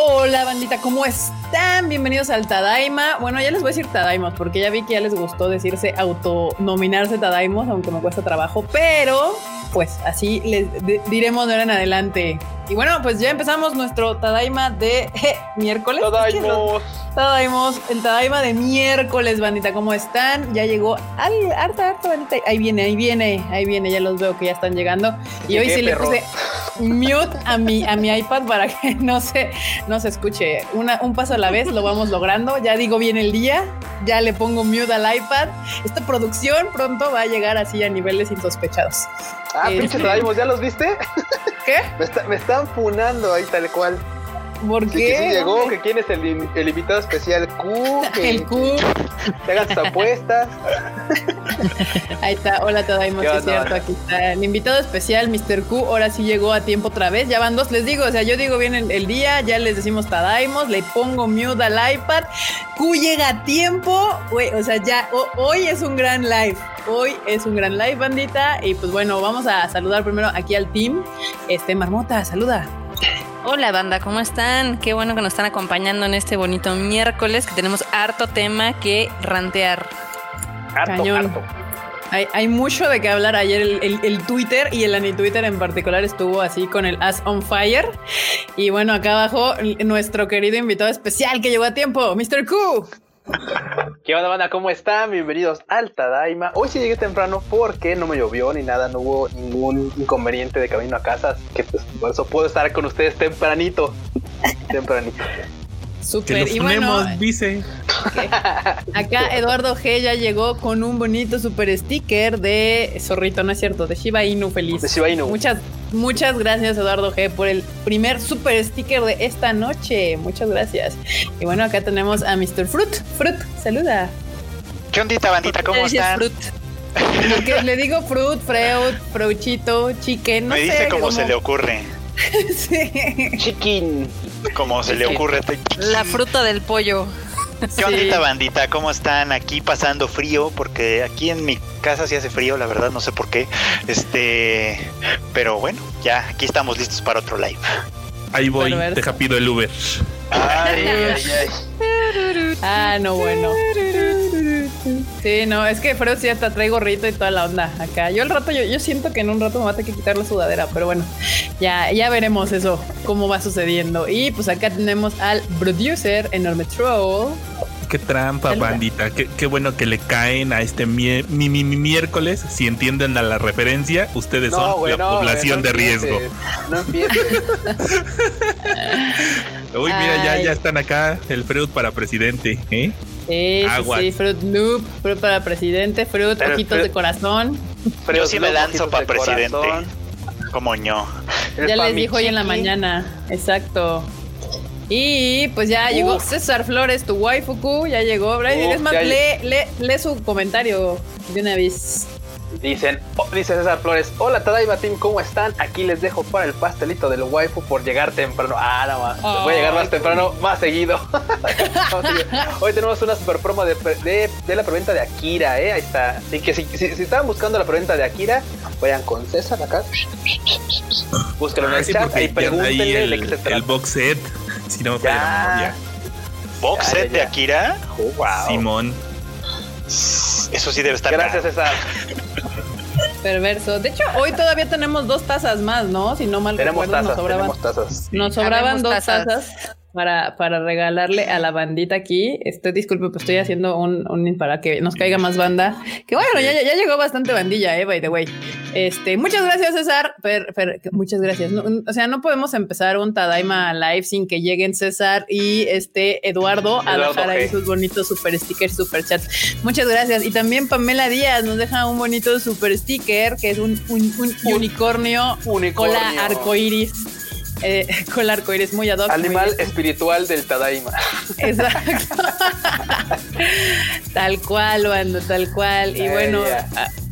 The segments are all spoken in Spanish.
Hola bandita, ¿cómo están? Bienvenidos al Tadaima. Bueno, ya les voy a decir Tadaimos porque ya vi que ya les gustó decirse autonominarse Tadaimos, aunque me cuesta trabajo, pero pues así les diremos de ahora en adelante. Y bueno, pues ya empezamos nuestro Tadaima de miércoles. Tadaimos. Tadaimos, el Tadaima de miércoles, bandita, ¿cómo están? Ya llegó al harta, harta, bandita. Ahí viene, ahí viene, ahí viene, ya los veo que ya están llegando. Y hoy sí le puse mute a mi, a mi iPad para que no se, no se escuche. Una, un paso a la vez lo vamos logrando. Ya digo bien el día, ya le pongo mute al iPad. Esta producción pronto va a llegar así a niveles insospechados. Ah, pinche este, ¿ya los viste? ¿Qué? me, están funando ahí tal cual. ¿Por qué? Que sí llegó, que quién es el, el invitado especial Q. Que, el Q. Que hagan sus apuestas. Ahí está, hola Tadaimos, es cierto, aquí está. El invitado especial, Mr. Q, ahora sí llegó a tiempo otra vez. Ya van dos, les digo, o sea, yo digo bien el, día, ya les decimos Tadaimos, le pongo mute al iPad. Q llega a tiempo, güey, o sea, ya, hoy es un gran live. Hoy es un gran live, bandita. Y pues bueno, vamos a saludar primero aquí al team. Este, Marmota, saluda. Hola banda, ¿cómo están? Qué bueno que nos están acompañando en este bonito miércoles que tenemos harto tema que rantear. Harto, harto. Hay, mucho de qué hablar. Ayer el, Twitter y el Ani-Twitter en particular estuvo así con el As on Fire. Y bueno, acá abajo nuestro querido invitado especial que llegó a tiempo, Mr. Q. ¿Qué onda, banda? ¿Cómo están? Bienvenidos al Tadaima. Hoy sí llegué temprano porque no me llovió ni nada, no hubo ningún inconveniente de camino a casa, que pues por eso puedo estar con ustedes tempranito. tempranito. Súper. Y bueno, dice. Acá Eduardo G ya llegó con un bonito super sticker de zorrito, no es cierto, de Shiba Inu feliz. De Shiba Inu. Muchas, muchas gracias Eduardo G por el primer super sticker de esta noche. Muchas gracias. Y bueno, acá tenemos a Mr. Fruit. Fruit, saluda. ¿Qué ondita, bandita? ¿Cómo están? Fruit. le digo fruit, freud, fruchito, chicken, no Me dice cómo se le ocurre. sí. Chicken. Como se le ocurre. La fruta del pollo. ¿Qué onda, bandita? ¿Cómo están? Aquí pasando frío, porque aquí en mi casa sí hace frío, la verdad, no sé por qué. Este, pero bueno, ya aquí estamos listos para otro live. Ahí voy, deja pido el Uber. Ay, ay, ay. Ah, no, bueno. Sí, no, es que Freud ya te trae gorrito y toda la onda acá. Yo el rato, yo, yo siento que en un rato me va a tener que quitar la sudadera, pero bueno, ya, ya veremos eso, cómo va sucediendo. Y pues acá tenemos al producer Enorme Troll. Qué trampa, bandita. Qué, bueno que le caen a este mi, miércoles. Si entienden a la referencia, ustedes son la población de riesgo. No. Uy, mira, ya, ya están acá el Freud para presidente, ¿eh? Sí, sí, Fruit Loop, Fruit para presidente, Fruit Ojitos de Corazón. Pero Yo sí me lanzo para presidente. Como ño. Ya les dijo hoy en la mañana. Exacto. Y pues ya llegó César Flores, tu waifuku, ya llegó. Brian, es más, lee, lee, lee, su comentario de una vez. Dicen, oh, dice César Flores, hola Tadaima Team, ¿cómo están? Aquí les dejo para el pastelito del waifu por llegar temprano. Ah, no más, voy a llegar más temprano, más seguido. Hoy tenemos una super promo de, de, la preventa de Akira, ¿eh? Ahí está. Así que si, si, estaban buscando la preventa de Akira, vayan con César acá. Búsquenlo en ah, el chat y pregúntenle el, de qué se El box set, si no me falla ¿Box set de Akira? Oh, wow. Simón. Eso sí debe estar. Gracias, César. Perverso. De hecho, hoy todavía tenemos dos tazas más, ¿no? Si no mal tenemos recuerdo, tazas, nos sobraban, tenemos tazas. Nos sobraban dos tazas para, para regalarle a la bandita aquí. Estoy, disculpe, pues estoy haciendo un, un para que nos caiga más banda. Que bueno, ya, ya llegó bastante bandilla, eh, by the way. Este, muchas gracias, César. muchas gracias. o sea, no podemos empezar un Tadaima live sin que lleguen César y este Eduardo a dejar ahí sus bonitos super stickers, super chats. Muchas gracias. Y también Pamela Díaz nos deja un bonito super sticker que es un, un, unicornio, unicornio. cola arcoiris eh, con el arco iris muy ad Animal espiritual del Tadaima. Exacto. tal cual, Wando, tal cual. Y bueno,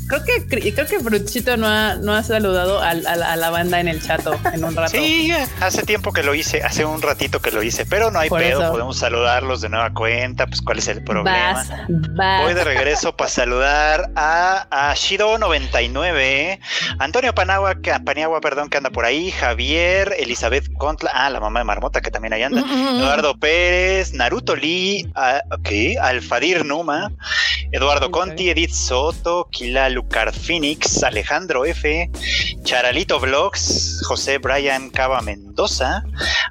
creo que creo que Bruchito no ha, no ha saludado a, la banda en el chato en un rato. Sí, hace tiempo que lo hice, hace un ratito que lo hice, pero no hay pedo, podemos saludarlos de nueva cuenta, pues cuál es el problema. Voy de regreso para saludar a, a Shido99, Antonio Panagua, que, Paniagua, perdón, que anda por ahí, Javier, Elizabeth Contla, ah, la mamá de Marmota que también ahí anda, Eduardo Pérez, Naruto Lee, ah, ok, Alfadir Numa, Eduardo Conti, Edith Soto, Kila Lucar Phoenix, Alejandro F, Charalito Vlogs, José Brian Cava Mendoza,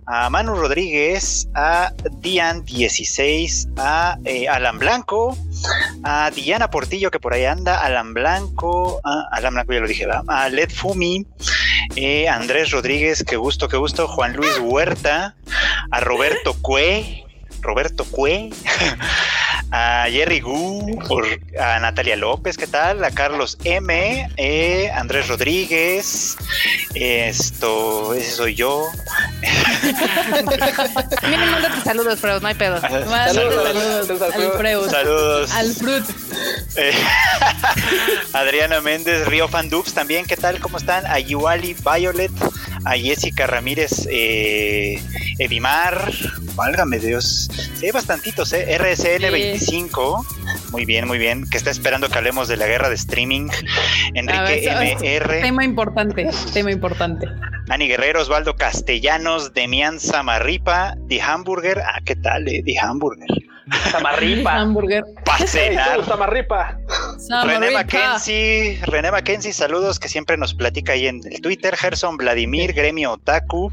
a Manu Rodríguez, a Dian16, a eh, Alan Blanco, a Diana Portillo, que por ahí anda, Alan Blanco, a Alan Blanco ya lo dije, a Led Fumi, eh, Andrés Rodríguez, qué gusto, qué gusto, Juan Luis Huerta, a Roberto Cue, Roberto Cue, a Jerry Gu, a Natalia López, ¿qué tal? A Carlos M, eh, Andrés Rodríguez, esto, ese soy yo. Miren, mándate saludos, Freud, no hay pedo. Saludos, saludos, al Freud. Saludos. Al Fruit. Eh, Adriana Méndez, Río Fandubs también, ¿qué tal? ¿Cómo están? A Yuali Violet, a Jessica Ramírez eh, Evimar, válgame Dios, sí, hay bastantitos, ¿eh? RSL 25, muy bien, muy bien, que está esperando que hablemos de la guerra de streaming, Enrique MR. Tema importante, tema importante. Ani Guerrero, Osvaldo Castellanos, Demian Samarripa, The Hamburger, ah, ¿qué tal, eh? The Hamburger. Samarripa. Hamburger. Samarripa. René Mackenzie, René Mackenzie, saludos que siempre nos platica ahí en el Twitter. Gerson Vladimir, Gremio Otaku.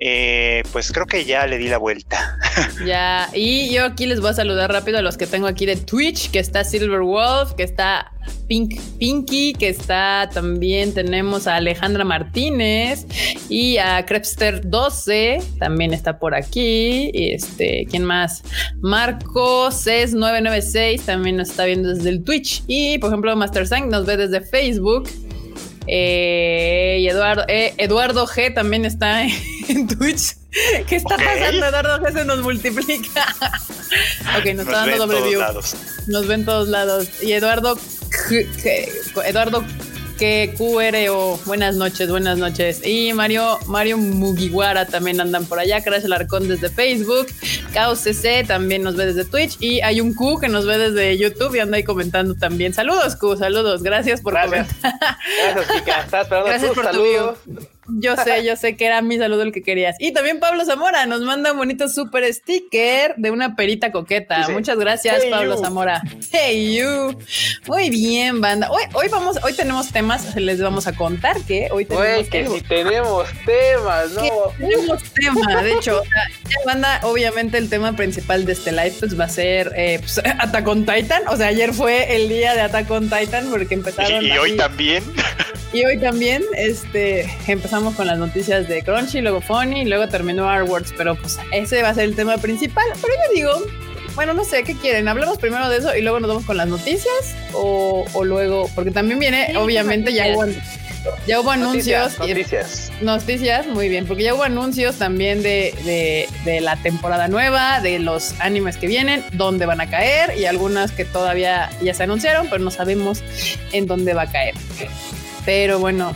Eh, pues creo que ya le di la vuelta. Ya, y yo aquí les voy a saludar rápido a los que tengo aquí de Twitch, que está Silver Wolf, que está Pink Pinky, que está también tenemos a Alejandra Martínez y a Crepster 12, también está por aquí. Este, ¿quién más? Marco CES 996 también nos está viendo desde el Twitch. Y por ejemplo, Master Sang nos ve desde Facebook. Eh, y Eduardo, eh, Eduardo G también está en Twitch. ¿Qué está pasando? Eduardo G se nos multiplica. ok, nos, está dando doble view. Nos ven todos lados. Y Eduardo, Eduardo que QRO, buenas noches, buenas noches. Y Mario, Mario Mugiwara también andan por allá. Crash Alarcón desde Facebook. Chaos CC también nos ve desde Twitch. Y hay un Q que nos ve desde YouTube y anda ahí comentando también. Saludos, Q, saludos. Gracias por Gracias. comentar. Gracias, Kika. Estás esperando Gracias por saludos. Yo sé, yo sé que era mi saludo el que querías. Y también Pablo Zamora nos manda un bonito super sticker de una perita coqueta. Muchas gracias, Pablo Zamora. Hey you. Muy bien, banda. Hoy, hoy vamos, hoy tenemos temas, les vamos a contar que hoy tenemos que si tenemos temas, ¿no? Tenemos temas, de hecho, banda, obviamente el tema principal de este live pues va a ser eh, pues, Attack on Titan. O sea, ayer fue el día de Attack on Titan porque empezaron. Y, y hoy también. Y hoy también, este, empezamos con las noticias de Crunchy, luego Funny, luego terminó Artworks, pero pues ese va a ser el tema principal. Pero yo digo, bueno, no sé, ¿qué quieren? ¿Hablamos primero de eso y luego nos vamos con las noticias? ¿O, luego? Porque también viene, obviamente, ya hubo, ya hubo anuncios. Noticias, noticias. muy bien, porque ya hubo anuncios también de, de, la temporada nueva, de los animes que vienen, dónde van a caer y algunas que todavía ya se anunciaron, pero no sabemos en dónde va a caer. Pero bueno,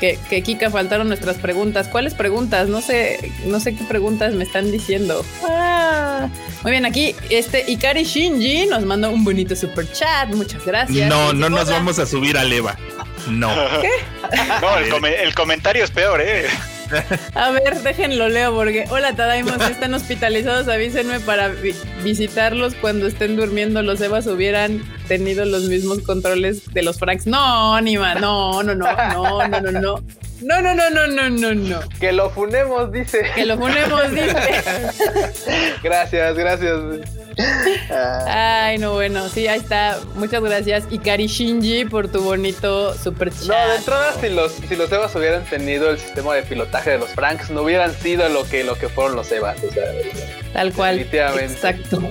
que, que, Kika faltaron nuestras preguntas. ¿Cuáles preguntas? No sé, no sé qué preguntas me están diciendo. Ah, muy bien, aquí este Ikari Shinji nos manda un bonito super chat. Muchas gracias. No, no nos vamos a subir a Leva. No. ¿Qué? No, el, el comentario es peor, ¿eh? A ver, déjenlo leo porque hola Tadaimos, están hospitalizados, avísenme para visitarlos cuando estén durmiendo. Los Evas hubieran tenido los mismos controles de los Franks. No, Anima, no, no, no, no, no, no, no. No, no, no, no, no, no, no. Que lo funemos, dice. Que lo funemos, dice. gracias, gracias. Ay, no, bueno, sí, ahí está. Muchas gracias. Y Kari Shinji por tu bonito super chat. No, de entrada, si los, si los Evas hubieran tenido el sistema de pilotaje de los Franks, no hubieran sido lo que, lo que fueron los Evas. Tal cual. Exacto.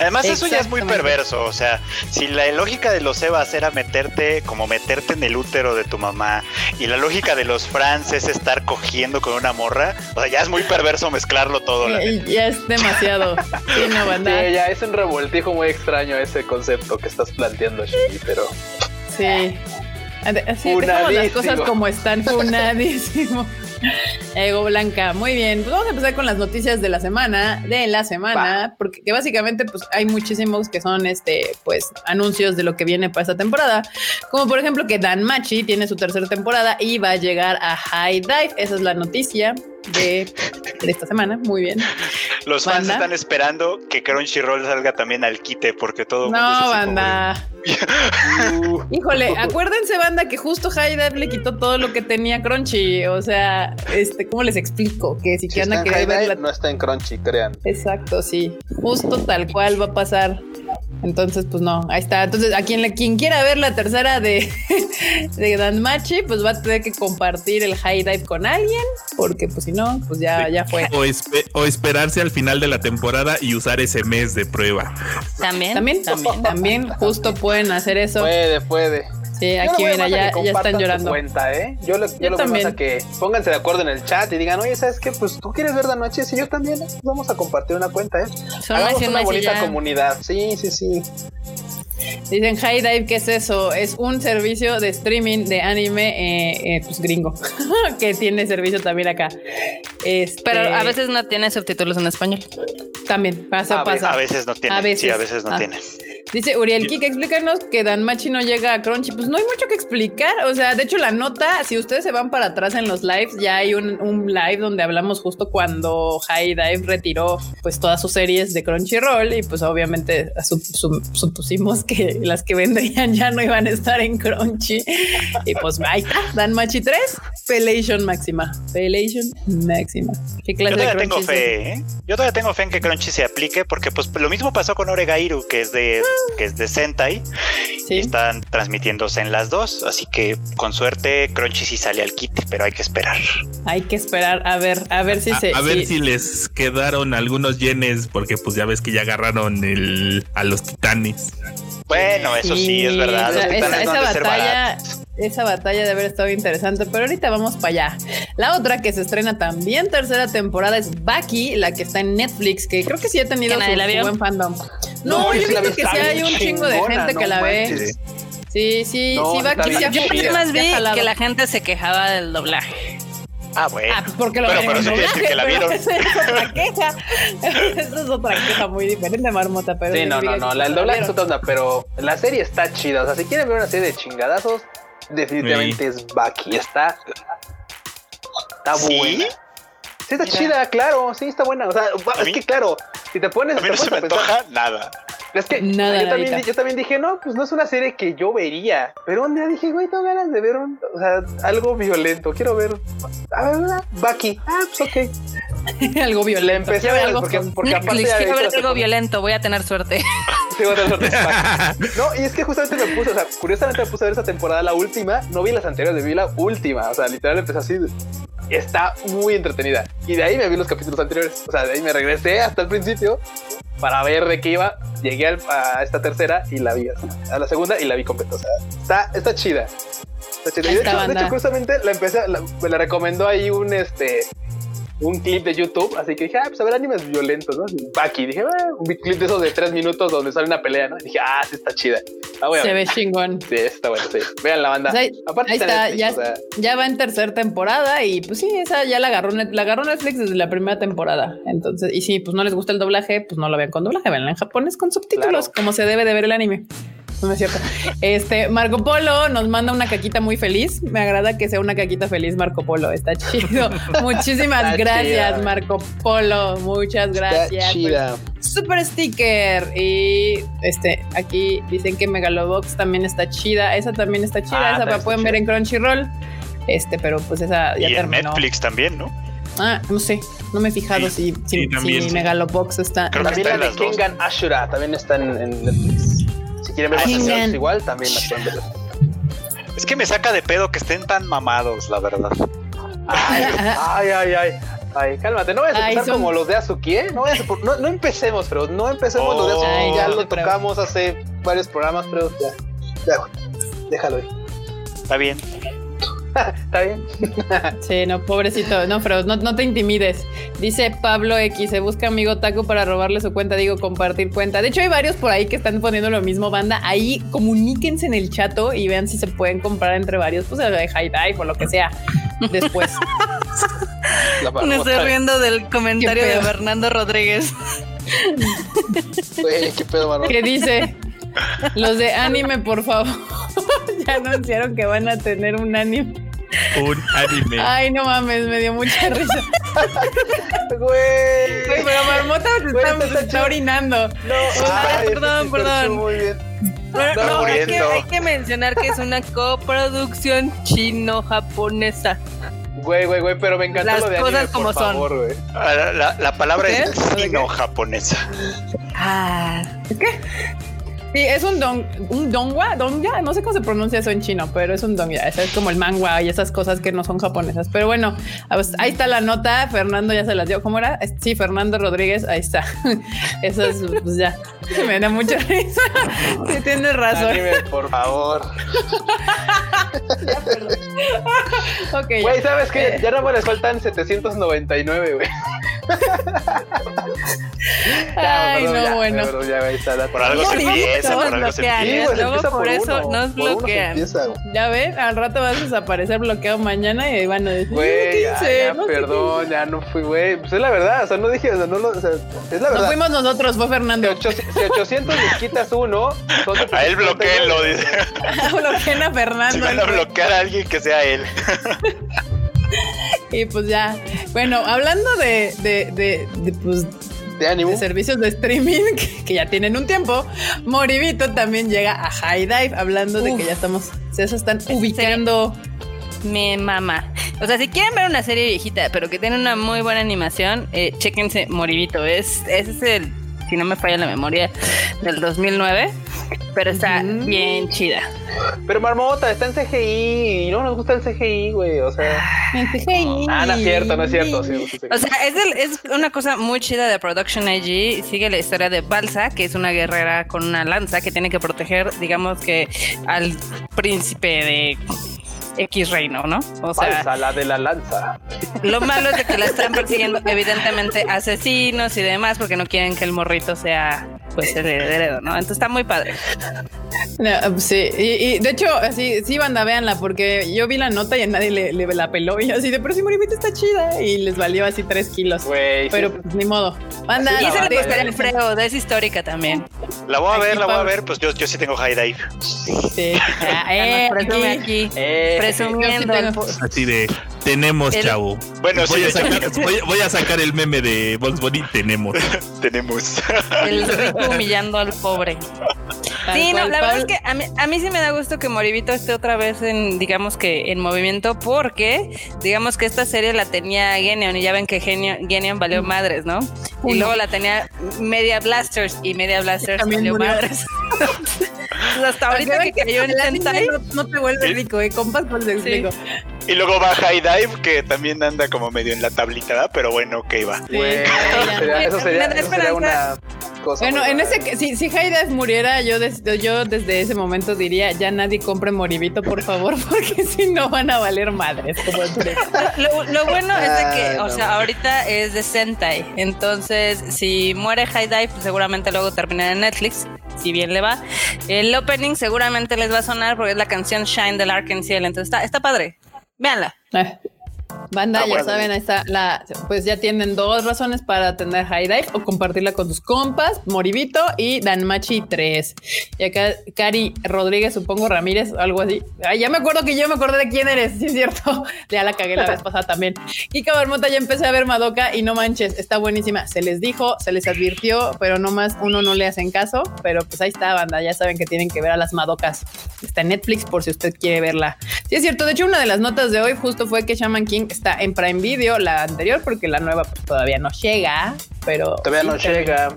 Además, eso ya es muy perverso. O sea, si la lógica de los Evas era meterte, como meterte en el útero de tu mamá, y la lógica de los Franz es estar cogiendo con una morra, o sea, ya es muy perverso mezclarlo todo. ya es demasiado. sí, ya es un revoltijo muy extraño ese concepto que estás planteando, Shinji, pero. Sí. Así, las cosas como están, funadísimo. Ego Blanca, muy bien. Pues vamos a empezar con las noticias de la semana, de la semana, porque básicamente pues hay muchísimos que son este pues anuncios de lo que viene para esta temporada, como por ejemplo que Dan Machi tiene su tercera temporada y va a llegar a High Dive. Esa es la noticia de, esta semana. Muy bien. Los fans están esperando que Crunchyroll salga también al quite porque todo. No, banda. Híjole, acuérdense, banda, que justo High Dive le quitó todo lo que tenía Crunchy. O sea, este, ¿cómo les explico? Que si, quieren que no está en Crunchy, crean. Exacto, sí. Justo tal cual va a pasar. Entonces, pues no, ahí está. Entonces, a quien, quien quiera ver la tercera de, de Dan Machi, pues va a tener que compartir el high dive con alguien, porque pues si no, pues ya, ya fue. O, esperarse al final de la temporada y usar ese mes de prueba. También, también, también, también justo pueden hacer eso. Puede, puede. Sí, aquí mira, ya, ya están llorando. Cuenta, ¿eh? Yo, lo, yo, lo también. a que pónganse de acuerdo en el chat y digan, oye, ¿sabes qué? Pues tú quieres ver la noche, sí, yo también. ¿eh? Vamos a compartir una cuenta, ¿eh? Hagamos una bonita comunidad. Sí, sí, sí. Dicen High Dive, ¿qué es eso? Es un servicio de streaming de anime, eh, eh, pues gringo, que tiene servicio también acá. Este... Pero a veces no tiene subtítulos en español. También, pasa, a pasa. a veces no tiene. A veces. Sí, a veces no ah. tiene. Dice Uriel Kik, explícanos que Dan Machi no llega a Crunchy. Pues no hay mucho que explicar. O sea, de hecho, la nota, si ustedes se van para atrás en los lives, ya hay un, live donde hablamos justo cuando High Dive retiró pues todas sus series de Crunchyroll y pues obviamente supusimos que las que vendrían ya no iban a estar en Crunchy. Y pues ahí está, Dan Machi 3, Pelation máxima. Pelation máxima. ¿Qué clase Yo todavía tengo fe, ¿eh? Yo todavía tengo fe en que Crunchy se aplique porque pues lo mismo pasó con Oregairu, que es de que es de Sentai. Y están transmitiéndose en las dos. Así que con suerte Crunchy sí sale al kit, pero hay que esperar. Hay que esperar a ver, a ver si se. A ver si les quedaron algunos yenes, porque pues ya ves que ya agarraron el, a los titanes. Bueno, eso sí, es verdad. Los titanes esa, batalla, esa batalla de haber estado interesante, pero ahorita vamos para allá. La otra que se estrena también tercera temporada es Baki, la que está en Netflix, que creo que sí ha tenido su, buen fandom. No, yo he visto que sí hay un chingo de gente que la ve. Sí, sí, sí, Baki. Yo más vi que la gente se quejaba del doblaje. Ah, bueno. Ah, pues porque lo pero, pero doblaje, que la vieron. Esa es otra queja. Esa es otra queja muy diferente, Marmota. Pero sí, no, no, no. La, el doblaje es otra onda, pero la serie está chida. O sea, si quieren ver una serie de chingadazos, definitivamente es Bucky. Está. Está buena. Sí, está chida, claro. Sí, está buena. O sea, es que claro, si te pones. A mí no se me antoja nada. Es que Nada, yo, también, yo, también, dije, no, pues no es una serie que yo vería. Pero un día dije, güey, tengo ganas de ver un, o sea, algo violento. Quiero ver. A ver, Bucky. Ah, pues ok. algo violento. empecé a ver algo porque, porque aparte quiero ver algo violento. Voy a tener suerte. sí, voy a tener suerte. no, y es que justamente me puse, o sea, curiosamente me puse a ver esa temporada, la última. No vi las anteriores, vi la última. O sea, literal empecé así. Está muy entretenida. Y de ahí me vi los capítulos anteriores. O sea, de ahí me regresé hasta el principio para ver de qué iba. Llegué a esta tercera y la vi a la segunda y la vi completa. O sea, está, está chida. Está chida. Y de, hecho, de hecho, la empecé, me la recomendó ahí un este un clip de YouTube, así que dije, ah, pues a ver animes violentos, ¿no? Baki, dije, ah, un clip de esos de tres minutos donde sale una pelea, ¿no? dije, ah, sí está chida. Ah, Se ve chingón. Sí, está bueno, sí. Vean la banda. Pues Aparte ahí está, ya, ya, va en tercera temporada y pues sí, esa ya la agarró, la agarró Netflix desde la primera temporada. Entonces, y si pues no les gusta el doblaje, pues no lo vean con doblaje, veanla en japonés con subtítulos, como se debe de ver el anime no es cierto. Este Marco Polo nos manda una caquita muy feliz. Me agrada que sea una caquita feliz, Marco Polo. Está chido. Muchísimas gracias, Marco Polo. Muchas gracias. chida. Super sticker. Y este aquí dicen que Megalobox también está chida. Esa también está chida. Ah, esa la pueden ver en Crunchyroll. Este, pero pues esa ya y terminó. En Netflix también, ¿no? Ah, no sé, no me he fijado si, si, Megalobox está. Creo también la de Kengan Ashura también está en Netflix quieren ver más igual, también las pueden ver. Es que me saca de pedo que estén tan mamados, la verdad. Ay, ay, ay, ay. cálmate, no vayas a empezar como los de Azuki, ¿eh? No, no, no, empecemos, pero no empecemos los de Azuki. ya lo tocamos hace varios programas, pero ya, ya, déjalo ahí. Está bien. Está bien. sí, no, pobrecito. No, pero no, te intimides. Dice Pablo X, se busca amigo taco para robarle su cuenta. Digo, compartir cuenta. De hecho, hay varios por ahí que están poniendo lo mismo, banda. Ahí comuníquense en el chato y vean si se pueden comprar entre varios, pues de high dive o lo que sea. Después. Me estoy riendo del comentario de Fernando Rodríguez. ¿qué pedo, ¿Qué dice? Los de anime, por favor. ya anunciaron que van a tener un anime. Un anime. Ay, no mames, me dio mucha risa. Güey. pero Marmota se, está, orinando. No, perdón, perdón. Muy bien. no, hay, que, hay que mencionar que es una coproducción chino-japonesa. Güey, güey, güey, pero me encanta Las lo de cosas como son. Ah, la, la, palabra es chino-japonesa. Ah, ¿qué? Sí, es un don, un dongwa, dongya, no sé cómo se pronuncia eso en chino, pero es un dongya. es como el mangua y esas cosas que no son japonesas. Pero bueno, pues, ahí está la nota. Fernando ya se las dio. ¿Cómo era? Sí, Fernando Rodríguez. Ahí está. Eso es, pues ya. Me da mucha risa. Sí, tienes razón. por favor. ok. Güey, ¿sabes qué? Ya no me les faltan 799, güey. Ay, no, bueno. por algo se por algo se empieza. Luego por, eso nos bloquean. ya ven, al rato vas a desaparecer bloqueado mañana y van a decir, güey, ya, perdón, ya no fui, güey. Pues es la verdad, o sea, no dije, o sea, no lo, o sea, es la verdad. No fuimos nosotros, fue Fernando. Si, 800 les quitas uno, a él bloqueenlo, dice. Bloqueen a Fernando. Si van a bloquear a alguien que sea él. y pues ya. Bueno, hablando de, de, de, de pues, de, servicios de streaming que, ya tienen un tiempo, Moribito también llega a High Dive, hablando de que ya estamos, se están ubicando. Me mama. O sea, si quieren ver una serie viejita, pero que tiene una muy buena animación, eh, chéquense Moribito. Es, ese es el, si no me falla la memoria, del 2009 pero está bien chida. Pero Marmota, está en CGI y no nos gusta el CGI, güey. O sea, en CGI. Ah, no es cierto, no es cierto. o sea, es, es, una cosa muy chida de Production IG. Sigue la historia de Balsa, que es una guerrera con una lanza que tiene que proteger, digamos que, al príncipe de X reino, ¿no? O sea, la de la lanza. Lo malo es de que la están persiguiendo evidentemente asesinos y demás porque no quieren que el morrito sea pues el heredero, ¿no? Entonces está muy padre. sí, y, de hecho, sí, sí, banda, véanla, porque yo vi la nota y a nadie le, la peló y así de, pero si Moribito está chida y les valió así tres kilos. pero pues, ni modo. Banda, y esa le gustaría el freo, es histórica también. La voy a ver, la voy a ver, pues yo, yo sí tengo high dive. Sí, eh, presume aquí. Eh, presumiendo. Así de, tenemos, chavo. Bueno, voy, sí, a sacar, voy, a sacar el meme de Box Bunny, tenemos. tenemos. El rico humillando al pobre. Sí, no, la verdad es que a mí, a mí sí me da gusto que Moribito esté otra vez en, digamos que en movimiento, porque digamos que esta serie la tenía Genion y ya ven que Genion, valió madres, ¿no? Y luego la tenía Media Blasters y Media Blasters valió madres. hasta ahorita que cayó en Sentai. No, no, te vuelves rico, eh, compas, pues te explico. Y luego va High Dive, que también anda como medio en la tablita, pero bueno, ok, va. eso sería, una cosa. Bueno, en ese, si, si High Dive muriera, yo, yo desde ese momento diría, ya nadie compre Moribito, por favor, porque si no van a valer madres. Como lo, lo, bueno es de que, o sea, ahorita es de Sentai, entonces si muere High Dive, pues seguramente luego termina en Netflix, si bien le va. El opening seguramente les va a sonar porque es la canción Shine del Ciel, entonces está, está padre. Véanla. Eh. Banda, ah, ya saben, ahí está la, pues ya tienen dos razones para tener High Dive o compartirla con tus compas, Moribito y Danmachi 3. Y acá Cari Rodríguez, supongo Ramírez, algo así. Ay, ya me acuerdo que yo me acordé de quién eres, sí es cierto. Ya la cagué la vez pasada también. Y Cabarmota ya empecé a ver Madoka y no manches, está buenísima. Se les dijo, se les advirtió, pero no más uno no le hacen caso. Pero pues ahí está, banda, ya saben que tienen que ver a las Madocas. Está en Netflix por si usted quiere verla. Sí es cierto, de hecho una de las notas de hoy justo fue que Shaman King está en Prime Video, la anterior, porque la nueva pues, todavía no llega, pero... Todavía no llega.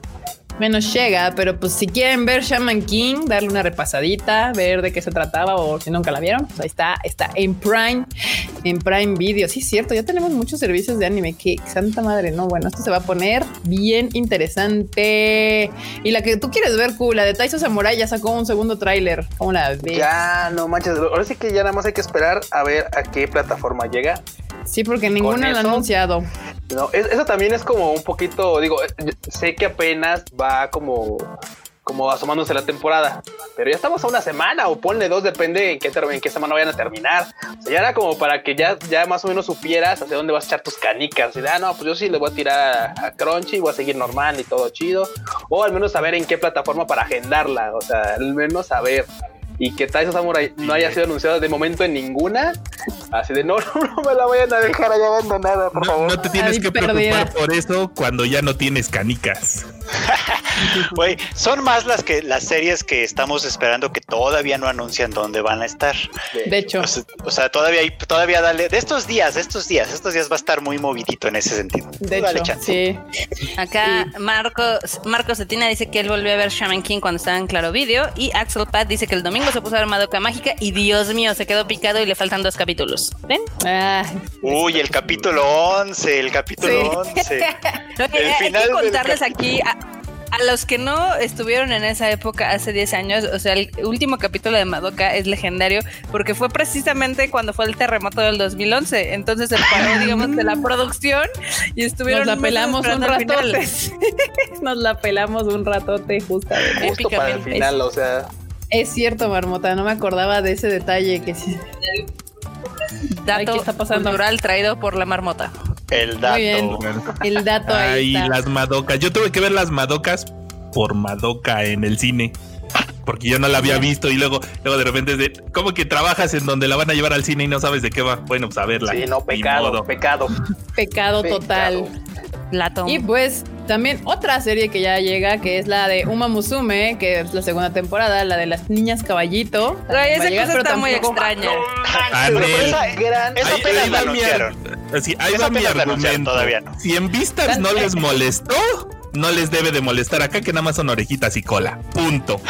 menos llega, pero pues si quieren ver Shaman King, darle una repasadita, ver de qué se trataba o si nunca la vieron, pues ahí está, está en Prime, en Prime Video. Sí, es cierto, ya tenemos muchos servicios de anime. Que santa madre, no, bueno, esto se va a poner bien interesante. Y la que tú quieres ver, la de Taiso Samurai ya sacó un segundo tráiler. una vez. Ya, no manches, ahora sí que ya nada más hay que esperar a ver a qué plataforma llega. Sí, porque ninguna lo ha anunciado. No, eso también es como un poquito, digo, sé que apenas va como como asomándose la temporada. Pero ya estamos a una semana o ponle dos, depende en qué, en qué semana vayan a terminar. O sea, ya era como para que ya, ya más o menos supieras hacia dónde vas a echar tus canicas. Y ah, no, pues yo sí le voy a tirar a, Crunchy y voy a seguir normal y todo chido. O al menos saber en qué plataforma para agendarla. O sea, al menos saber y que Taisa Samurai no haya sido anunciado de momento en ninguna. Así de no, no, me la vayan a dejar allá abandonada, por favor. No te tienes que preocupar por eso cuando ya no tienes canicas. Güey, son más las que las series que estamos esperando que todavía no anuncian dónde van a estar. De hecho. O sea, todavía hay, todavía dale, de estos días, de estos días, estos días va a estar muy movidito en ese sentido. De hecho, sí. Acá Marcos, Marcos Cetina dice que él volvió a ver Shaman King cuando estaba en Claro Video y Axel Pat dice que el domingo se puso a ver Madoka Mágica y Dios mío, se quedó picado y le faltan dos capítulos. ¿Ven? Ah, Uy, el capítulo 11, el capítulo 11. el final hay que contarles aquí a los que no estuvieron en esa época hace 10 años, o sea, el último capítulo de Madoka es legendario porque fue precisamente cuando fue el terremoto del 2011. Entonces se paró, digamos, de la producción y estuvieron. Nos la pelamos un ratote. Nos la pelamos un ratote, justamente. Justo para el final, o sea. Es cierto, Marmota, no me acordaba de ese detalle que sí. Dato está pasando? cultural traído por la marmota. El dato. El dato ahí. las madocas. Yo tuve que ver las madocas por Madoka en el cine. Porque yo no la había visto y luego, luego de repente es de, ¿cómo que trabajas en donde la van a llevar al cine y no sabes de qué va? Bueno, pues a verla. Sí, no, pecado, pecado. Pecado total. Y pues también otra serie que ya llega, que es la de Uma Musume, que es la segunda temporada, la de las niñas caballito. Ay, esa cosa está muy extraña. esa, gran, esa apenas la anunciaron. Sí, ahí va mi argumento. Todavía no. Si en vistas no les molestó, no les debe de molestar acá que nada más son orejitas y cola. Punto.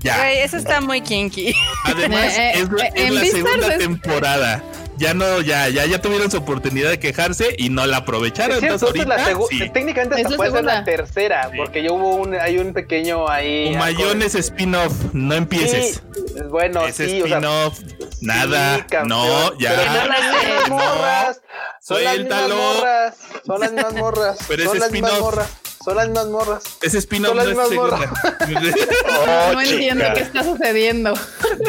Ya. eso está muy kinky. Además, eh, es, la, eh, la segunda temporada ya no, ya, ya, ya tuvieron su oportunidad de quejarse y no la aprovecharon. entonces, ahorita, técnicamente hasta puede ser la tercera, porque ya hubo un, hay un pequeño ahí. Mayon es spin-off, no empieces. bueno, es sí, spin-off, nada, no, ya. Pero son las mismas morras, son las mismas morras, son las mismas morras, pero son las mismas morras. Son las mismas morras. Ese spin-off no es oh, no entiendo qué está sucediendo.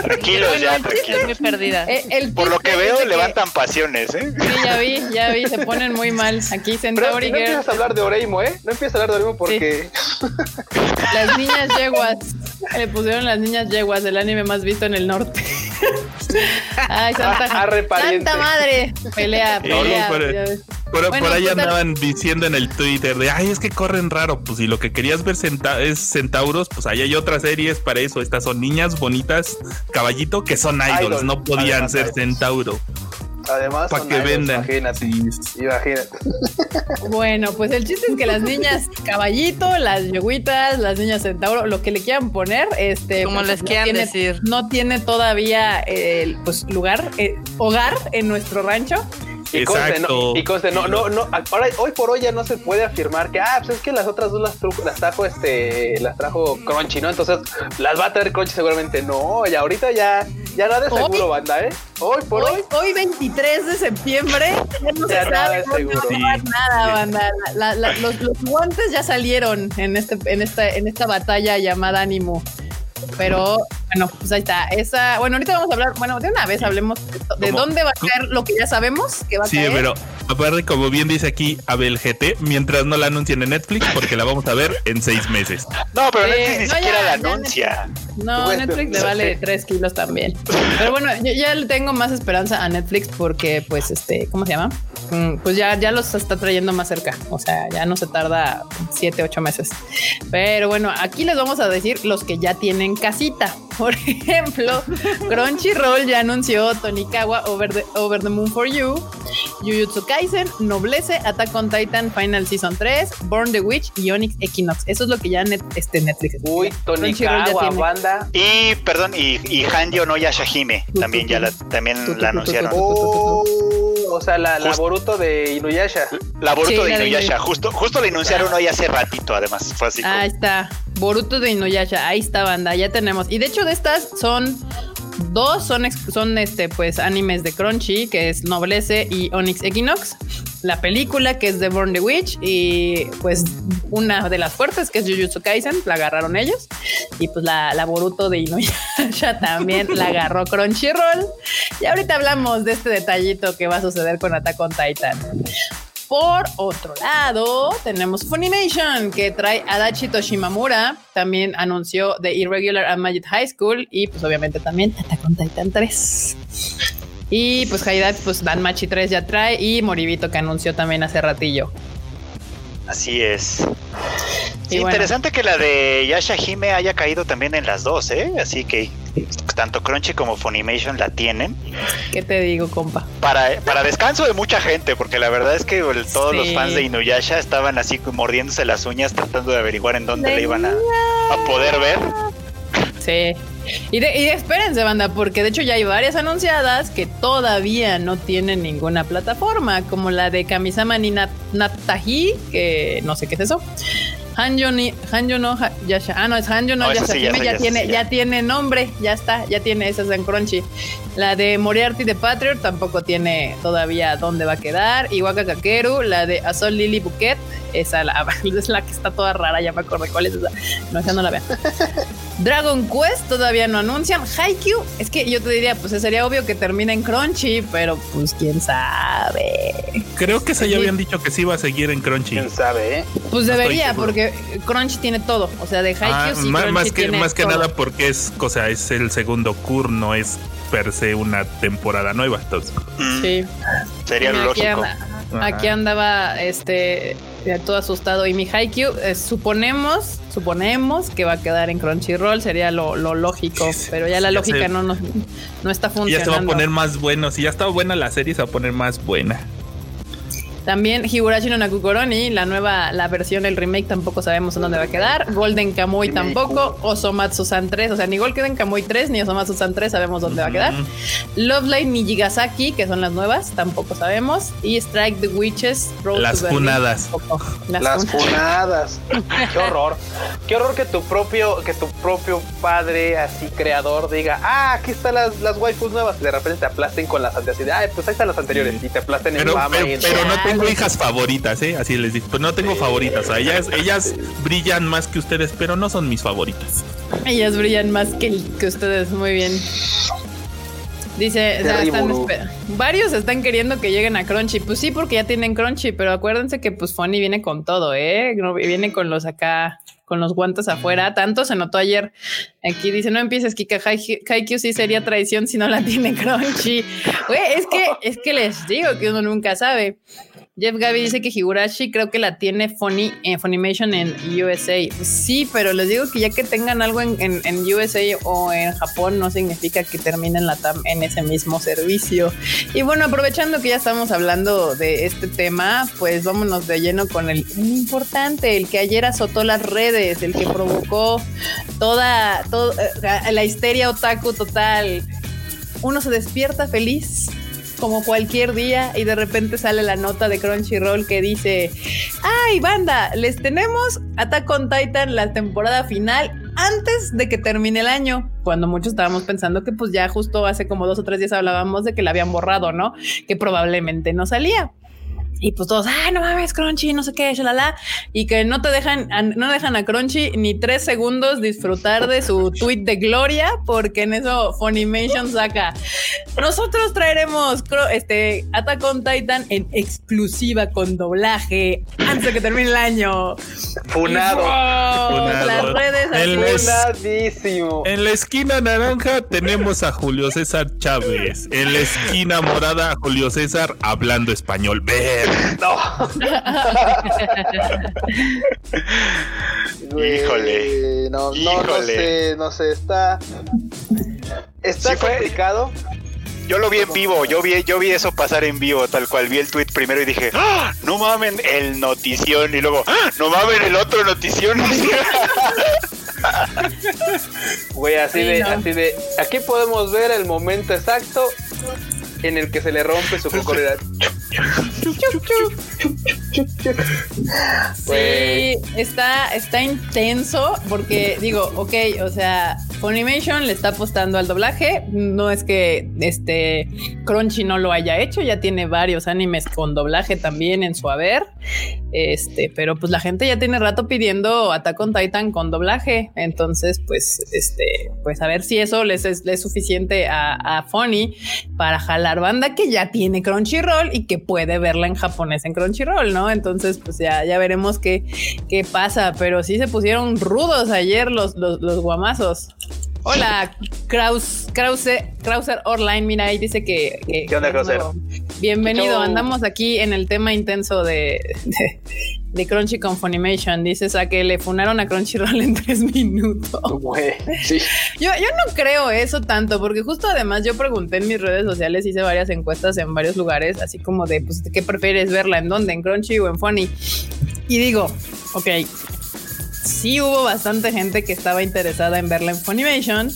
Tranquilos ya, tranquilos. Muy perdida. Eh, Por lo que veo, levantan pasiones, ¿eh? Sí, ya vi, ya vi, se ponen muy mal. Aquí Centauri No empiezas a hablar de Oreimo, ¿eh? No empiezas a hablar de Oreimo porque... Las niñas yeguas. Le pusieron las niñas yeguas, el anime más visto en el norte. Ay, santa, santa madre. Pelea, pelea. por, ahí andaban diciendo en el Twitter de, ay, es que corren raro. Pues si lo que querías ver es centauros, pues ahí hay otras series para eso. Estas son niñas bonitas, caballito, que son idols, no podían ser centauro. Además, para que vendan. Imagínate. imagínate. Bueno, pues el chiste es que las niñas caballito, las yeguitas, las niñas centauro, lo que le quieran poner, este, como pues, les quieran decir, no tiene todavía el pues lugar, eh, hogar en nuestro rancho. Y conste, no, y conste, no, no, no, ahora, hoy por hoy ya no se puede afirmar que, ah, pues es que las otras dos las, las trajo este, las trajo Crunchy, ¿no? Entonces, las va a traer Crunchy seguramente. No, y ahorita ya, ya nada de seguro, banda, ¿eh? Hoy por hoy. Hoy, 23 de septiembre, ya no se sabe seguro. nada, banda. los, los guantes ya salieron en este, en esta, en esta batalla llamada Ánimo. Pero bueno, pues ahí está. Esa, bueno, ahorita vamos a hablar, bueno, de una vez hablemos de, dónde va a caer lo que ya sabemos que va a caer. Sí, pero aparte, como bien dice aquí Abel GT, mientras no la anuncien en Netflix, porque la vamos a ver en seis meses. No, pero Netflix ni siquiera la anuncia. No, Netflix le vale tres kilos también. Pero bueno, yo ya le tengo más esperanza a Netflix porque, pues, este, ¿cómo se llama? Mm, pues ya, ya los está trayendo más cerca. O sea, ya no se tarda siete, ocho meses. Pero bueno, aquí les vamos a decir los que ya tienen casita. Por ejemplo, Crunchyroll ya anunció Tonikawa Over the, Over the Moon for You, Jujutsu Kaisen, Noblece, Attack on Titan Final Season 3, Born the Witch y Onyx Equinox. Eso es lo que ya net, este Netflix. Uy, Tonikawa, banda. Y, perdón, y, y Handio no Yashahime también ya la, también la anunciaron. O sea, la, la Boruto de Inuyasha. La Boruto de Inuyasha, justo, justo la anunciaron hoy hace ratito, además. Fue así. Ahí está. Boruto de Inuyasha, ahí está, banda, ya tenemos. Y de hecho, de estas son dos son, son este, pues, animes de Crunchy, que es Noblece y Onyx Equinox. La película, que es The Born the Witch, y pues una de las fuertes, que es Jujutsu Kaisen, la agarraron ellos. Y pues la, la Boruto de Inuyasha también la agarró Crunchyroll. Y ahorita hablamos de este detallito que va a suceder con Attack on Titan. Por otro lado, tenemos Funimation, que trae Adachi Toshimamura. También anunció The Irregular and Magic High School y pues obviamente también Attack on Titan 3. Y pues Haidat, pues Danmachi 3 ya trae y Moribito que anunció también hace ratillo. Así es. interesante que la de Yasha Hime haya caído también en las dos, ¿eh? Así que tanto Crunchy como Funimation la tienen. ¿Qué te digo, compa? Para, para descanso de mucha gente, porque la verdad es que todos los fans de Inuyasha estaban así mordiéndose las uñas tratando de averiguar en dónde le iban a, a poder ver. Sí. Y, de, espérense, banda, porque de hecho ya hay varias anunciadas que todavía no tienen ninguna plataforma, como la de Kamisama ni Natahi, que no sé qué es eso. Hanjo, ni, Hanjo no Yasha. Ah, no, es Hanjo no, Yasha. ya, ya, tiene, ya. tiene nombre, ya está, ya tiene esas en Crunchy. La de Moriarty de Patriot tampoco tiene todavía dónde va a quedar. Iwaka Kakeru, la de Azul Lily Bouquet, esa la, es la que está toda rara, ya me acordé cuál es esa. No, esa no la vean. Dragon Quest todavía no anuncian. Haikyuu, es que yo te diría, pues sería obvio que termine en Crunchy, pero pues quién sabe. Creo que esa ya habían dicho que sí iba a seguir en Crunchy. Quién sabe, ¿eh? Pues debería, porque Crunchy tiene todo. O sea, de Haikyuu ah, sí más, más que, más que nada porque es, o sea, es el segundo Kur, no es per se una temporada nueva. Entonces. Sí. Sería lógico. Aquí andaba este todo asustado y mi Haikyuu eh, suponemos suponemos que va a quedar en Crunchyroll sería lo, lógico pero ya la lógica no, no, no está funcionando ya se va a poner más bueno si ya estaba buena la serie se va a poner más buena también Higurashi no Nakukoroni, la nueva, la versión, el remake tampoco sabemos en dónde va a quedar. Golden Kamuy tampoco. Osomatsu San 3, o sea, ni Golden Kamuy 3 ni Osomatsu San 3 sabemos dónde va a quedar. Love Line ni Jigasaki, que son las nuevas, tampoco sabemos. Y Strike the Witches, Las funadas. Las, funadas. Qué horror. Qué horror que tu propio, que tu propio padre, así creador, diga, ah, aquí están las, las waifus nuevas. Y de repente te aplasten con las anteriores. Ay, pues ahí están las anteriores. Y te aplasten en mama pero, pero no tengo hijas favoritas, ¿eh? Así les digo. Pues no tengo favoritas. ellas, ellas brillan más que ustedes, pero no son mis favoritas. Ellas brillan más que, que ustedes. Muy bien. Dice, varios están queriendo que lleguen a Crunchy. Pues sí, porque ya tienen Crunchy, pero acuérdense que pues Funny viene con todo, ¿eh? Viene con los acá, con los guantes afuera. Tanto se notó ayer. Aquí dice, no empieces, Kika. Haikyuu sí sería traición si no la tiene Crunchy. Güey, es que, es que les digo que uno nunca sabe. Jeff Gaby dice que Higurashi creo que la tiene Funny, eh, Funimation en USA. Sí, pero les digo que ya que tengan algo en, USA o en Japón no significa que terminen la TAM en ese mismo servicio. Y bueno, aprovechando que ya estamos hablando de este tema, pues vámonos de lleno con el importante, el que ayer azotó las redes, el que provocó toda, toda eh, la histeria otaku total. Uno se despierta feliz como cualquier día y de repente sale la nota de Crunchyroll que dice, ay banda, les tenemos Attack on Titan la temporada final antes de que termine el año, cuando muchos estábamos pensando que pues ya justo hace como dos o tres días hablábamos de que la habían borrado, ¿no? Que probablemente no salía y pues todos, ah, no mames, Crunchy, no sé qué, shalala, y que no te dejan, no dejan a Crunchy ni tres segundos disfrutar de su tweet de gloria, porque en eso Funimation saca. Nosotros traeremos este Attack on Titan en exclusiva con doblaje antes de que termine el año. Funado. Las redes Funadísimo. En la esquina naranja tenemos a Julio César Chávez. En la esquina morada a Julio César hablando español. Ver. No. Híjole. no, no, no sé, no sé, está. Está complicado. Yo lo vi en vivo, yo vi, yo vi eso pasar en vivo, tal cual. Vi el tweet primero y dije, ¡Ah! no mamen el notición. Y luego, ¡Ah! no mamen el otro notición. Güey, así de, así de. Aquí podemos ver el momento exacto en el que se le rompe su cocorera. Sí, está, está intenso porque digo, ok, o sea, Funimation le está apostando al doblaje. No es que este Crunchy no lo haya hecho, ya tiene varios animes con doblaje también en su haber. Este, pero pues la gente ya tiene rato pidiendo Attack on Titan con doblaje. Entonces, pues, este, pues a ver si eso les es, suficiente a, a Funny para jalar banda que ya tiene Crunchyroll y que puede verla en japonés en Crunchyroll, ¿no? Entonces, pues ya, ya veremos qué, qué pasa. Pero sí se pusieron rudos ayer los, los, los guamazos. Hola, Kraus, Krause, Krauser Online. Mira, ahí dice que. ¿Qué onda, Krauser? Bienvenido. Andamos aquí en el tema intenso de, de, Crunchy con Funimation. Dices a que le funaron a Crunchyroll en tres minutos. sí. yo, yo no creo eso tanto, porque justo además yo pregunté en mis redes sociales, hice varias encuestas en varios lugares, así como de, pues, ¿qué prefieres verla? ¿En dónde? ¿En Crunchy o en Funny? Y digo, ok, sí hubo bastante gente que estaba interesada en verla en Funimation,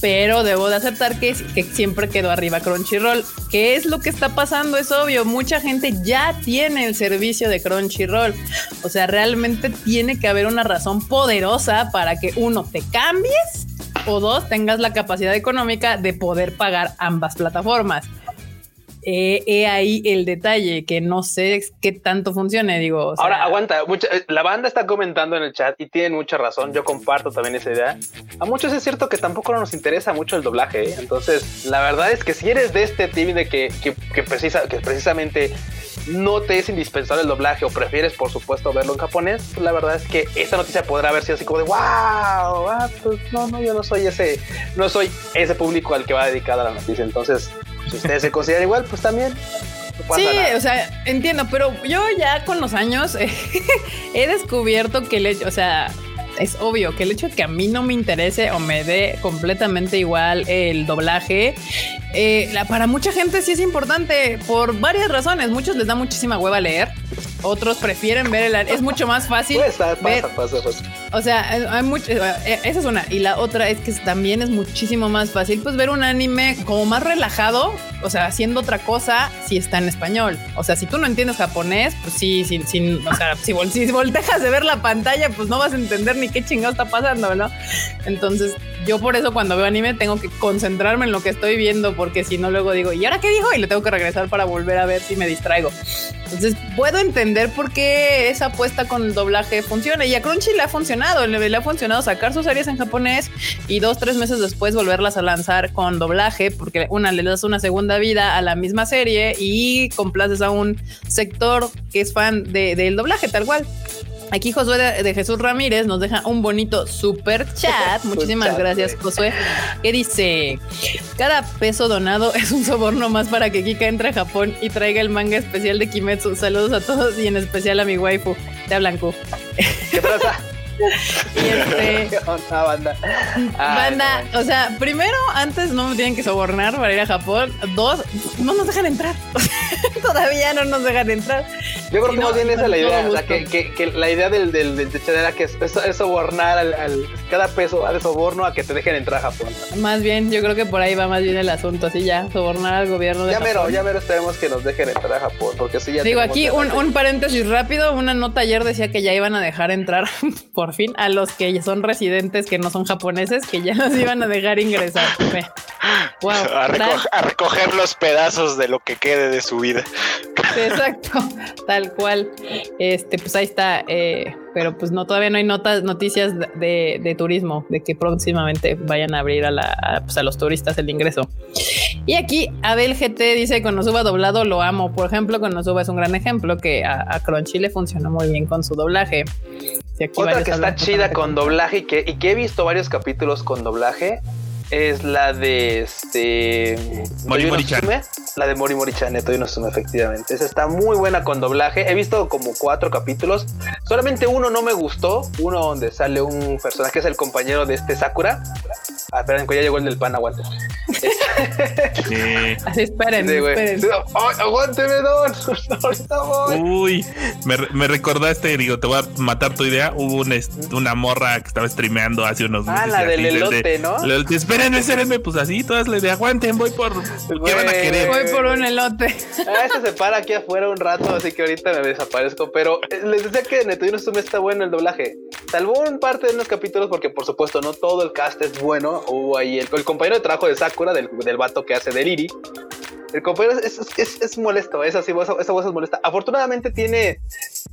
pero debo de aceptar que, siempre quedó arriba Crunchyroll. ¿Qué es lo que está pasando? Es obvio, mucha gente ya tiene el servicio de Crunchyroll. O sea, realmente tiene que haber una razón poderosa para que uno te cambies o dos tengas la capacidad económica de poder pagar ambas plataformas he, ahí el detalle, que no sé qué tanto funcione, digo. Ahora, aguanta, eh, la banda está comentando en el chat y tienen mucha razón, yo comparto también esa idea. A muchos es cierto que tampoco nos interesa mucho el doblaje, ¿eh? entonces la verdad es que si eres de este team de que, que, precisa, que precisamente no te es indispensable el doblaje o prefieres, por supuesto, verlo en japonés, pues la verdad es que esta noticia podrá haber sido así como de wow, ah, pues no, no, yo no soy ese, no soy ese público al que va dedicada la noticia. Entonces, si ustedes se consideran igual, pues también. sí, o sea, entiendo, pero yo ya con los años he descubierto que el hecho, o sea, es obvio que el hecho de que a mí no me interese o me dé completamente igual el doblaje, eh, para mucha gente sí es importante por varias razones. Muchos les da muchísima hueva leer, otros prefieren ver el es mucho más fácil. O sea, hay mucho, eh, esa es una y la otra es que también es muchísimo más fácil pues ver un anime como más relajado, o sea, haciendo otra cosa si está en español. O sea, si tú no entiendes japonés, pues sí, sin, sin o sea, si, si voltejas de ver la pantalla, pues no vas a entender ni qué chingado está pasando, ¿no? Entonces, yo por eso cuando veo anime tengo que concentrarme en lo que estoy viendo, porque si no luego digo, ¿y ahora qué dijo? Y le tengo que regresar para volver a ver si me distraigo. Entonces puedo entender por qué esa apuesta con el doblaje funciona. Y a Crunchy le ha funcionado, le, ha funcionado sacar sus series en japonés y dos, tres meses después volverlas a lanzar con doblaje, porque una le das una segunda vida a la misma serie y complaces a un sector que es fan del doblaje tal cual. Aquí Josué de, Jesús Ramírez nos deja un bonito super chat. Muchísimas gracias, Josué. Que dice: Cada peso donado es un soborno más para que Kika entre a Japón y traiga el manga especial de Kimetsu. Saludos a todos y en especial a mi waifu. Te Blanco. ¿Qué pasa? y este. banda. banda, o sea, primero, antes no me tienen que sobornar para ir a Japón. Dos, no nos dejan entrar. Todavía no nos dejan entrar. Yo creo que más bien esa es la idea. O sea, que, que, la idea del, del, del era que es, es, sobornar al, cada peso de soborno a que te dejen entrar a Japón. Más bien, yo creo que por ahí va más bien el asunto. Así ya, sobornar al gobierno de ya Japón. Mero, ya mero esperemos que nos dejen entrar a Japón. Porque si ya Digo, aquí un, un paréntesis rápido. Una nota ayer decía que ya iban a dejar entrar por fin a los que son residentes que no son japoneses, que ya los iban a dejar ingresar. a, recoger los pedazos de lo que quede de su vida. Exacto, tal cual. Este, pues ahí está. Eh, pero pues no, todavía no hay notas, noticias de, turismo, de que próximamente vayan a abrir a, la, pues a los turistas el ingreso. Y aquí Abel GT dice con Konosuba doblado lo amo. Por ejemplo, Konosuba es un gran ejemplo que a, a Crunchy le funcionó muy bien con su doblaje. Otra que está chida con doblaje y que, y que he visto varios capítulos con doblaje es la de este. Mori. La de Mori Mori Chan, Toyo no Sume, efectivamente. Esa está muy buena con doblaje. He visto como cuatro capítulos. Solamente uno no me gustó. Uno donde sale un personaje que es el compañero de este Sakura. Ah, esperen, que ya llegó el del pan, aguante. Así esperen, sí, esperen. aguánteme, don. Uy, me, me, recordaste, digo, te voy a matar tu idea. Hubo una, una morra que estaba streameando hace unos meses. Ah, la del elote, ¿no? espérenme, espérenme, pues así, todas le de aguanten, voy por. ¿Qué van a querer? Voy por un elote. Ah, este se para aquí afuera un rato, así que ahorita me desaparezco. Pero eh, les decía que Neto no está bueno el doblaje. Salvo un parte de unos capítulos, porque por supuesto no todo el cast es bueno hubo ahí el, compañero de trabajo de Sakura, del, del vato que hace de Liri. El compañero es, es, es, molesto, esa, esa voz es molesta. Afortunadamente tiene,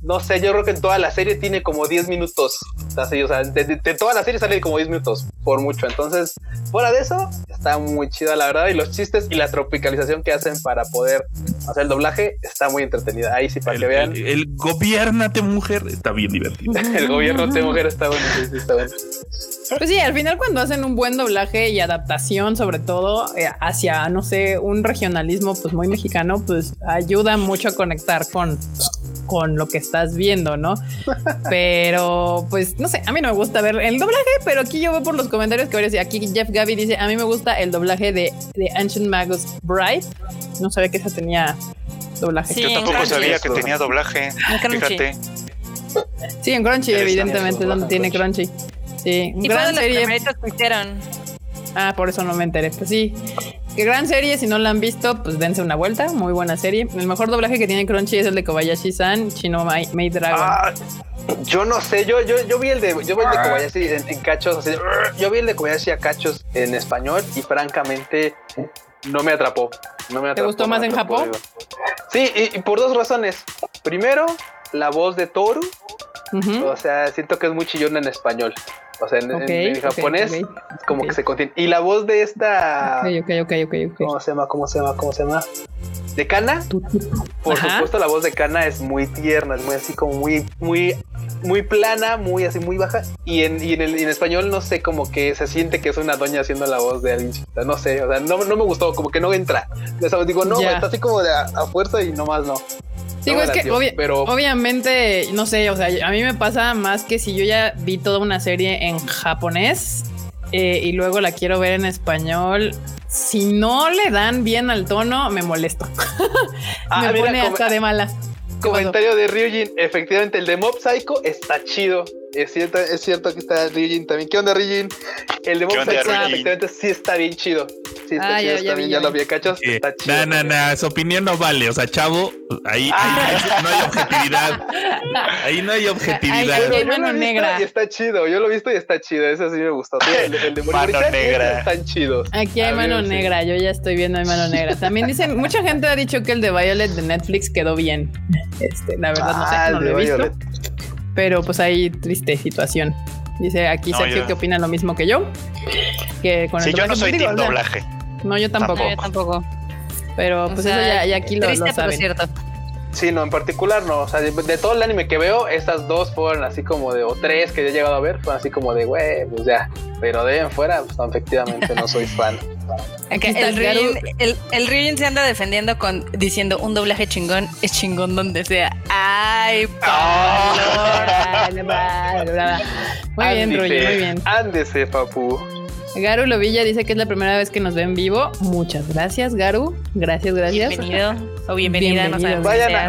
no sé, yo creo que en toda la serie tiene como 10 minutos. Así, o sea, de, de, toda la serie sale como 10 minutos, por mucho. Entonces, fuera de eso, está muy chida la verdad. Y los chistes y la tropicalización que hacen para poder hacer el doblaje está muy entretenida. Ahí sí, para que vean. El, el gobiernate mujer está bien divertido. el gobierno de mujer está bueno, sí, sí, está bueno. Pues sí, al final cuando hacen un buen doblaje y adaptación, sobre todo eh, hacia, no sé, un regionalismo pues muy mexicano, pues ayuda mucho a conectar con, con lo que estás viendo, ¿no? Pero pues no sé, a mí no me gusta ver el doblaje, pero aquí yo veo por los comentarios que decir, aquí Jeff Gaby dice, a mí me gusta el doblaje de, de Ancient Magus Bride. No sabía que esa tenía doblaje. yo tampoco sabía que tenía doblaje. Fíjate. Sí, en Crunchy, evidentemente, es donde tiene Crunchy. Sí, gran serie. Ah, por eso no me enteré. Pues sí, gran serie. Si no la han visto, pues dense una vuelta. Muy buena serie. El mejor doblaje que tiene Crunchy es el de Kobayashi-san, Chino Maid Dragon. Ah, yo no sé, yo, yo, yo vi el de, yo vi el de Kobayashi en, cachos, yo vi el de Kobayashi a cachos en español y francamente no me atrapó. No me atrapó ¿Te gustó más en Japón? Sí, y, por dos razones. Primero, la voz de Toru. O sea, siento que es muy chillona en español. O sea, en, japonés como que se contiene. Y la voz de esta... ¿Cómo se llama? ¿Cómo se llama? ¿Cómo se llama? De Kana. Por supuesto, la voz de Kana es muy tierna, es muy así como muy, muy, muy plana, muy así, muy baja. Y en, y en, el, en español no sé, como que se siente que es una doña haciendo la voz de alguien No sé, o sea, no, no me gustó, como que no entra. Digo, no, está así como de a, a fuerza y nomás no. Digo, es que obviamente, no sé, o sea, a mí me pasa más que si yo ya vi toda una serie en japonés eh, y luego la quiero ver en español, si no le dan bien al tono, me molesto. Ah, me pone hasta de mala. Comentario de Ryujin, efectivamente el de Mob Psycho está chido. Es cierto, es cierto que está Ryujin también. ¿Qué onda, Ryujin? El de Psycho efectivamente sí está bien chido. Sí, está ah, chido, ya, ya, lo vi, cachos. Está chido. No, no, no, su opinión no vale. O sea, chavo, ahí, ahí no hay objetividad. Ahí no hay objetividad. Ahí, hay mano negra. Y está chido. Yo lo he visto y está chido. Eso sí me gustó. El, el de mano negra. Están chidos. Aquí hay mano negra. Yo ya estoy viendo hay mano negra. También dicen, mucha gente ha dicho que el de Violet de Netflix quedó bien. Este, la verdad, no sé, ah, no lo he visto. Pero pues hay triste situación. Dice aquí Sergio que opina lo mismo que yo. Que con sí, yo no soy team doblaje. No, yo tampoco. Yo tampoco. Pero pues eso ya, ya aquí lo, lo saben. cierto. Sí, no, en particular no. O sea, de, todo el anime que veo, estas dos fueron así como de, o tres que he llegado a ver, fueron así como de, güey, pues ya. Pero de en fuera, pues efectivamente no soy fan. el, el, se anda defendiendo con diciendo un doblaje chingón es chingón donde sea. Ay, Pablo. muy bien, Ruin, muy bien. Ándese, papu. Garu Lovilla dice que es la primera vez que nos ve en vivo. Muchas gracias, Garu. Gracias, gracias. Bienvenido o bienvenida. vayan,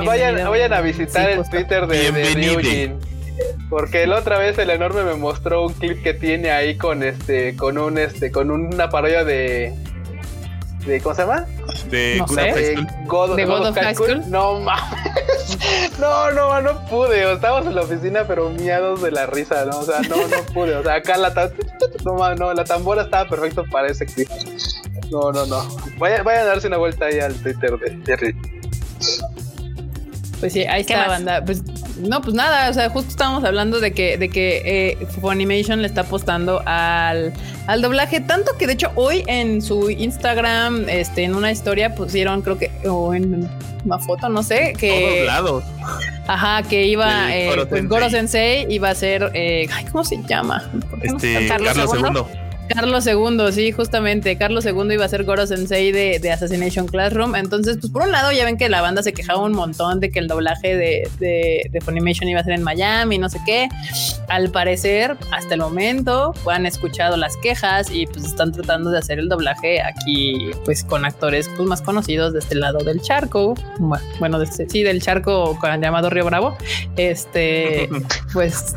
vayan, vayan, a visitar el Twitter de, de Porque la otra vez el enorme me mostró un clip que tiene ahí con este, con un este, con una parodia de de ¿cómo se llama? De, God, ¿De God, of High School. No mames. No, no, no pude. Estábamos en la oficina, pero miados de la risa, ¿no? O sea, no, no pude. O sea, acá la no, no, la tambora estaba perfecto para ese clip. No, no, no. Vayan, vayan a darse una vuelta ahí al Twitter de Jerry. Pues sí, ahí está la banda. Pues no, pues nada, o sea, justo estábamos hablando de que, de que eh, Funimation le está apostando al, al doblaje, tanto que de hecho hoy en su Instagram, este, en una historia pusieron, creo que, o en una foto, no sé, que. Todos Ajá, que iba, eh, Goro, Sensei. iba a ser, eh, ¿cómo se llama? Este, Carlos, II. Carlos II, sí, justamente. Carlos II iba a ser Goro Sensei de, de, Assassination Classroom. Entonces, pues por un lado, ya ven que la banda se quejaba un montón de que el doblaje de, de, Funimation iba a ser en Miami, no sé qué. Al parecer, hasta el momento, han escuchado las quejas y pues están tratando de hacer el doblaje aquí, pues con actores pues, más conocidos de este lado del charco. Bueno, de este, sí, del charco llamado Río Bravo. Este, pues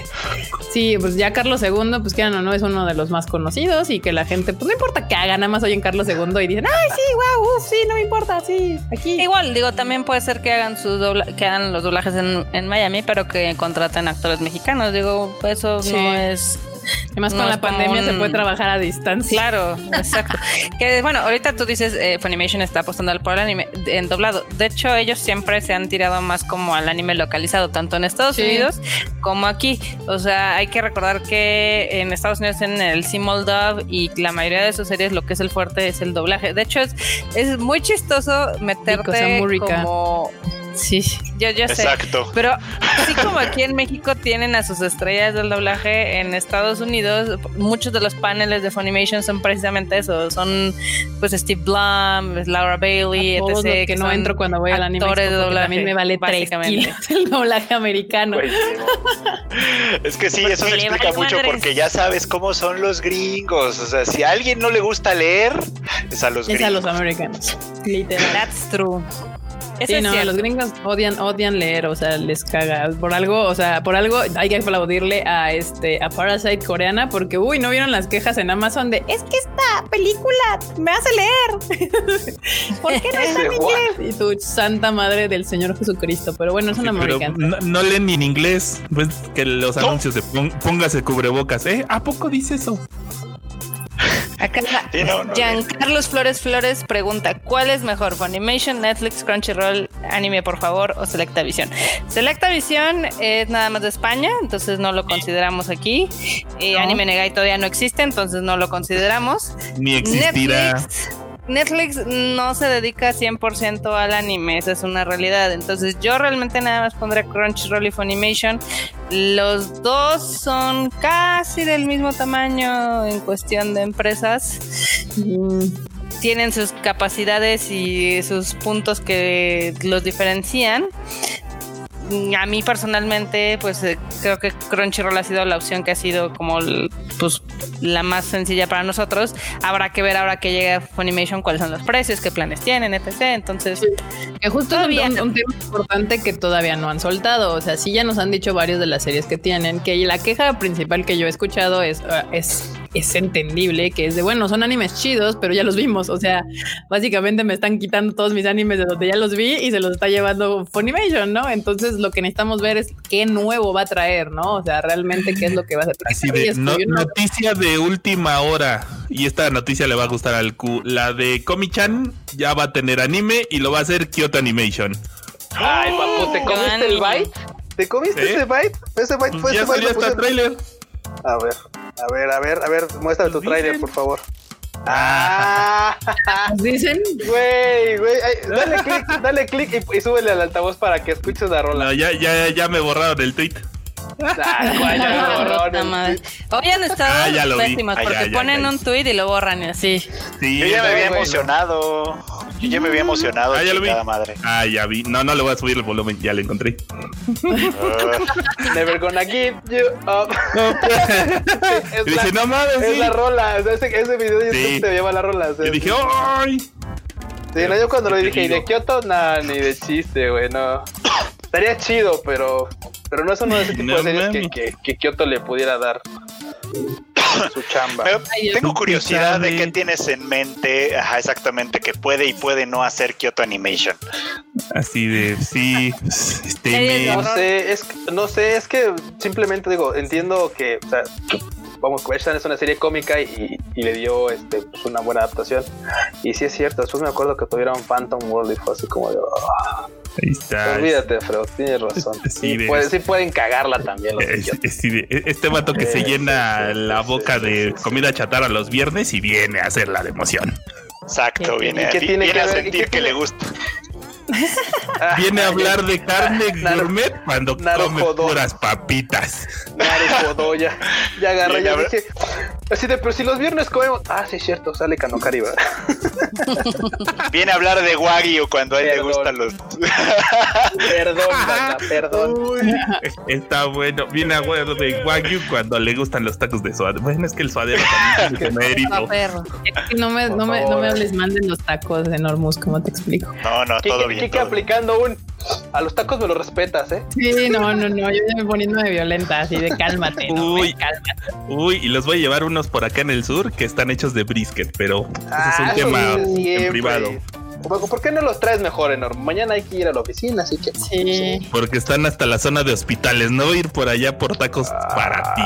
sí, pues ya Carlos II, pues que no, no es uno de los más conocidos y que la gente, pues no importa que haga, nada más oyen Carlos II y dicen, ay, sí, wow, sí, no me importa, sí, aquí. Igual, digo, también puede ser que hagan sus que hagan los doblajes en, en Miami, pero que contraten actores mexicanos. Digo, eso no es Además, con la pandemia se puede trabajar a distancia. Claro, exacto. que bueno, ahorita tú dices eh, Funimation está apostando por el anime en doblado. De hecho, ellos siempre se han tirado más como al anime localizado, tanto en Estados Unidos como aquí. O sea, hay que recordar que en Estados Unidos en el simul dub y la mayoría de sus series lo que es el fuerte es el doblaje. De hecho, es, es muy chistoso meterte como Sí, yo, ya sé. Exacto. Pero así como aquí en México tienen a sus estrellas del doblaje, en Estados Unidos muchos de los paneles de Funimation son precisamente eso. Son pues Steve Blum, Laura Bailey, etc. Que, no entro cuando voy al anime. De doblaje, también me vale tres el doblaje americano. es que sí, eso se explica mucho porque ya sabes cómo son los gringos. O sea, si a alguien no le gusta leer, es a los gringos. Es a los americanos. Literal. That's true sí, no, los gringos odian, odian leer, o sea, les caga. Por algo, o sea, por algo hay que aplaudirle a este a Parasite coreana, porque uy, no vieron las quejas en Amazon de es que esta película me hace leer. ¿Por qué no está en inglés? Y tu santa madre del Señor Jesucristo. Pero bueno, es una americana. No, leen ni en inglés, pues que los anuncios de póngase cubrebocas, ¿eh? ¿A poco dice eso? Acá Giancarlos Flores Flores pregunta: ¿Cuál es mejor? ¿Funimation, Netflix, Crunchyroll, Anime, por favor, o Selectavision? Selectavision es nada más de España, entonces no lo consideramos aquí. Eh, Anime Negai todavía no existe, entonces no lo consideramos. Ni existirá. Netflix, Netflix no se dedica 100% al anime, esa es una realidad. Entonces yo realmente nada más pondré Crunchyroll y Funimation. Los dos son casi del mismo tamaño en cuestión de empresas. Mm, tienen sus capacidades y sus puntos que los diferencian a mí personalmente, pues eh, creo que Crunchyroll ha sido la opción que ha sido como pues, la más sencilla para nosotros. Habrá que ver ahora que llegue Funimation cuáles son los precios, qué planes tienen, etc. Entonces, que justo todavía... un, un, tema importante que todavía no han soltado. O sea, sí ya nos han dicho varios de las series que tienen, que la queja principal que yo he escuchado es, ah, es es entendible, que es de, bueno, son animes chidos, pero ya los vimos. O sea, básicamente me están quitando todos mis animes de donde ya los vi y se los está llevando Funimation, ¿no? Entonces lo que necesitamos ver es qué nuevo va a traer, ¿no? O sea, realmente qué es lo que va a hacer. Así de, noticia de última hora. Y esta noticia le va a gustar al Q. La de Komi-chan ya va a tener anime y lo va a hacer Kyoto Animation. Ay, papu, ¿te comiste el byte? ¿Te comiste ese byte? Ese byte fue ya ese salió hasta trailer. A ver. A ver, a ver, a ver, muéstrame tu trailer, por favor. Ah, dicen, güey, güey, dale clic, dale clic y, súbele al altavoz para que escuches la rola. No, ya, ya, ya me borraron el tweet. Ah, Hoy han estado ah, pésimos porque ponen un tweet y lo borran y así. Sí, yo ya me había emocionado. Yo ya me había emocionado. Ah, ya lo vi. Madre. Ah, ya vi. No, no le voy a subir el volumen, ya lo encontré. Never gonna give you up. es la, no mames. Es la rola. ese, ese video de YouTube te llama la rola. Y dije, ¡ay! Sí, no, yo cuando lo dije, ¿y de Kyoto? Nada, ni de chiste, güey, no. Estaría chido, pero pero no es uno de ese tipo de series que, que, que, Kyoto le pudiera dar su chamba. tengo curiosidad de qué tienes en mente, ajá, exactamente, que puede y puede no hacer Kyoto Animation. Así de, sí, este, no sé, es, no sé, es que simplemente digo, entiendo que, o sea, vamos, Question es una serie cómica y, y le dio este, pues una buena adaptación. Y sí es cierto, después me acuerdo que tuvieron Phantom World y fue así como de... Ah". Ahí está. Olvídate, Fred, tienes razón. Sí, sí, pueden cagarla también. Los este vato que se llena la boca de comida chatarra los viernes y viene a hacer la de emoción. Exacto, viene, a, viene a sentir que le gusta. Viene a hablar de carne gourmet cuando come puras papitas. Ya, ya agarré, ya dije, Así de, pero si los viernes comemos. Ah, sí, es cierto, sale Kanokari, ¿verdad? Viene a hablar de Wagyu cuando a él le gustan los. perdón, perdón. está bueno. Viene a hablar de Wagyu cuando le gustan los tacos de suadero. Bueno, es que el suadero también tiene mérito. No, me, no, me, no me les manden los tacos de Normus, ¿cómo te explico? No, no, todo bien. Kike aplicando un. A los tacos me los respetas, ¿eh? Sí, no, no, no. Yo ya me poniéndome violenta, así de cálmate. Uy, cálmate. Uy, y los voy a llevar unos por acá en el sur que están hechos de brisket, pero ese es un ah, tema en privado. ¿Por qué no los traes mejor, Enorme? Mañana hay que ir a la oficina, así que. Sí. Porque están hasta la zona de hospitales, no ir por allá por tacos para ti.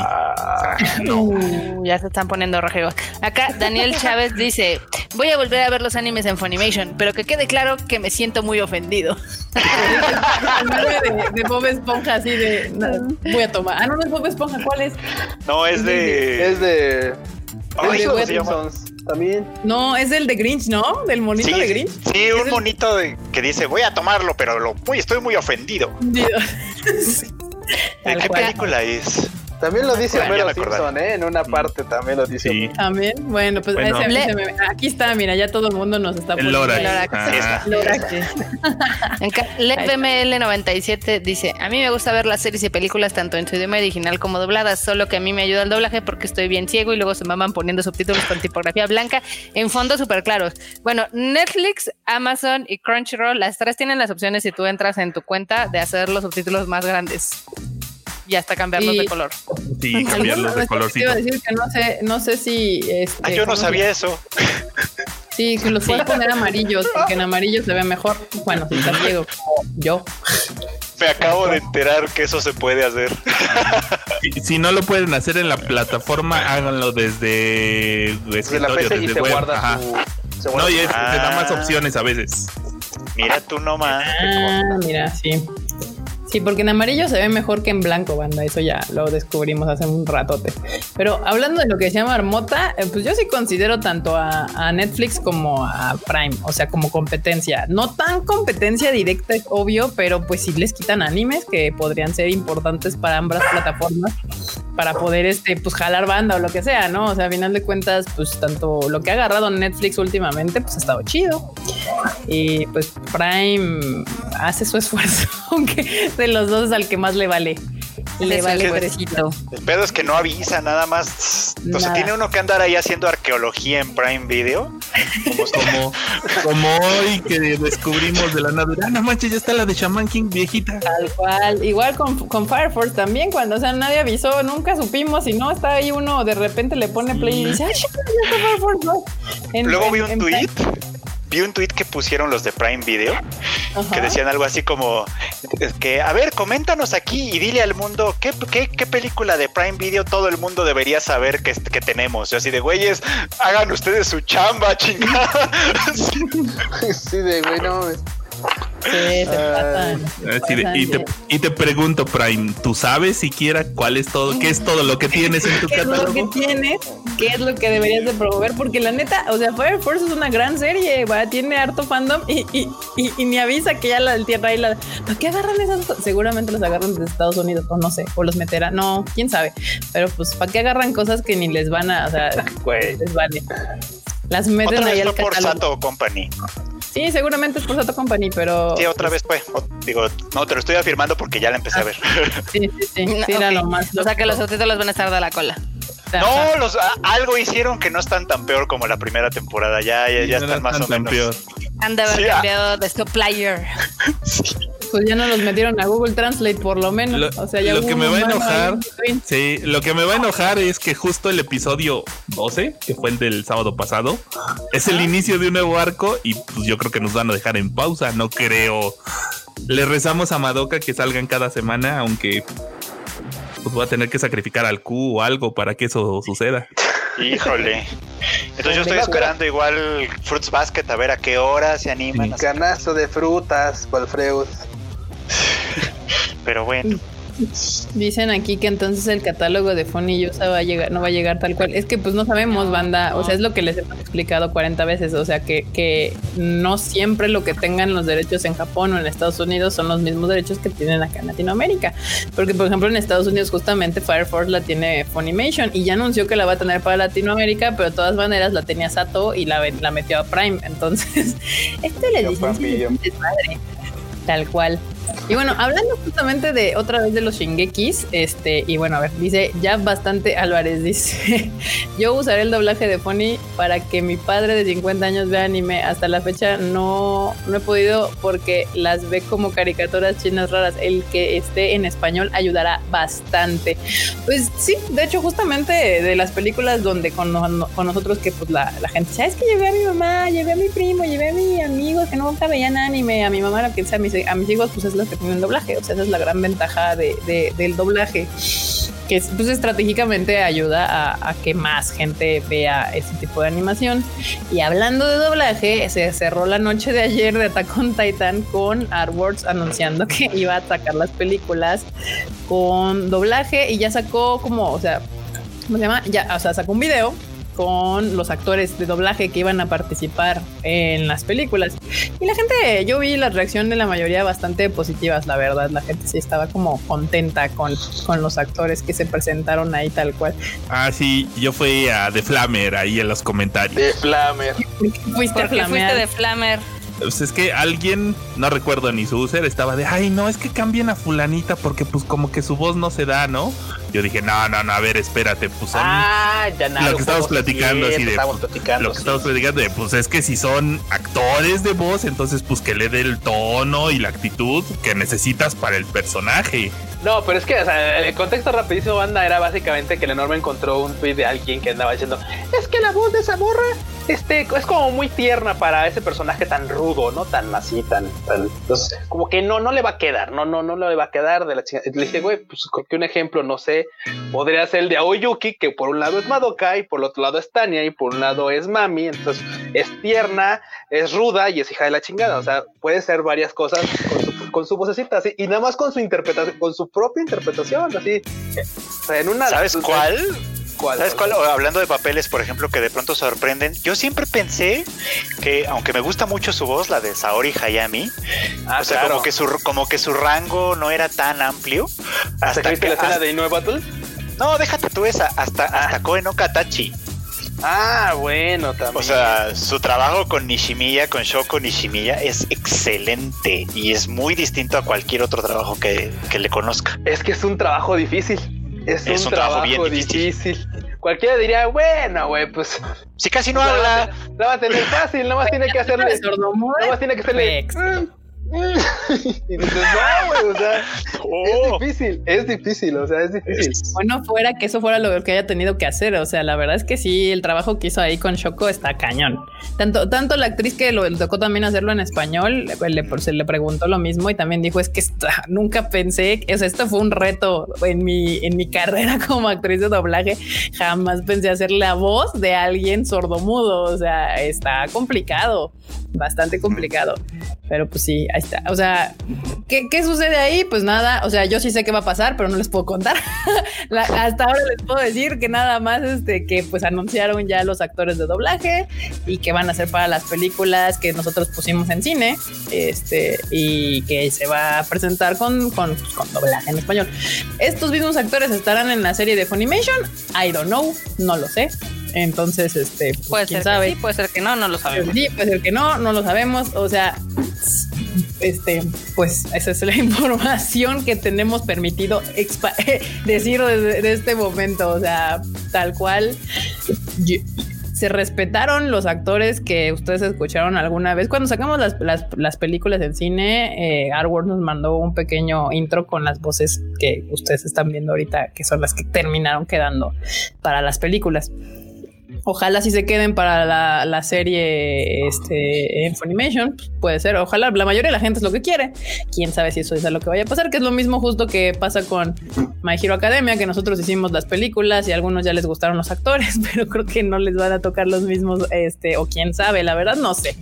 Uh, ya se están poniendo rojos. Acá Daniel Chávez dice: Voy a volver a ver los animes en Funimation, pero que quede claro que me siento muy ofendido. de, de, Bob Esponja, así de. voy a tomar. Ah, no, no es Bob Esponja, ¿cuál es? No, es de. Es de. Ay, de también. No, es el de Grinch, ¿no? Del monito de Grinch. Sí, un monito que dice, voy a tomarlo, pero lo, estoy muy ofendido. ¿De qué película es? También lo dice Homero Simpson, ¿eh? En una parte también lo dice. Sí. También, bueno, pues aquí está, mira, ya todo el mundo nos está poniendo. El LEDBML 97 dice, a mí me gusta ver las series y películas tanto en su idioma original como dobladas, solo que a mí me ayuda el doblaje porque estoy bien ciego y luego se maman poniendo subtítulos con tipografía blanca en fondos súper claros. Bueno, Netflix, Amazon y Crunchyroll, las tres tienen las opciones si tú entras en tu cuenta de hacer los subtítulos más grandes y hasta cambiarlos de color. Sí, cambiarlos de color. Iba a decir que no sé, no sé si. Este, ah, yo no sabía eso. Sí, que los puedes poner amarillos, porque en amarillo se ve mejor. Bueno, si estás ciego, yo. Me acabo de enterar que eso se puede hacer. Si, no lo pueden hacer en la plataforma, háganlo desde, desde la PC y se guarda No, y te da más ah. opciones a veces. Mira tú nomás. Ah, mira, sí. Sí, porque en amarillo se ve mejor que en blanco, banda. Eso ya lo descubrimos hace un ratote. Pero hablando de lo que se llama Armota, eh, pues yo sí considero tanto a, Netflix como a Prime, o sea, como competencia. No tan competencia directa, obvio, pero pues sí les quitan animes que podrían ser importantes para ambas plataformas para poder este pues jalar banda o lo que sea, ¿no? O sea, a final de cuentas, pues tanto lo que ha agarrado Netflix últimamente, pues ha estado chido. Y pues Prime hace su esfuerzo, aunque de los dos es al que más le vale. Le vale El pedo es que no avisa nada más. Entonces tiene uno que andar ahí haciendo arqueología en Prime Video. Como, como, hoy que descubrimos de la nada. Ah, no manches, ya está la de Shaman King viejita. Tal cual. Igual con, con Fire Force también, cuando o sea, nadie avisó, nunca supimos. Si no, está ahí uno, de repente le pone play y dice, Fire Force Luego vi un tweet vi un tweet que pusieron los de Prime Video que decían algo así como que a ver, coméntanos aquí y dile al mundo qué, qué, película de Prime Video todo el mundo debería saber que, que tenemos. Así de güeyes, hagan ustedes su chamba, chingada. sí, de güey, no. Ah, y, te, pregunto, Prime, ¿tú sabes siquiera cuál es todo, qué es todo lo que tienes en tu ¿Qué catálogo? Es lo que tienes, qué es lo que deberías de promover, porque la neta, o sea, Fire Force es una gran serie, tiene harto fandom y, y, y, ni avisa que ya la del tierra y la. ¿Para qué agarran esas? Seguramente los agarran de Estados Unidos, o no sé, o los meterán, no, quién sabe. Pero pues, ¿para qué agarran cosas que ni les van a, o sea, les vale? Las meten ahí al por Sato Company. Sí, seguramente es por Sato Company, pero. Sí, otra vez fue. Digo, no te lo estoy afirmando porque ya la empecé a ver. Sí, sí, sí. sí era lo más. O sea que los subtítulos van a estar de la cola. No, los, algo hicieron que no están tan peor como la primera temporada. Ya, ya, están más o menos. Peor. Han de haber cambiado de supplier. sí pues ya no nos metieron a Google Translate por lo menos. Lo, o sea, ya lo que me va a enojar, sí, lo que me va a enojar es que justo el episodio 12, que fue el del sábado pasado, es el inicio de un nuevo arco y pues yo creo que nos van a dejar en pausa. No creo. Le rezamos a Madoka que salgan cada semana, aunque pues voy a tener que sacrificar al Q o algo para que eso suceda. Híjole. Entonces yo estoy esperando igual Fruits Basket a ver a qué hora se animan. Canasto de frutas, Freud. Pero bueno. Dicen aquí que entonces el catálogo de Funny Yusa va a llegar, no va a llegar tal cual. Es que pues no sabemos, banda. O sea, es lo que les he explicado 40 veces. O sea, que, que no siempre lo que tengan los derechos en Japón o en Estados Unidos son los mismos derechos que tienen acá en Latinoamérica. Porque, por ejemplo, en Estados Unidos justamente Fire Force la tiene Funimation y ya anunció que la va a tener para Latinoamérica, pero de todas maneras la tenía Sato y la, la metió a Prime. Entonces, este le dice tal cual. Y bueno, hablando justamente de otra vez de los Shingekis, este, y bueno, a ver, dice ya bastante Álvarez, dice, yo usaré el doblaje de Funny para que mi padre de 50 años vea anime. Hasta la fecha no, no he podido porque las ve como caricaturas chinas raras. El que esté en español ayudará bastante. Pues sí, de hecho, justamente de las películas donde con, nosotros que pues la, gente, ¿sabes que llevé a mi mamá, llevé a mi primo, llevé a mi amigo que nunca veían anime, a mi mamá, lo que sea, a mis, a mis hijos, pues es la que tienen doblaje. O sea, esa es la gran ventaja de, del doblaje, que pues, estratégicamente ayuda a, a, que más gente vea ese tipo de animación. Y hablando de doblaje, se cerró la noche de ayer de Attack on Titan con Artworks anunciando que iba a atacar las películas con doblaje y ya sacó como, o sea, ¿cómo se llama? Ya, o sea, sacó un video con los actores de doblaje que iban a participar en las películas. Y la gente, yo vi la reacción de la mayoría bastante positivas, la verdad. La gente sí estaba como contenta con, con los actores que se presentaron ahí tal cual. Ah, sí, yo fui a The Flamer ahí en los comentarios. The Flamer. Fuiste, fuiste de Flamer. Pues es que alguien, no recuerdo ni su user, estaba de, ay, no, es que cambien a fulanita porque pues como que su voz no se da, ¿no? Yo dije, no, no, no, a ver, espérate, pues son ah, ya nada, lo que estamos platicando, así de, estamos platicando, lo que estamos platicando de, pues es que si son actores de voz, entonces pues que le dé el tono y la actitud que necesitas para el personaje. No, pero es que, o sea, el contexto rapidísimo, banda, era básicamente que el enorme encontró un tweet de alguien que andaba diciendo, es que la voz de esa morra este, es como muy tierna para ese personaje tan rudo, ¿no? Tan así, tan, tan. Entonces, como que no, no le va a quedar, no, no, no le va a quedar de la chingada. Le dije, güey, pues que un ejemplo, no sé, podría ser el de Aoyuki, que por un lado es Madoka y por el otro lado es Tania y por un lado es Mami. Entonces, es tierna, es ruda y es hija de la chingada. O sea, puede ser varias cosas con su, con su vocecita así y nada más con su interpretación, con su propia interpretación, así. en una. ¿Sabes cuál? ¿Sabes cuál? Hablando de papeles, por ejemplo, que de pronto sorprenden. Yo siempre pensé que, aunque me gusta mucho su voz, la de Saori Hayami, ah, o sea, como que su como que su rango no era tan amplio. Hasta que la escena de Inoue Battle. No, déjate tú esa, hasta, ah. hasta Koe no Katachi. Ah, bueno, también. O sea, su trabajo con Nishimiya, con Shoko Nishimiya, es excelente y es muy distinto a cualquier otro trabajo que, que le conozca. Es que es un trabajo difícil. Es, un, trabajo, bien difícil. Cualquiera diría, bueno, güey, pues. Si casi no habla. La va a tener fácil, nada más tiene que hacerle. Nada más tiene que hacerle. Y dices, no, güey, o sea, es oh. difícil, es difícil, o sea, es difícil. Bueno, fuera que eso fuera lo que haya tenido que hacer, o sea, la verdad es que sí, el trabajo que hizo ahí con Shoko está cañón. Tanto, tanto la actriz que lo tocó también hacerlo en español, le, se le preguntó lo mismo y también dijo, es que nunca pensé, o sea, esto fue un reto en mi, en mi carrera como actriz de doblaje, jamás pensé hacer la voz de alguien sordomudo, o sea, está complicado, bastante complicado, pero pues sí, ahí o sea, ¿qué, sucede ahí? Pues nada, o sea, yo sí sé qué va a pasar, pero no les puedo contar. hasta ahora les puedo decir que nada más este, que pues anunciaron ya los actores de doblaje y que van a ser para las películas que nosotros pusimos en cine, este, y que se va a presentar con, con, con doblaje en español. Estos mismos actores estarán en la serie de Funimation. I don't know, no lo sé. Entonces, este, pues, puede ser sabe? que sí, puede ser que no, no lo sabemos. Sí, puede ser que no, no lo sabemos. O sea, este, pues esa es la información que tenemos permitido decir desde, este momento. O sea, tal cual. se respetaron los actores que ustedes escucharon alguna vez. Cuando sacamos las, películas en cine, eh, nos mandó un pequeño intro con las voces que ustedes están viendo ahorita, que son las que terminaron quedando para las películas. Ojalá si se queden para la, la serie este, en Funimation, pues, puede ser. Ojalá la mayoría de la gente es lo que quiere. Quién sabe si eso es lo que vaya a pasar, que es lo mismo justo que pasa con My Hero Academia, que nosotros hicimos las películas y a algunos ya les gustaron los actores, pero creo que no les van a tocar los mismos, este, o quién sabe, la verdad no sé.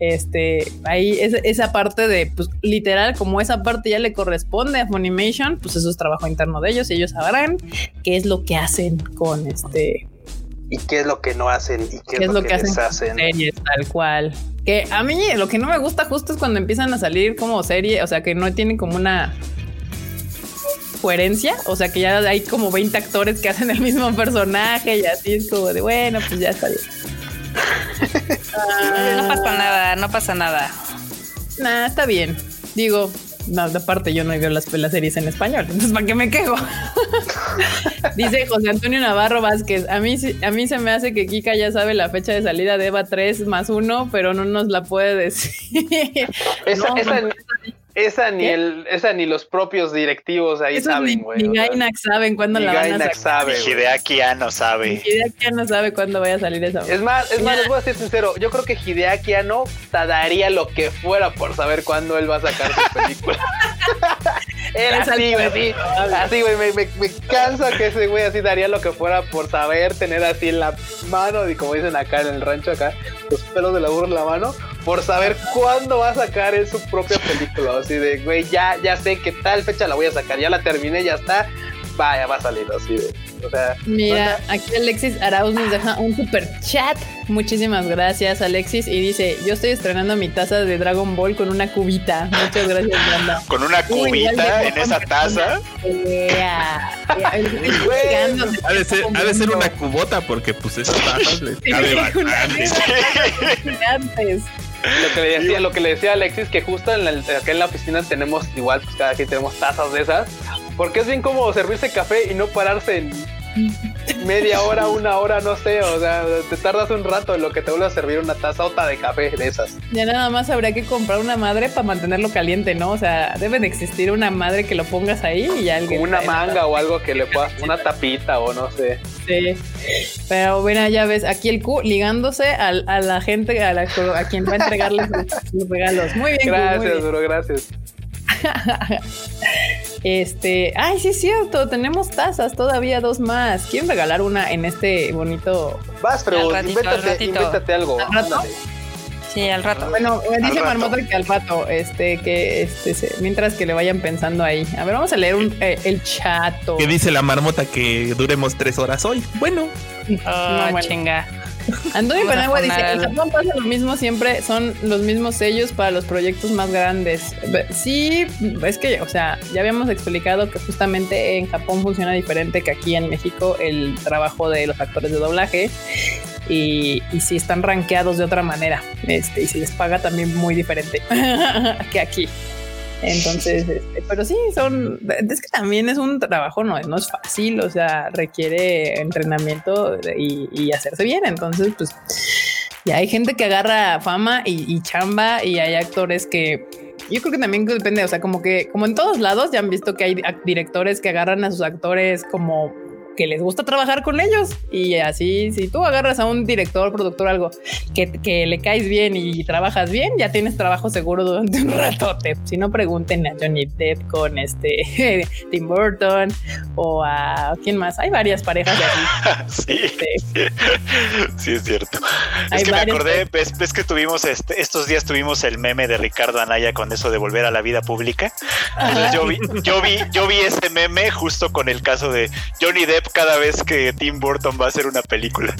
Este, ahí es, esa parte de, pues literal, como esa parte ya le corresponde a Funimation, pues eso es trabajo interno de ellos y ellos sabrán qué es lo que hacen con este y qué es lo que no hacen y qué, es, lo, que, hacen, series tal cual. Que a mí lo que no me gusta justo es cuando empiezan a salir como serie o sea que no tienen como una coherencia o sea que ya hay como 20 actores que hacen el mismo personaje y así es como de bueno pues ya está bien no pasa nada no pasa nada. Nah, está bien. Digo aparte yo no veo las, las series en español, entonces ¿para qué me quejo? Dice José Antonio Navarro Vázquez, a mí, a mí se me hace que Kika ya sabe la fecha de salida de Eva 3 más 1, pero no nos la puede decir. Esa, esa ni el, esa ni los propios directivos ahí saben, güey. Ni, Gainax saben cuándo la van a sacar. sabe. Hideaki no sabe. Hideaki no sabe cuándo vaya a salir esa. Es más, es más, les voy a ser sincero. Yo creo que Hideaki no daría lo que fuera por saber cuándo él va a sacar su película. Él así, güey, así, así, güey, me, me, me, cansa que ese güey así daría lo que fuera por saber tener así en la mano, y como dicen acá en el rancho acá, los pelos de la burra en la mano, por saber cuándo va a sacar en su propia película. Así de, güey, ya, ya sé que tal fecha la voy a sacar, ya la terminé, ya está. Vaya, va a salir así de. O sea, Mira, aquí Alexis Arauz nos deja un super chat. Muchísimas gracias, Alexis. Y dice: Yo estoy estrenando mi taza de Dragon Ball con una cubita. Muchas gracias, Branda. ¿Con una cubita en esa taza? ha, de ser, ha de ser una cubota, porque pues esas tazas les cabe bastante. Lo que le decía, lo que le decía a Alexis, que justo en acá en la oficina tenemos igual, pues cada quien tenemos tazas de esas, porque es bien como servirse café y no pararse en media hora, una hora, no sé, o sea, te tardas un rato en lo que te vuelve a servir una tazota de café de esas. Ya nada más habría que comprar una madre para mantenerlo caliente, ¿no? O sea, debe de existir una madre que lo pongas ahí y alguien. Una manga o algo que le puedas, una tapita o no sé. Sí. Pero bueno, ya ves, aquí el Q ligándose a, la gente a, a quien va a entregarles los, regalos. Muy bien, Gracias, bro, gracias. este, ay, sí es cierto, tenemos tazas, todavía dos más. ¿Quieren regalar una en este bonito? Vas, pero invéntate, algo. Sí, al rato. Bueno, me dice Marmota que al rato, este, que este, mientras que le vayan pensando ahí. A ver, vamos a leer un, eh, el chato. ¿Qué dice la marmota que duremos tres horas hoy? Bueno. Oh, no, chinga. Antonio Panagua dice, en Japón pasa lo mismo siempre, son los mismos sellos para los proyectos más grandes. Sí, es que, o sea, ya habíamos explicado que justamente en Japón funciona diferente que aquí en México el trabajo de los actores de doblaje y, y si están rankeados de otra manera, este, y si les paga también muy diferente que aquí. Entonces, este, pero sí, son, es que también es un trabajo, no, no es fácil, o sea, requiere entrenamiento y, hacerse bien. Entonces, pues, y hay gente que agarra fama y, chamba y hay actores que yo creo que también depende, o sea, como que, como en todos lados, ya han visto que hay directores que agarran a sus actores como que les gusta trabajar con ellos. Y así, si tú agarras a un director, productor, algo que, que le caes bien y trabajas bien, ya tienes trabajo seguro durante un ratote. Si no, pregunten a Johnny Depp con este Tim Burton o a quién más. Hay varias parejas de así. sí, este, sí, es cierto. es que me acordé, ves, que tuvimos este, estos días tuvimos el meme de Ricardo Anaya con eso de volver a la vida pública. yo vi, yo vi, yo vi ese meme justo con el caso de Johnny Depp cada vez que Tim Burton va a hacer una película.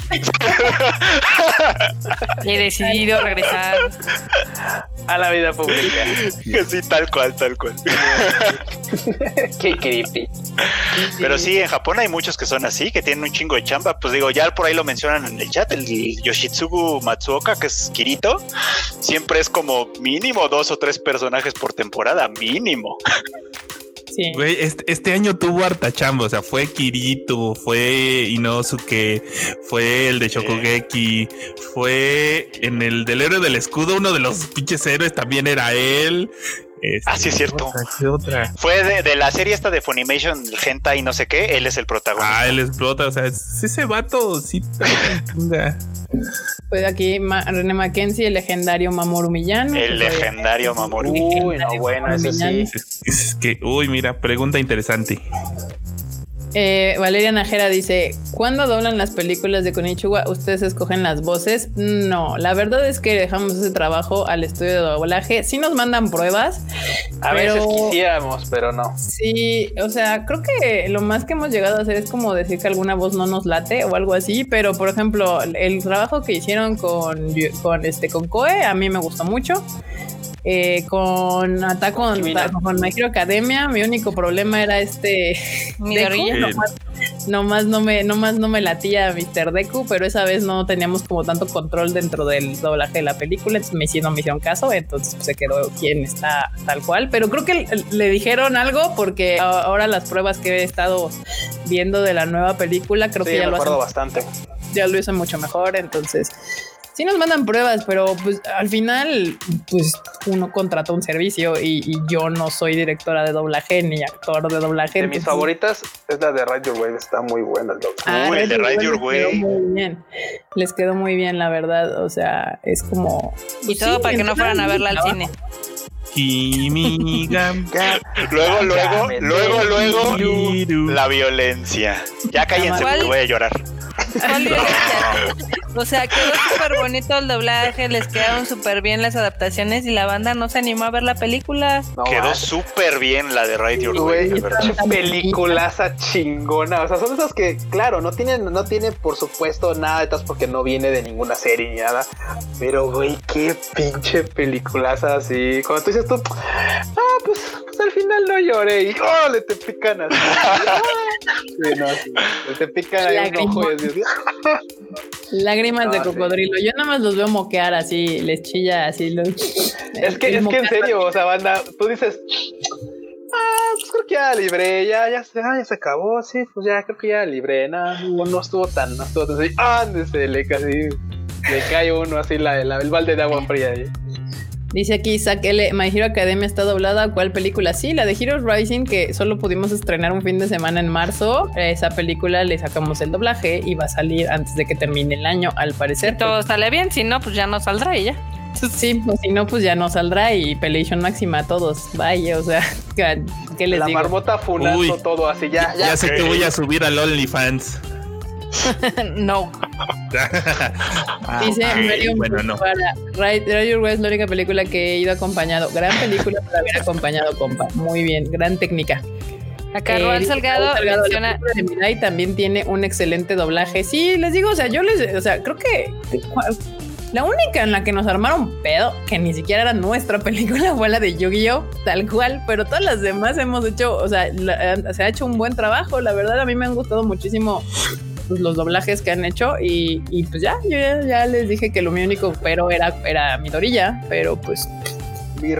He decidido regresar a la vida pública. Sí, tal cual, tal cual. Qué creepy. Pero sí, en Japón hay muchos que son así, que tienen un chingo de chamba. Pues digo, ya por ahí lo mencionan en el chat, el Yoshitsugu Matsuoka, que es Kirito, siempre es como mínimo dos o tres personajes por temporada, mínimo. Este, este, año tuvo harta chamba, o sea, fue Kirito, fue Inosuke, fue el de Shokugeki, fue en el del héroe del escudo, uno de los pinches héroes también era él. Este, ah, sí, es cierto. Otra? Fue de, la serie esta de Funimation, Genta y no sé qué. Él es el protagonista. Ah, él explota. O sea, ese vato sí. pues aquí René Mackenzie, el legendario Mamoru Millán. El legendario Mamoru. Uy, no, bueno, ese sí. Es que, uy, mira, pregunta interesante. Eh, Valeria Najera dice: ¿Cuándo doblan las películas de Konichiwa? ¿Ustedes escogen las voces? No, la verdad es que dejamos ese trabajo al estudio de doblaje. Sí nos mandan pruebas. A veces quisiéramos, pero no. Sí, o sea, creo que lo más que hemos llegado a hacer es como decir que alguna voz no nos late o algo así. Pero por ejemplo, el trabajo que hicieron con, con este con Koe a mí me gustó mucho. Eh, con Attack con, con My Hero Academia, mi único problema era este nomás, no me, nomás no me latía Mr. Deku, pero esa vez no teníamos como tanto control dentro del doblaje de la película, entonces me hicieron, me hicieron caso, entonces pues, se quedó quien está tal cual, pero creo que le dijeron algo porque ahora las pruebas que he estado viendo de la nueva película, creo que ya lo hacen bastante. Ya lo hizo mucho mejor, entonces sí nos mandan pruebas, pero pues al final, pues uno contrata un servicio y, yo no soy directora de doblaje ni actor de doblaje. De mis favoritas es la de Ride Your Way, está muy buena el doblaje. Ah, el de Ride Your Way. Muy bien. Les quedó muy bien, la verdad. O sea, es como. Y todo para que no fueran a verla al cine. luego, luego, luego, luego, la violencia. Ya cállense, porque voy a llorar. o sea, quedó súper bonito el doblaje, les quedaron súper bien las adaptaciones y la banda no se animó a ver la película. quedó súper bien la de Radio Way. Peliculaza chingona. O sea, son esas que, claro, no tienen, no tiene por supuesto nada de estas porque no viene de ninguna serie ni nada. Pero, güey, qué pinche peliculaza así. Cuando tú dices tú, ah, pues, pues al final no lloré y oh, le te pican así. sí, no, sí, le te pican ahí un ojo y Lágrimas de cocodrilo. Yo nada más los veo moquear así, les chilla así. Es que, es que en serio, o sea, banda, tú dices, ah, pues creo que ya libré, ya, ya, se, ya se acabó, sí, pues ya creo que ya libré, no, no estuvo tan, no estuvo tan así, ándese, le casi, le cae uno así la, el balde de agua fría ahí. Dice aquí Isaac L. My Hero Academia está doblada. ¿Cuál película? Sí, la de Heroes Rising, que solo pudimos estrenar un fin de semana en marzo. Esa película le sacamos el doblaje y va a salir antes de que termine el año, al parecer. todo sale bien, si no, pues ya no saldrá ella. Sí, pues si no, pues ya no saldrá y Pelation máxima a todos. Vaya, o sea, ¿qué les La digo? La marmota funando todo así, ya. Ya, ya sé que voy a subir al OnlyFans. no. Dice Mario bueno, no. Your Way es la única película que he ido acompañado. Gran película para haber acompañado, compa. Muy bien, gran técnica. Acá Roel Salgado, menciona... y también tiene un excelente doblaje. Sí, les digo, o sea, yo les, o sea, creo que la única en la que nos armaron pedo, que ni siquiera era nuestra película, fue la de Yu-Gi-Oh! tal cual, pero todas las demás hemos hecho, o sea, se ha hecho un buen trabajo. La verdad, a mí me han gustado muchísimo pues, los doblajes que han hecho y, pues ya, yo ya, les dije que lo único pero era, era mi dorilla, pero pues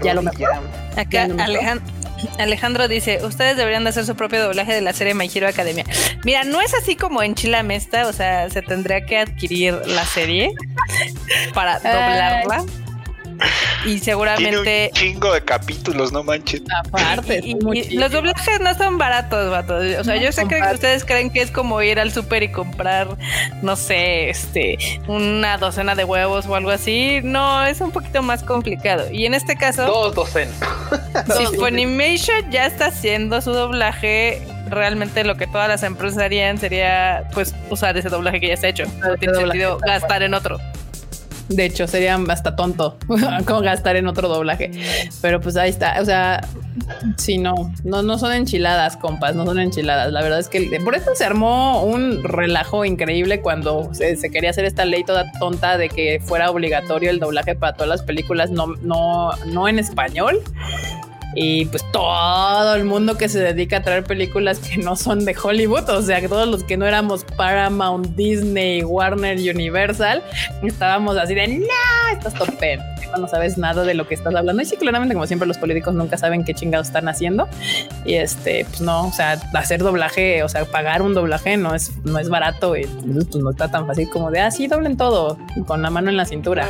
ya lo mejor. Acá Alejandro, dice, ustedes deberían de hacer su propio doblaje de la serie My Hero Academia. Mira, no es así como en Chila Mesta, o sea, se tendría que adquirir la serie para doblarla. Y seguramente. Tiene un chingo de capítulos, no manches. Aparte, los doblajes no son baratos, vatos. O sea, yo sé que ustedes creen que es como ir al súper y comprar, no sé, este, una docena de huevos o algo así. No, es un poquito más complicado. Y en este caso. Dos docenas. si Funimation ya está haciendo su doblaje realmente lo que todas las empresas harían sería pues usar ese doblaje que ya está hecho. No tiene sentido gastar en otro. De hecho, sería hasta tonto como gastar en otro doblaje. Pero pues ahí está. O sea, sí, no, no, no son enchiladas, compas, no son enchiladas. La verdad es que por eso se armó un relajo increíble cuando se, quería hacer esta ley toda tonta de que fuera obligatorio el doblaje para todas las películas, no, no, no en español y pues todo el mundo que se dedica a traer películas que no son de Hollywood, o sea, todos los que no éramos Paramount, Disney, Warner, Universal, estábamos así de, no, estás tope, no sabes nada de lo que estás hablando. Y sí, claramente, como siempre, los políticos nunca saben qué chingados están haciendo. Y este, pues no, o sea, hacer doblaje, o sea, pagar un doblaje no es, no es barato y pues no está tan fácil como de, ah, sí, doblen todo con la mano en la cintura.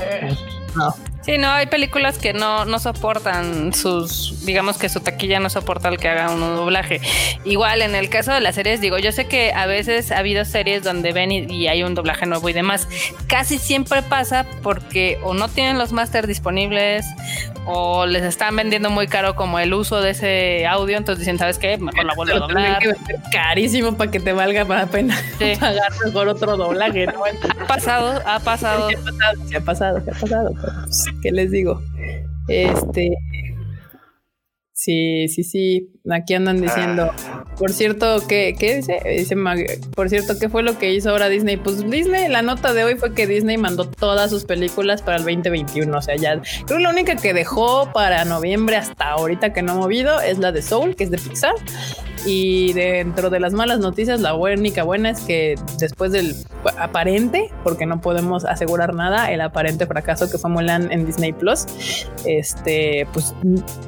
No. Sí, no, hay películas que no, no soportan sus, digamos que su taquilla no soporta el que haga un doblaje. Igual en el caso de las series, digo, yo sé que a veces ha habido series donde ven y, hay un doblaje nuevo y demás. Casi siempre pasa porque o no tienen los máster disponibles o les están vendiendo muy caro como el uso de ese audio, entonces dicen, ¿sabes qué? Mejor la vuelvo a doblar. Carísimo para que te valga para pena pagar mejor otro doblaje. Ha pasado, ha pasado. Se ha pasado, se ha pasado, pues, ¿Qué les digo? Este. Sí, sí, sí. Aquí andan diciendo. Ah. Por cierto, ¿qué, ¿qué dice? Dice por cierto, ¿qué fue lo que hizo ahora Disney? Pues Disney, la nota de hoy fue que Disney mandó todas sus películas para el 2021. O sea, ya creo que la única que dejó para noviembre hasta ahorita que no ha movido es la de Soul, que es de Pixar. Y dentro de las malas noticias, la única buena es que después del aparente, porque no podemos asegurar nada, el aparente fracaso que fue Mulan en Disney Plus, este, pues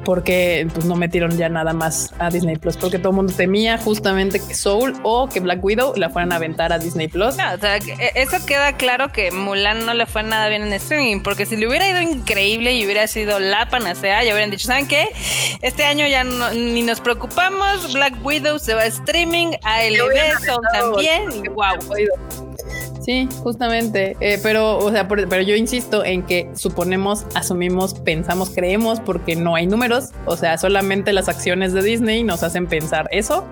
porque pues no metieron ya nada más a Disney Plus, porque todo el mundo temía justamente que Soul o que Black Widow la fueran a aventar a Disney Plus. No, o sea, e, eso queda claro que Mulan no le fue nada bien en streaming, porque si le hubiera ido increíble y hubiera sido la panacea, ya hubieran dicho, ¿saben qué? Este año ya ni nos preocupamos, Black Widow se va a streaming, a el Soul también, y wow. Sí, justamente. Eh, pero, o sea, pero yo insisto en que suponemos, asumimos, pensamos, creemos, porque no hay números. O sea, solamente las acciones de Disney nos hacen pensar eso.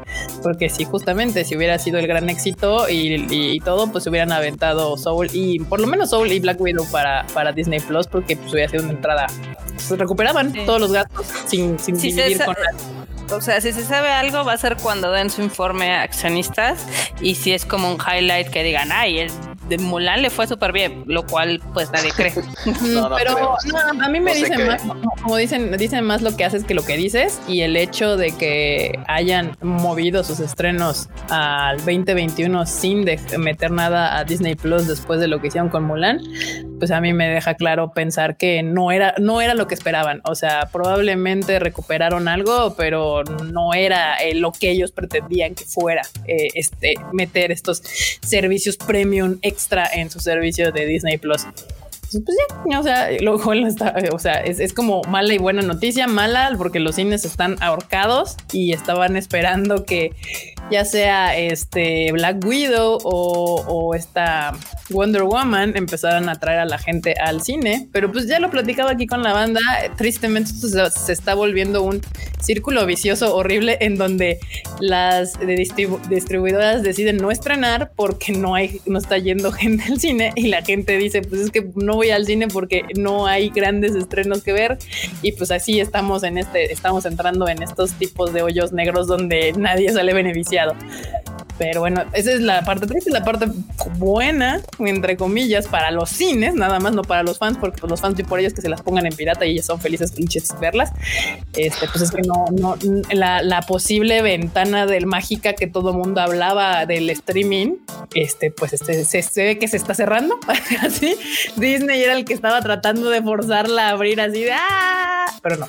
Porque sí, justamente, si hubiera sido el gran éxito y, todo, pues hubieran aventado Soul y por lo menos Soul y Black Widow para, para Disney Plus, porque pues hubiera sido una entrada. Se recuperaban todos los gastos sin, sin dividir con o sea, si se sabe algo, va a ser cuando den su informe a accionistas y si es como un highlight que digan, ay, el de Mulan le fue súper bien, lo cual pues nadie cree. Pero a mí me dicen más, como dicen, dicen más lo que haces que lo que dices y el hecho de que hayan movido sus estrenos al 2021 sin meter nada a Disney Plus después de lo que hicieron con Mulan, pues a mí me deja claro pensar que no era, no era lo que esperaban. O sea, probablemente recuperaron algo, pero no era eh, lo que ellos pretendían que fuera eh, este, meter estos servicios premium extra en su servicio de Disney Plus. Pues, pues ya, o sea, luego está, o sea, es, es, como mala y buena noticia, mala porque los cines están ahorcados y estaban esperando que ya sea este Black Widow o, esta Wonder Woman empezaran a traer a la gente al cine, pero pues ya lo platicaba aquí con la banda, tristemente se, está volviendo un círculo vicioso horrible en donde las distribuidoras deciden no estrenar porque no hay, no está yendo gente al cine y la gente dice, pues es que no voy al cine porque no hay grandes estrenos que ver y pues así estamos en este, estamos entrando en estos tipos de hoyos negros donde nadie sale beneficiado. Pero bueno, esa es la parte triste, la parte buena, entre comillas, para los cines, nada más, no para los fans, porque pues, los fans y por ellos que se las pongan en pirata y ellos son felices pinches verlas. Este, pues es que no, no, la, la posible ventana del mágica que todo mundo hablaba del streaming, este, pues este, se, ve que se está cerrando. así Disney era el que estaba tratando de forzarla a abrir así de ¡ah! Pero no.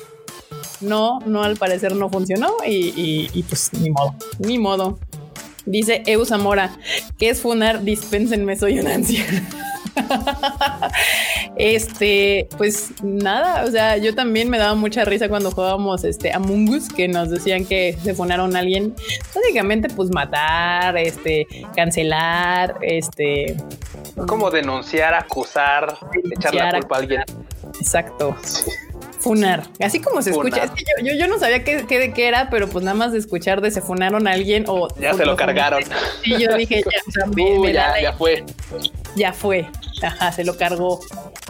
No, no, al parecer no funcionó y, y pues ni modo, ni modo. Dice Eu Zamora, ¿qué es funar? Dispénsenme, soy una anciana. este, pues nada, o sea, yo también me daba mucha risa cuando jugábamos este Among Us, que nos decían que se funaron a alguien, básicamente pues matar, este, cancelar, este como denunciar, acusar, echar la culpa a alguien. Exacto. Funar, así como se escucha. Es que yo, yo, no sabía qué, qué, qué, era, pero pues nada más de escuchar de se funaron a alguien o. Ya se lo cargaron. Y yo dije, ya, ya, fue. Ya fue. Ajá, se lo cargó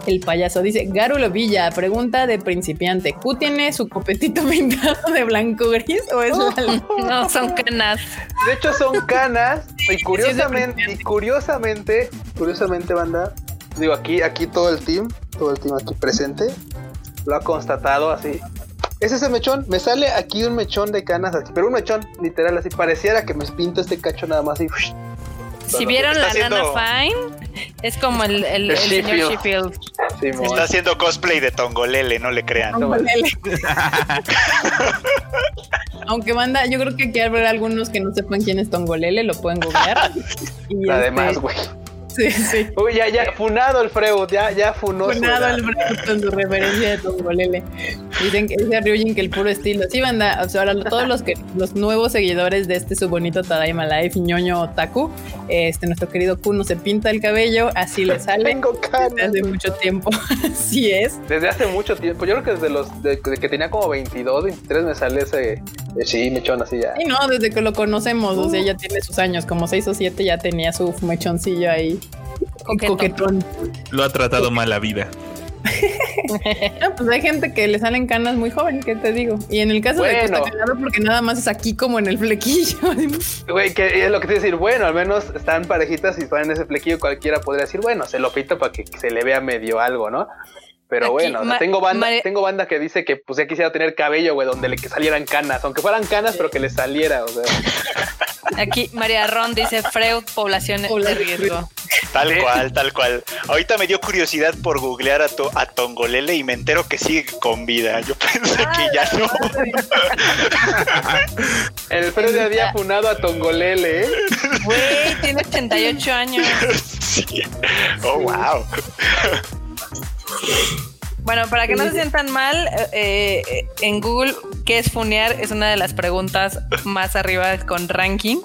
el payaso. Dice Garulo Villa, pregunta de principiante. ¿Q tiene su copetito pintado de blanco gris o es No, son canas. De hecho, son canas. Y curiosamente, y curiosamente, curiosamente, banda, digo aquí, aquí todo el team, todo el team aquí presente lo ha constatado así. Ese es el mechón, me sale aquí un mechón de canas así, pero un mechón literal así, pareciera que me pinto este cacho nada más y... Si vieron la Nana Fine, es como el, el, señor Sheffield. está haciendo cosplay de Tongolele, no le crean. Aunque manda, yo creo que aquí habrá algunos que no sepan quién es Tongolele, lo pueden googlear. Además, este, güey. Sí, sí. Uy, ya, ya, funado el Freud, ya, ya funó. Funado el Freud con su referencia de Tongolele. Dicen que dice Ryujin que el puro estilo. Sí, banda, o sea, ahora todos los que los nuevos seguidores de este su bonito Tadaima Life, ñoño otaku, este, nuestro querido Kuno se pinta el cabello, así le sale. Tengo canas. Desde hace mucho tiempo. así es. Desde hace mucho tiempo. Yo creo que desde los, de, que tenía como 22, 23 me sale ese, eh, sí, mechón así ya. Y no, desde que lo conocemos, o sea, ya tiene sus años, como 6 o 7 ya tenía su mechoncillo ahí. Coquetón. Lo ha tratado mal la vida. no, pues hay gente que le salen canas muy joven, ¿qué te digo? Y en el caso de que está porque nada más es aquí como en el flequillo. Güey, que es lo que te decir, bueno, al menos están parejitas y en ese flequillo cualquiera podría decir, bueno, se lo pito para que se le vea medio algo, ¿no? Pero bueno, tengo banda, tengo banda que dice que pues ya quisiera tener cabello, güey, donde le que salieran canas, aunque fueran canas, pero que le saliera, o sea. Aquí María Ron dice Freud, población de riesgo. Tal cual, tal cual. Ahorita me dio curiosidad por googlear a, a Tongolele y me entero que sigue con vida. Yo pensé que ya no. El Freud había funado a Tongolele, ¿eh? Güey, tiene 88 años. Sí. Oh, wow. Bueno, para que no se sientan mal, eh, eh, en Google, ¿qué es funear? Es una de las preguntas más arriba con ranking.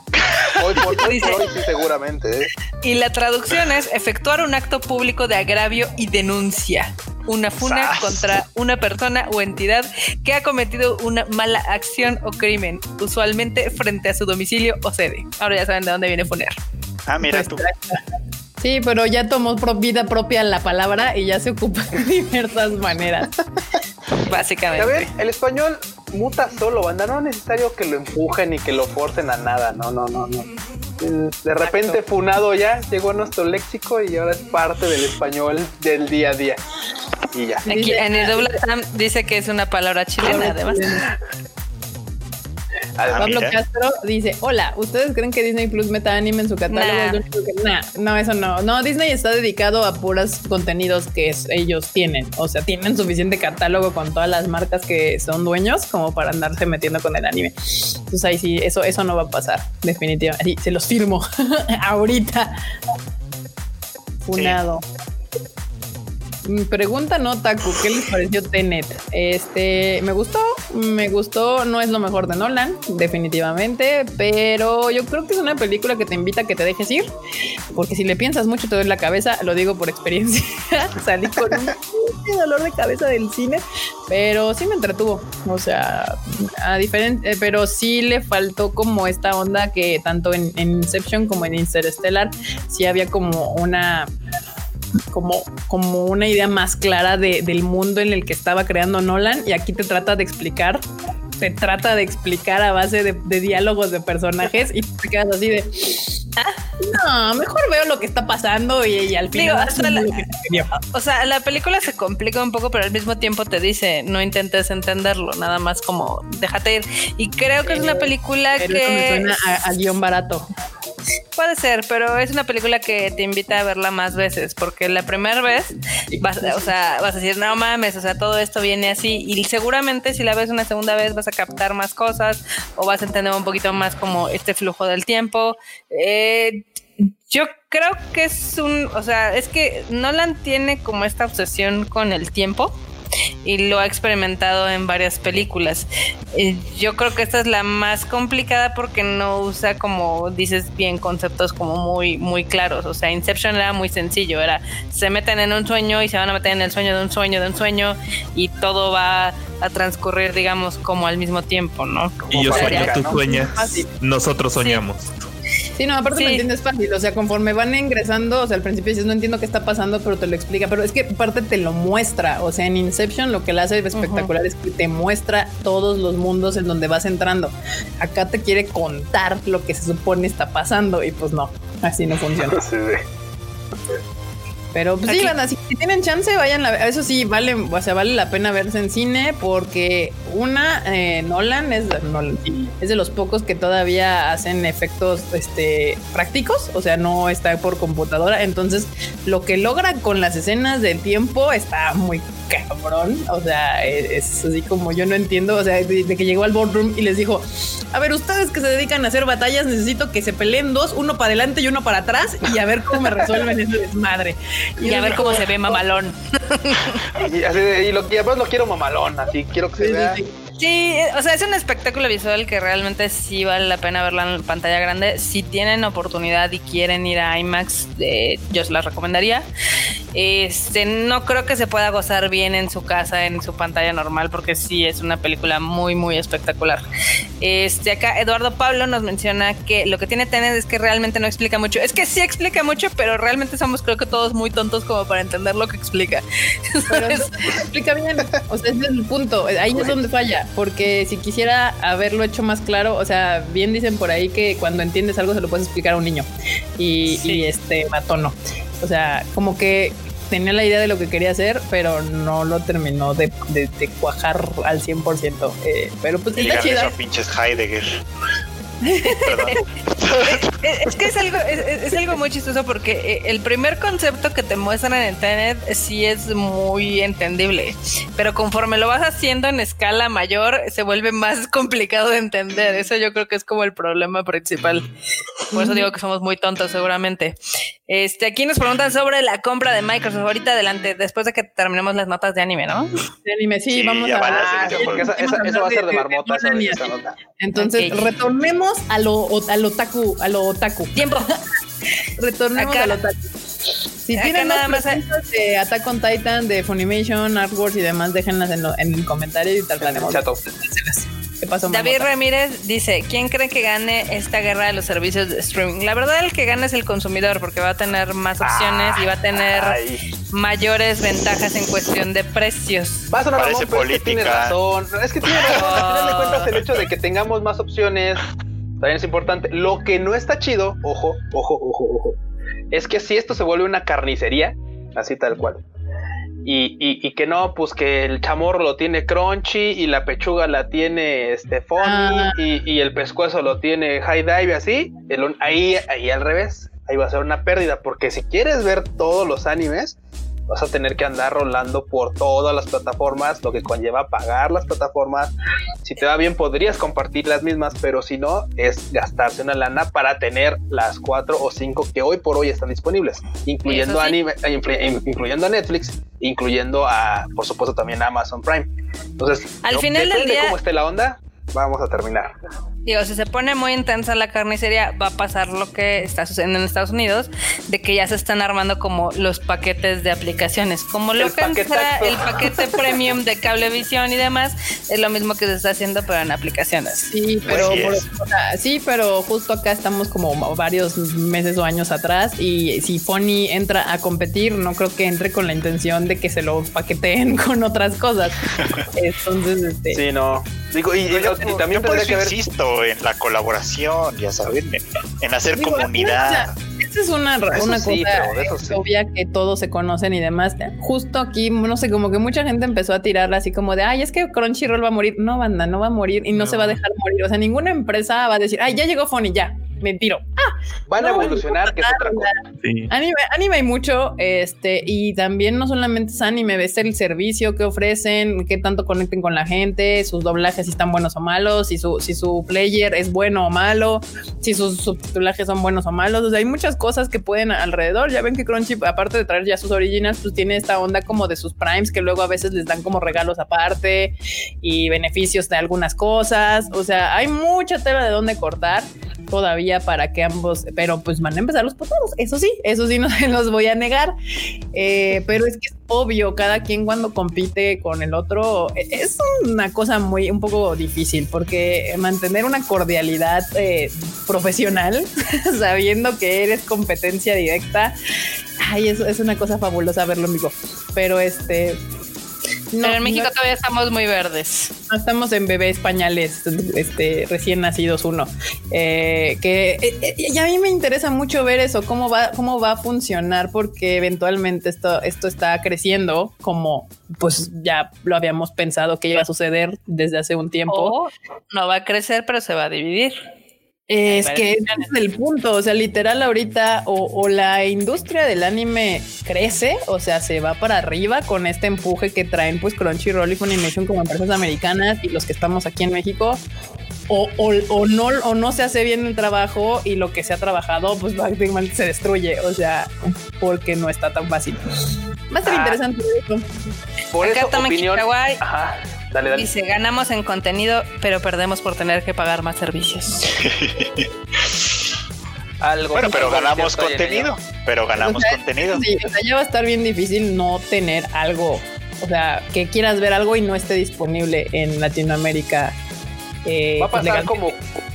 Hoy por hoy, seguramente. ¿eh? Y la traducción es efectuar un acto público de agravio y denuncia. Una funa contra una persona o entidad que ha cometido una mala acción o crimen, usualmente frente a su domicilio o sede. Ahora ya saben de dónde viene funear. Ah, mira tú. Sí, pero ya tomó vida propia la palabra y ya se ocupa de diversas maneras. Básicamente. A ver, el español muta solo, banda. No es necesario que lo empujen y que lo forcen a nada. No, no, no, no. De repente, funado ya, llegó a nuestro léxico y ahora es parte del español del día a día. Y ya. Aquí en el doble dice que es una palabra chilena, además. Ah, Pablo Castro dice: Hola, ¿ustedes creen que Disney Plus meta anime en su catálogo? no, eso no. No, Disney está dedicado a puros contenidos que ellos tienen. O sea, tienen suficiente catálogo con todas las marcas que son dueños como para andarse metiendo con el anime. Entonces ahí sí, eso, eso no va a pasar, definitivamente. Sí, se los firmo ahorita. Funado. Pregunta no, Taku, ¿qué les pareció Tenet? Este, me gustó, me gustó, no es lo mejor de Nolan, definitivamente, pero yo creo que es una película que te invita a que te dejes ir, porque si le piensas mucho te duele la cabeza, lo digo por experiencia, salí con un dolor de cabeza del cine, pero sí me entretuvo, o sea, a diferente, pero sí le faltó como esta onda que tanto en, en Inception como en Interstellar, sí había como una como, como una idea más clara de, del mundo en el que estaba creando Nolan y aquí te trata de explicar, te trata de explicar a base de, diálogos de personajes y te quedas así de... No, mejor veo lo que está pasando y, al final. o sea, la película se complica un poco, pero al mismo tiempo te dice no intentes entenderlo, nada más como déjate ir. Y creo que es una película que. me suena a guion barato. Puede ser, pero es una película que te invita a verla más veces, porque la primera vez vas, o sea, vas a decir, no mames, o sea, todo esto viene así, y seguramente si la ves una segunda vez vas a captar más cosas o vas a entender un poquito más como este flujo del tiempo. Eh, yo creo que es un, o sea, es que Nolan tiene como esta obsesión con el tiempo y lo ha experimentado en varias películas. Yo creo que esta es la más complicada porque no usa, como dices bien, conceptos como muy, muy claros. O sea, Inception era muy sencillo, era se meten en un sueño y se van a meter en el sueño de un sueño de un sueño y todo va a transcurrir, digamos, como al mismo tiempo, ¿no? y yo sueño, tú sueñas, nosotros soñamos. Sí, no, aparte me entiendes fácil. O sea, conforme van ingresando, o sea, al principio dices, no entiendo qué está pasando, pero te lo explica. Pero es que aparte te lo muestra. O sea, en Inception lo que le hace espectacular es que te muestra todos los mundos en donde vas entrando. Acá te quiere contar lo que se supone está pasando y pues no, así no funciona. Pero pues sí, van si tienen chance, vayan a Eso sí, vale, o sea, vale la pena verse en cine porque una, eh, Nolan, es, es de los pocos que todavía hacen efectos este, prácticos, o sea, no está por computadora. Entonces, lo que logra con las escenas del tiempo está muy cabrón. O sea, es, así como yo no entiendo. O sea, de, que llegó al boardroom y les dijo: A ver, ustedes que se dedican a hacer batallas, necesito que se peleen dos, uno para adelante y uno para atrás, y a ver cómo me resuelven ese desmadre. Y, a ver cómo se ve mamalón. y, así y, lo, además lo quiero mamalón, así quiero que se vea. Sí, o sea, es un espectáculo visual que realmente sí vale la pena verla en pantalla grande. Si tienen oportunidad y quieren ir a IMAX, eh, yo se las recomendaría. Este, no creo que se pueda gozar bien en su casa, en su pantalla normal, porque sí es una película muy, muy espectacular. Este, acá Eduardo Pablo nos menciona que lo que tiene Tenet es que realmente no explica mucho. Es que sí explica mucho, pero realmente somos creo que todos muy tontos como para entender lo que explica. Pero explica bien. O sea, ese es el punto. Ahí es donde falla porque si quisiera haberlo hecho más claro, o sea, bien dicen por ahí que cuando entiendes algo se lo puedes explicar a un niño y, este mató no. O sea, como que tenía la idea de lo que quería hacer, pero no lo terminó de, cuajar al 100%. Eh, pero pues está pinches Heidegger. Es que es algo, es, algo muy chistoso porque eh, el primer concepto que te muestran en internet sí es muy entendible, pero conforme lo vas haciendo en escala mayor se vuelve más complicado de entender. Eso yo creo que es como el problema principal. Por eso digo que somos muy tontos seguramente. Este, aquí nos preguntan sobre la compra de Microsoft. Ahorita adelante, después de que terminemos las notas de anime, ¿no? De anime, sí, vamos a hablar. Porque eso va a ser de marmota. Entonces, retornemos a lo, a lo otaku, a lo otaku. Tiempo. retornemos a lo otaku. Si tienen nada más de Attack on Titan, de Funimation, Artworks y demás, déjenlas en, en el comentario y tal de David Ramírez dice, ¿quién cree que gane esta guerra de los servicios de streaming? La verdad el que gane es el consumidor porque va a tener más opciones y va a tener mayores ventajas en cuestión de precios. Va a Parece política. Es que tiene razón. Es que tiene razón. Al final de cuentas el hecho de que tengamos más opciones también es importante. Lo que no está chido, ojo, ojo, ojo, ojo, es que si esto se vuelve una carnicería, así tal cual y, que no, pues que el chamorro lo tiene crunchy y la pechuga la tiene este ah. y, el pescuezo lo tiene high dive así, ahí, ahí al revés, ahí va a ser una pérdida, porque si quieres ver todos los animes, vas a tener que andar rolando por todas las plataformas, lo que conlleva pagar las plataformas. Si te va bien, podrías compartir las mismas, pero si no, es gastarse una lana para tener las cuatro o cinco que hoy por hoy están disponibles, incluyendo anime, eh, incluyendo a Netflix, incluyendo a, por supuesto, también a Amazon Prime. Entonces, al final del día, cómo esté la onda, vamos a terminar. Digo, si se pone muy intensa la carnicería, va a pasar lo que está sucediendo en Estados Unidos, de que ya se están armando como los paquetes de aplicaciones. Como lo que será el paquete premium de cablevisión y demás, es lo mismo que se está haciendo, pero en aplicaciones. Sí, pero, sí, pero justo acá estamos como varios meses o años atrás y si Pony entra a competir, no creo que entre con la intención de que se lo paqueteen con otras cosas. Entonces, este... Sí, no. Digo, y, también yo que insisto en la colaboración, ya saben, en, hacer comunidad. esa es una, una cosa obvia que todos se conocen y demás. Justo aquí, no sé, como que mucha gente empezó a tirarla así como de, ay, es que Crunchyroll va a morir. No, banda, no va a morir y no, se va a dejar morir. O sea, ninguna empresa va a decir, ay, ya llegó Fonny, ya, me tiro. Ah, Van a evolucionar, que es otra cosa. Anime, anime hay mucho, este, y también no solamente es anime, ves el servicio que ofrecen, qué tanto conecten con la gente, sus doblajes si están buenos o malos, si su, si su player es bueno o malo, si sus subtitulajes son buenos o malos. O sea, hay muchas cosas que pueden alrededor. Ya ven que Crunchy, aparte de traer ya sus originals, pues tiene esta onda como de sus primes que luego a veces les dan como regalos aparte y beneficios de algunas cosas. O sea, hay mucha tela de dónde cortar todavía para que ambos, pero pues van a empezar los potados, eso sí, eso sí no se los voy a negar, eh, pero es que es obvio, cada quien cuando compite con el otro e, es una cosa muy, un poco difícil, porque mantener una cordialidad eh, profesional, sabiendo que eres competencia directa, ay, eso es una cosa fabulosa verlo, amigo, pero este pero en México todavía estamos muy verdes. No estamos en bebés pañales, este, recién nacidos uno. Eh, que eh, eh, y a mí me interesa mucho ver eso, cómo va, cómo va a funcionar, porque eventualmente esto, esto está creciendo, como pues ya lo habíamos pensado que iba a suceder desde hace un tiempo. no va a crecer, pero se va a dividir. Es que ese es el punto, o sea, literal ahorita o, la industria del anime crece, o sea, se va para arriba con este empuje que traen pues Crunchyroll y Funimation como empresas americanas y los que estamos aquí en México, o, o, no, o no se hace bien el trabajo y lo que se ha trabajado pues prácticamente se destruye, o sea, porque no está tan fácil. Va a ser ah. interesante Por eso, opinión... Dice, ganamos en contenido, pero perdemos por tener que pagar más servicios. Algo bueno, pero ganamos contenido, pero ganamos contenido. Sí, o sea, ya va a estar bien difícil no tener algo, o sea, que quieras ver algo y no esté disponible en Latinoamérica. Eh, va a pasar como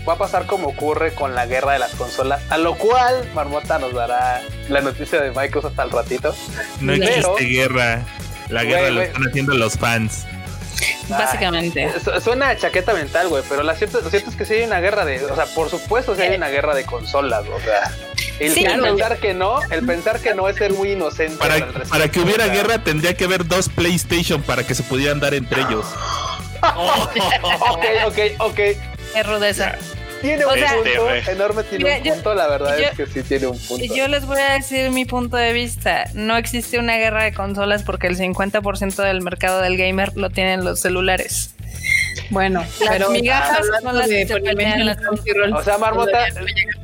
va a pasar como ocurre con la guerra de las consolas, a lo cual Marmota nos dará la noticia de Microsoft hasta el ratito. No existe guerra, la guerra la están haciendo los fans. Básicamente. suena chaqueta mental, güey, pero la cierto, lo cierto es que sí hay una guerra de, o sea, por supuesto sí hay una guerra de consolas, o sea. El, pensar que no, el pensar que no es ser muy inocente. Para, para que hubiera guerra tendría que haber dos PlayStation para que se pudieran dar entre ellos. ok, ok, ok. Es rudeza. Tiene un punto enorme, tiene un punto, la verdad es que sí tiene un punto. Yo les voy a decir mi punto de vista. No existe una guerra de consolas porque el 50% del mercado del gamer lo tienen los celulares. Bueno, pero migajas son las que O sea, Marmota,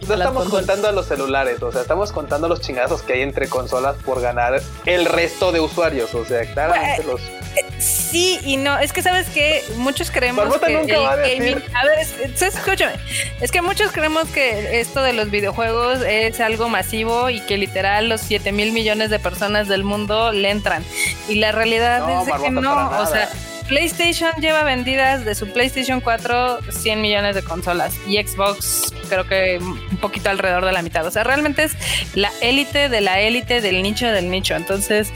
no estamos contando a los celulares, o sea, estamos contando los chingazos que hay entre consolas por ganar el resto de usuarios, o sea, claramente los Sí y no, es que sabes que muchos creemos que el gaming, a ver, escúchame, es que muchos creemos que esto de los videojuegos es algo masivo y que literal los 7 mil millones de personas del mundo le entran. Y la realidad es que no, o sea, PlayStation lleva vendidas de su PlayStation 4 100 millones de consolas y Xbox creo que un poquito alrededor de la mitad. O sea, realmente es la élite de la élite del nicho del nicho. Entonces,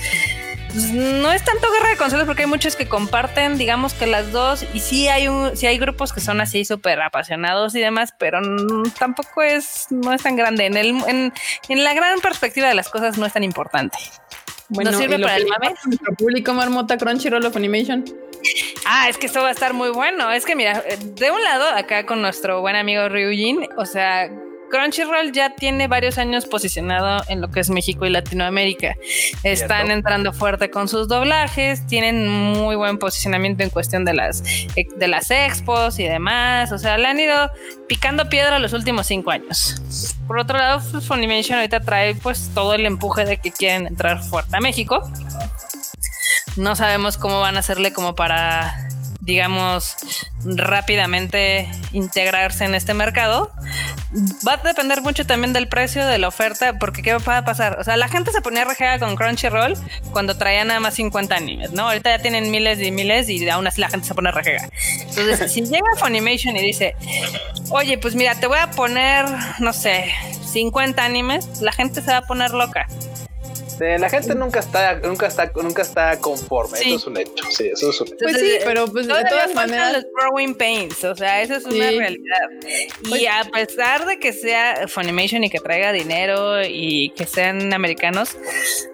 no es tanto guerra de consolas porque hay muchos que comparten, digamos que las dos, y sí hay un, sí hay grupos que son así súper apasionados y demás, pero tampoco es, no es tan grande. En el, en, la gran perspectiva de las cosas no es tan importante. Bueno, ¿No sirve para el mame? Nuestro público marmota Crunchyroll of Animation. Ah, es que esto va a estar muy bueno. Es que mira, de un lado, acá con nuestro buen amigo Ryujin, o sea, Crunchyroll ya tiene varios años posicionado en lo que es México y Latinoamérica. Están entrando fuerte con sus doblajes, tienen muy buen posicionamiento en cuestión de las, de las expos y demás. O sea, le han ido picando piedra los últimos cinco años. Por otro lado, Funimation ahorita trae pues todo el empuje de que quieren entrar fuerte a México. No sabemos cómo van a hacerle como para digamos, rápidamente integrarse en este mercado. Va a depender mucho también del precio de la oferta, porque ¿qué va a pasar? O sea, la gente se ponía rejega con Crunchyroll cuando traían nada más 50 animes, ¿no? Ahorita ya tienen miles y miles y aún así la gente se pone rejega. Entonces, si llega Funimation y dice, oye, pues mira, te voy a poner, no sé, 50 animes, la gente se va a poner loca la gente nunca está, nunca está, nunca está conforme. Eso es un hecho. Sí, eso es un hecho. Pues sí, pero pues de todas maneras. los growing pains, o sea, eso es una realidad. Y pues a pesar de que sea Funimation y que traiga dinero y que sean americanos,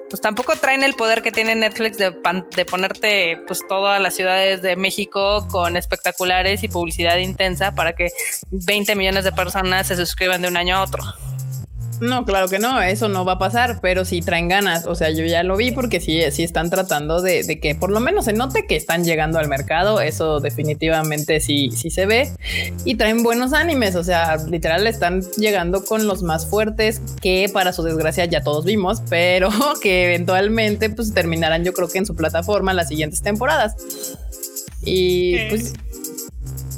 pues tampoco traen el poder que tiene Netflix de, de, ponerte pues todas las ciudades de México con espectaculares y publicidad intensa para que 20 millones de personas se suscriban de un año a otro. No, claro que no, eso no va a pasar, pero sí traen ganas. O sea, yo ya lo vi porque sí, sí están tratando de, que por lo menos se note que están llegando al mercado. Eso definitivamente sí, sí se ve y traen buenos animes. O sea, literal están llegando con los más fuertes que para su desgracia ya todos vimos, pero que eventualmente pues terminarán yo creo que en su plataforma las siguientes temporadas. Y pues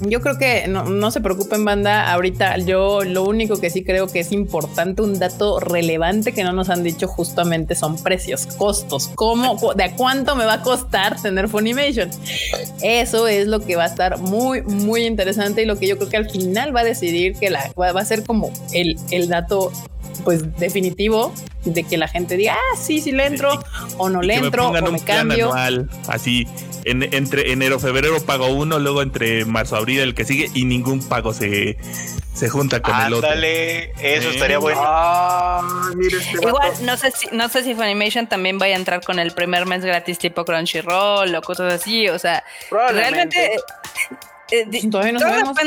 yo creo que no, se preocupen, banda. Ahorita yo lo único que sí creo que es importante, un dato relevante que no nos han dicho justamente son precios, costos. ¿Cómo, de cuánto me va a costar tener Funimation? Eso es lo que va a estar muy, muy interesante y lo que yo creo que al final va a decidir que la, va a ser como el, el dato pues definitivo de que la gente diga, ah, sí, sí le entro o no le entro o me cambio. así, en, entre enero, febrero pago uno, luego entre marzo, abril el que sigue y ningún pago se, se junta con el otro. Dale, eso estaría bueno. Ah, este Igual, no sé, si, no sé si Funimation también vaya a entrar con el primer mes gratis tipo Crunchyroll o cosas así, o sea, realmente eh, todavía no sabemos.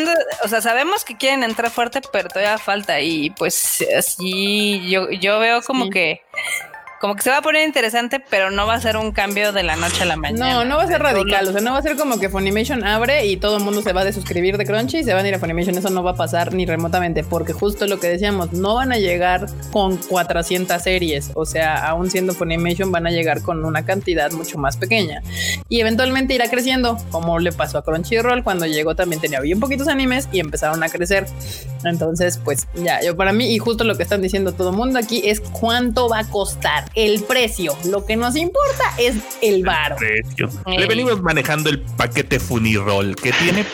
o sea, sabemos que quieren entrar fuerte, pero todavía falta. Y pues así yo, yo veo como que como que se va a poner interesante, pero no va a ser un cambio de la noche a la mañana. No, no va a ser radical. O sea, no va a ser como que Funimation abre y todo el mundo se va a desuscribir de Crunchy y se van a ir a Funimation. Eso no va a pasar ni remotamente, porque justo lo que decíamos, no van a llegar con 400 series. O sea, aún siendo Funimation, van a llegar con una cantidad mucho más pequeña. Y eventualmente irá creciendo, como le pasó a Crunchyroll cuando llegó también tenía bien poquitos animes y empezaron a crecer. Entonces, pues ya, yo para mí, y justo lo que están diciendo todo el mundo aquí es cuánto va a costar el precio. Lo que nos importa es el bar. Le venimos manejando el paquete Funirol que tiene.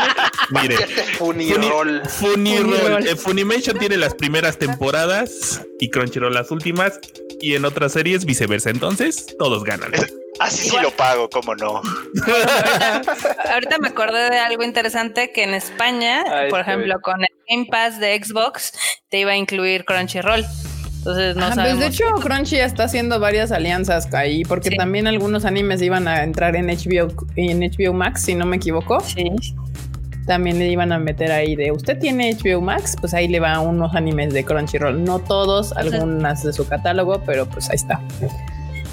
Mire, Funirol. Funirol. Eh, Funimation tiene las primeras temporadas y Crunchyroll las últimas y en otras series viceversa. Entonces, todos ganan. Así sí lo pago, cómo no. Ahorita, me acordé de algo interesante que en España, por ejemplo, con el Game Pass de Xbox, te iba a incluir Crunchyroll. Entonces no pues de hecho, Crunchy está haciendo varias alianzas ahí, porque también algunos animes iban a entrar en HBO, en HBO Max, si no me equivoco. Sí. También le iban a meter ahí de usted tiene HBO Max, pues ahí le va unos animes de Crunchyroll. No todos, algunas de su catálogo, pero pues ahí está.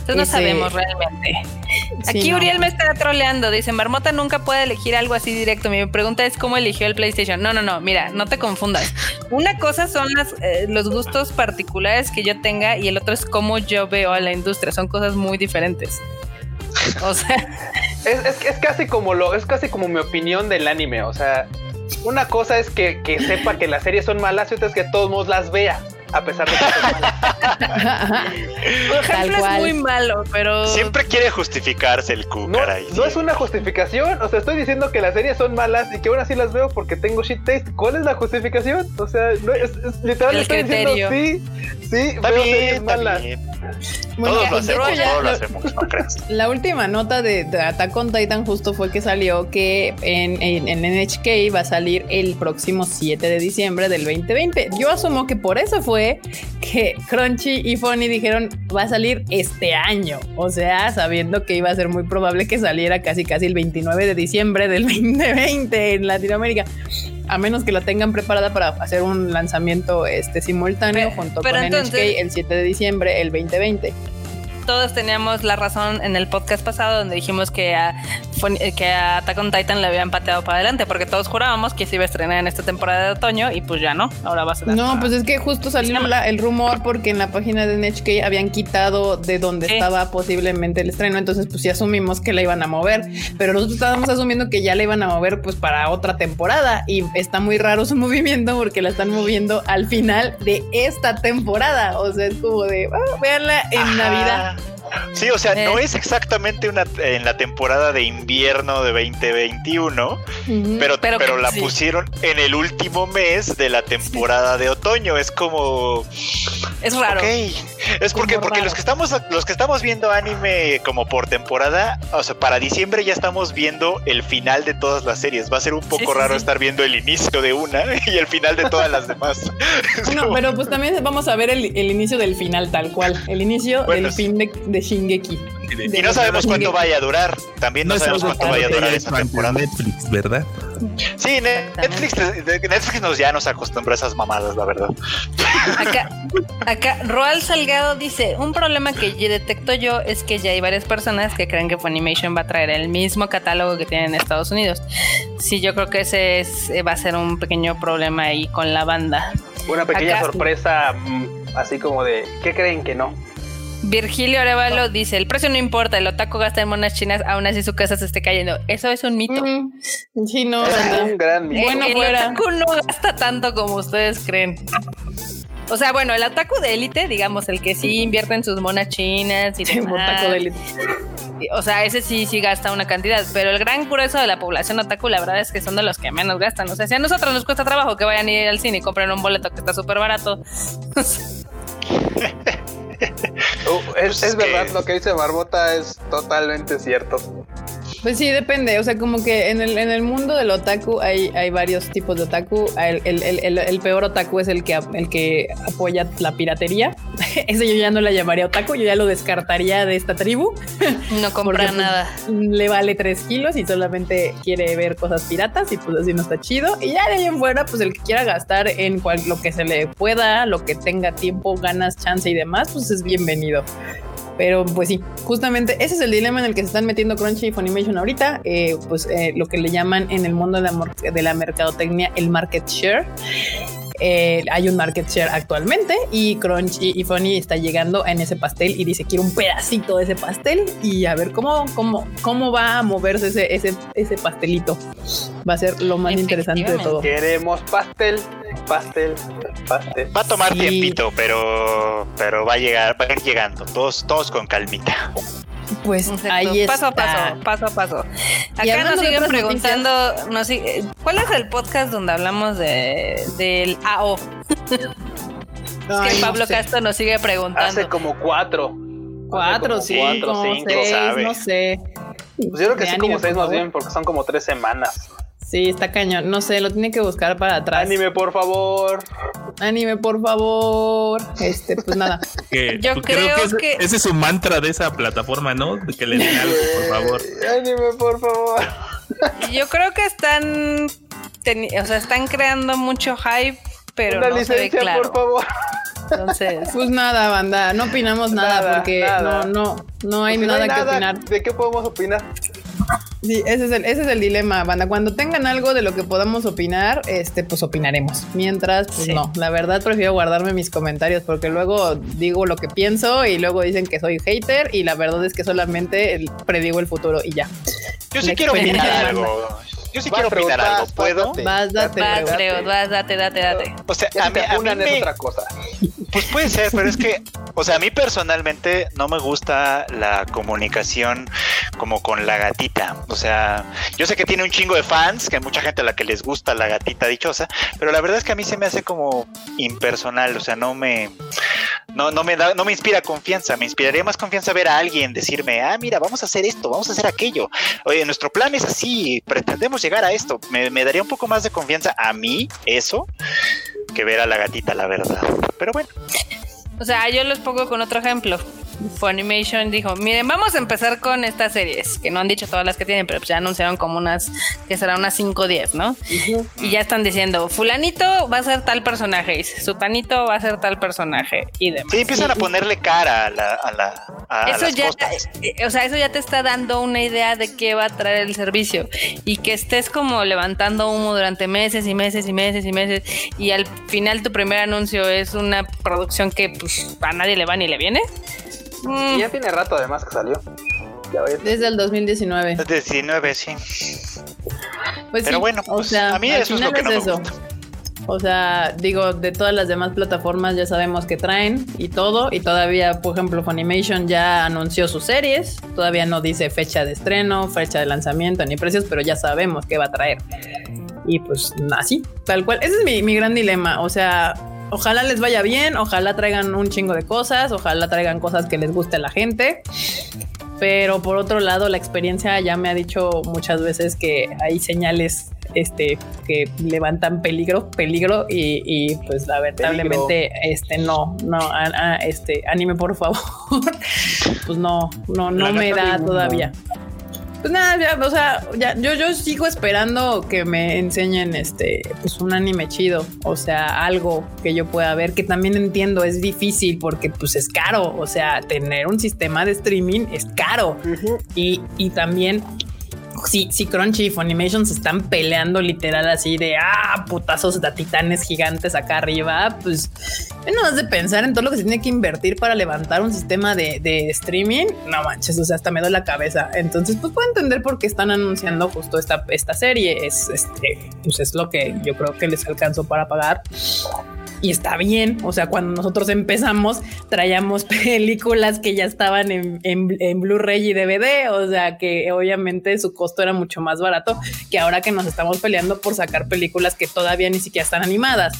Entonces no sabemos realmente. Aquí Uriel me está troleando. Dice, Marmota nunca puede elegir algo así directo. Mi pregunta es cómo eligió el PlayStation. No, no, no. Mira, no te confundas. Una cosa son las, eh, los gustos particulares que yo tenga y el otro es cómo yo veo a la industria. Son cosas muy diferentes. O sea, es, es, casi como lo, es casi como mi opinión del anime. O sea, una cosa es que, que sepa que las series son malas y otra es que todos modos las vea a pesar de que es ejemplo es muy malo, pero. Siempre quiere justificarse el Q, no, No es una justificación. O sea, estoy diciendo que las series son malas y que aún así las veo porque tengo shit taste. ¿Cuál es la justificación? O sea, no, es, literalmente estoy diciendo sí, sí, está veo bien, series malas. todos lo hacemos, todos lo hacemos, no creas. La última nota de, Attack on Titan justo fue que salió que en, en, en, NHK va a salir el próximo 7 de diciembre del 2020. Yo asumo que por eso fue que Crunchy y Funny dijeron va a salir este año. O sea, sabiendo que iba a ser muy probable que saliera casi casi el 29 de diciembre del 2020 en Latinoamérica. A menos que la tengan preparada para hacer un lanzamiento este simultáneo junto con NHK el 7 de diciembre el 2020 todos teníamos la razón en el podcast pasado donde dijimos que a, que a Attack on Titan le habían pateado para adelante porque todos jurábamos que se iba a estrenar en esta temporada de otoño y pues ya no, ahora va a ser. No, pues es que justo salió el rumor porque en la página de NHK habían quitado de donde estaba posiblemente el estreno, entonces pues sí asumimos que la iban a mover, pero nosotros estábamos asumiendo que ya la iban a mover pues para otra temporada y está muy raro su movimiento porque la están moviendo al final de esta temporada, o sea, es como de, ah, véanla en Navidad. Sí, o sea, no eh. es exactamente una en la temporada de invierno de 2021, pero, pero, la pusieron en el último mes de la temporada de otoño. Es como. Es raro. Es porque, porque los que estamos los que estamos viendo anime como por temporada, o sea, para diciembre ya estamos viendo el final de todas las series. Va a ser un poco raro estar viendo el inicio de una y el final de todas las demás. no, pero pues también vamos a ver el, inicio del final tal cual. El inicio del fin de Shingeki. Y no sabemos cuánto vaya a durar. También no, sabemos cuánto vaya a durar esa temporada. Netflix, ¿verdad? Sí, Netflix, Netflix nos, ya nos acostumbra a esas mamadas, la verdad. Acá, acá, Roal Salgado dice: Un problema que detecto yo es que ya hay varias personas que creen que Funimation va a traer el mismo catálogo que tiene en Estados Unidos. Sí, yo creo que ese es, va a ser un pequeño problema ahí con la banda. Una pequeña sorpresa, mm, así como de: ¿qué creen que no? Virgilio Arevalo dice, el precio no importa, el otaku gasta en monas chinas, aún así su casa se esté cayendo. Eso es un mito. Mm, sí, no. Es un gran mito. Bueno, el, otaku no gasta tanto como ustedes creen. O sea, bueno, el otaku de élite, digamos, el que sí invierte en sus monas chinas y otaku de élite. O sea, ese sí, sí gasta una cantidad, pero el gran grueso de la población otaku, la verdad es que son de los que menos gastan. O sea, si a nosotros nos cuesta trabajo que vayan a ir al cine y compren un boleto que está súper barato. Uh, es, verdad, lo que dice Barbota es totalmente cierto. Pues sí, depende. O sea, como que en el, en el mundo del otaku hay, hay varios tipos de otaku. El, el, el, el, peor otaku es el que, el que apoya la piratería. ese yo ya no la llamaría otaku, yo ya lo descartaría de esta tribu. No compra pues, nada. le vale tres kilos y solamente quiere ver cosas piratas y pues así no está chido. Y ya de ahí en fuera, pues el que quiera gastar en cual, lo que se le pueda, lo que tenga tiempo, ganas, chance y demás, pues es bienvenido. Pero pues sí, justamente ese es el dilema en el que se están metiendo Crunchy y Funimation ahorita, eh, pues eh, lo que le llaman en el mundo de la, de la mercadotecnia el market share. Eh, hay un market share actualmente y Crunchy y Funny está llegando en ese pastel y dice quiero un pedacito de ese pastel y a ver cómo, cómo, cómo va a moverse ese, ese, ese pastelito. Va a ser lo más interesante de todo. Queremos pastel, pastel, pastel. Va a tomar tiempito, pero, pero va a llegar, va a ir llegando, todos, todos con calmita. Pues ahí está. Paso a paso, paso a paso. Acá nos siguen preguntando, ¿cuál es el podcast donde hablamos de del AO? es que Pablo Castro nos sigue preguntando. Hace como cuatro. Cuatro, sí, cuatro, cinco, seis, no sé. Pues yo creo que sí, como seis más bien, porque son como tres semanas. Sí, está cañón. No sé, lo tiene que buscar para atrás. Anime, por favor. Anime, por favor. Este, pues nada. Yo pues creo, que, ese, es su mantra de esa plataforma, ¿no? Que le den algo, por favor. Anime, por favor. Yo creo que están, o sea, están creando mucho hype, pero Una licencia, por favor. Entonces, pues nada, banda, no opinamos nada, porque no, no, no hay, nada, que opinar. ¿De qué podemos opinar? Sí, ese es, el, ese es el dilema, banda. Cuando tengan algo de lo que podamos opinar, este, pues opinaremos. Mientras, pues no. La verdad, prefiero guardarme mis comentarios porque luego digo lo que pienso y luego dicen que soy hater y la verdad es que solamente predigo el futuro y ya. Yo sí quiero opinar algo. Yo sí quiero opinar algo. ¿Puedo? Vas, date, vas, vas, date, date, date. O sea, a mí, a mí me... otra cosa. Pues puede ser, pero es que, o sea, a mí personalmente no me gusta la comunicación como con la gatita. O sea, yo sé que tiene un chingo de fans, que hay mucha gente a la que les gusta la gatita dichosa, pero la verdad es que a mí se me hace como impersonal, o sea, no me no, no me da, no me inspira confianza, me inspiraría más confianza ver a alguien decirme, ah, mira, vamos a hacer esto, vamos a hacer aquello. Oye, nuestro plan es así, pretendemos llegar a esto. Me, daría un poco más de confianza a mí, eso, que ver a la gatita, la verdad. Pero bueno. O sea, yo los pongo con otro ejemplo. Funimation dijo, miren, vamos a empezar con estas series, que no han dicho todas las que tienen, pero pues ya anunciaron como unas, que serán unas 5 o 10, ¿no? Y ya están diciendo, fulanito va a ser tal personaje, y sutanito va a ser tal personaje, y demás. Sí, empiezan a ponerle cara a la... A la eso ya, eh, o sea, eso ya te está dando una idea de qué va a traer el servicio, y que estés como levantando humo durante meses y meses y meses y meses, y al final tu primer anuncio es una producción que pues a nadie le va ni le viene. Y ya tiene rato además que salió. Desde el 2019. Desde 19, sí. Pues Pero bueno, o pues, sea, a mí eso es lo que no me Gusta. O sea, digo, de todas las demás plataformas ya sabemos que traen y todo. Y todavía, por ejemplo, Funimation ya anunció sus series. Todavía no dice fecha de estreno, fecha de lanzamiento ni precios, pero ya sabemos qué va a traer. Y pues así, tal cual. Ese es mi, mi gran dilema. O sea, ojalá les vaya bien, ojalá traigan un chingo de cosas, ojalá traigan cosas que les guste a la gente. Pero por otro lado, la experiencia ya me ha dicho muchas veces que hay señales este que levantan peligro, peligro y, pues lamentablemente este no, no, este anime por favor, pues no, no, no me da todavía. Pues nada, ya, o sea, ya, yo, yo sigo esperando que me enseñen este, pues un anime chido. O sea, algo que yo pueda ver, que también entiendo, es difícil porque pues es caro. O sea, tener un sistema de streaming es caro. y, y también si, si Crunchy y Funimation se están peleando literal así de ah, putazos de titanes gigantes acá arriba, pues no has de pensar en todo lo que se tiene que invertir para levantar un sistema de, streaming. No manches, o sea, hasta me da la cabeza. Entonces, pues puedo entender por qué están anunciando justo esta, esta serie. Es este, pues es lo que yo creo que les alcanzó para pagar y está bien. O sea, cuando nosotros empezamos, traíamos películas que ya estaban en, en, Blu-ray y DVD. O sea, que obviamente su costo era mucho más barato que ahora que nos estamos peleando por sacar películas que todavía ni siquiera están animadas.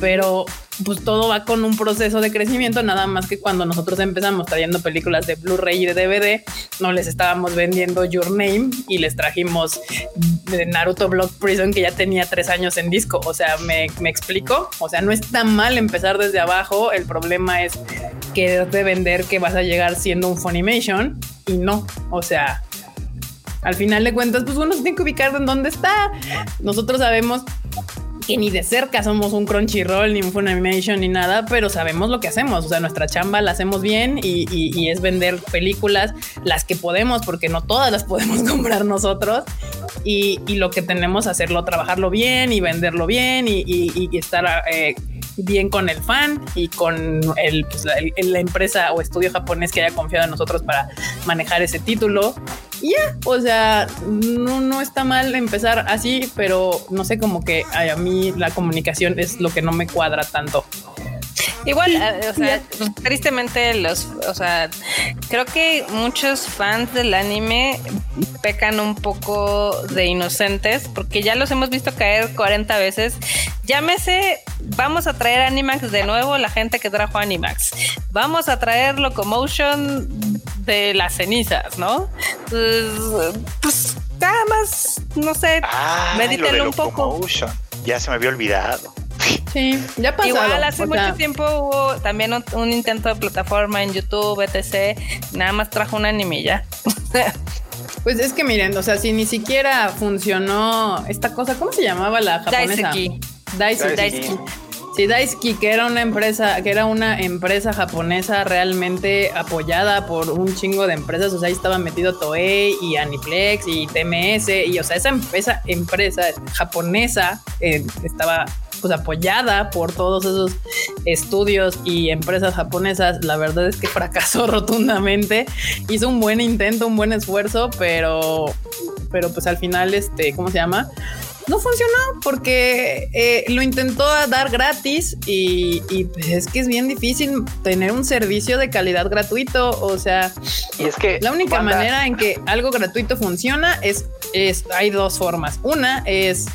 Pero pues todo va con un proceso de crecimiento, nada más que cuando nosotros empezamos trayendo películas de Blu-ray y de DVD, no les estábamos vendiendo Your Name y les trajimos de Naruto Block Prison que ya tenía tres años en disco. O sea, me, me explico. O sea, no está mal empezar desde abajo. El problema es que de vender que vas a llegar siendo un Funimation y no. O sea, al final de cuentas, pues uno se tiene que ubicar en dónde está. Nosotros sabemos que ni de cerca somos un Crunchyroll, ni un Funimation, ni nada, pero sabemos lo que hacemos. O sea, nuestra chamba la hacemos bien y, es vender películas, las que podemos, porque no todas las podemos comprar nosotros. Y, lo que tenemos hacerlo, trabajarlo bien y venderlo bien y, estar eh, bien con el fan y con pues, la, empresa o estudio japonés que haya confiado en nosotros para manejar ese título. Ya, o sea, no, no está mal empezar así, pero no sé, como que a mí la comunicación es lo que no me cuadra tanto. Igual, eh, o sea, tristemente los, o sea, creo que muchos fans del anime pecan un poco de inocentes porque ya los hemos visto caer 40 veces. Llámese, vamos a traer Animax de nuevo, la gente que trajo Animax. Vamos a traer Locomotion de las cenizas, ¿no? Pues, pues nada más, no sé, ah, un poco. Ya se me había olvidado. Sí, ya pasó. Igual hace mucho tiempo hubo también un, intento de plataforma en YouTube, etc. Nada más trajo un anime ya. Pues es que miren, o sea, si ni siquiera funcionó esta cosa, ¿cómo se llamaba la japonesa? Daisuki. Daisuki. Daisuki. Sí, Daisuki, que era una empresa, que era una empresa japonesa realmente apoyada por un chingo de empresas, o sea, ahí estaba metido Toei y Aniplex y TMS, y o sea, esa, esa empresa japonesa eh, estaba pues apoyada por todos esos estudios y empresas japonesas, la verdad es que fracasó rotundamente. Hizo un buen intento, un buen esfuerzo, pero, pero pues al final, este, ¿cómo se llama? No funcionó porque eh, lo intentó dar gratis y, pues es que es bien difícil tener un servicio de calidad gratuito. O sea, y es que la única manera en que algo gratuito funciona es, es, hay dos formas. Una es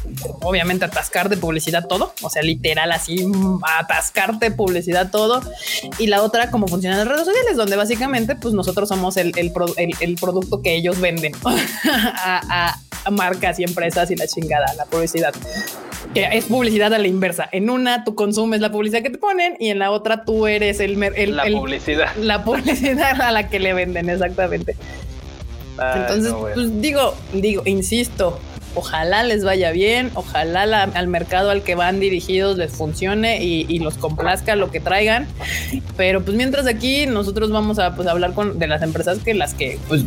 obviamente atascar de publicidad todo, o sea, literal así atascarte publicidad todo. Y la otra, como funcionan las redes sociales, donde básicamente pues nosotros somos el, el, producto que ellos venden a marcas y empresas y la chingada, la publicidad. Que es publicidad a la inversa. En una tú consumes la publicidad que te ponen y en la otra tú eres el... la publicidad. La publicidad a la que le venden, exactamente. Entonces, pues digo, digo, insisto, Ojalá les vaya bien, ojalá al mercado al que van dirigidos les funcione y, los complazca lo que traigan. Pero pues mientras aquí nosotros vamos a pues, hablar con de las empresas que las que pues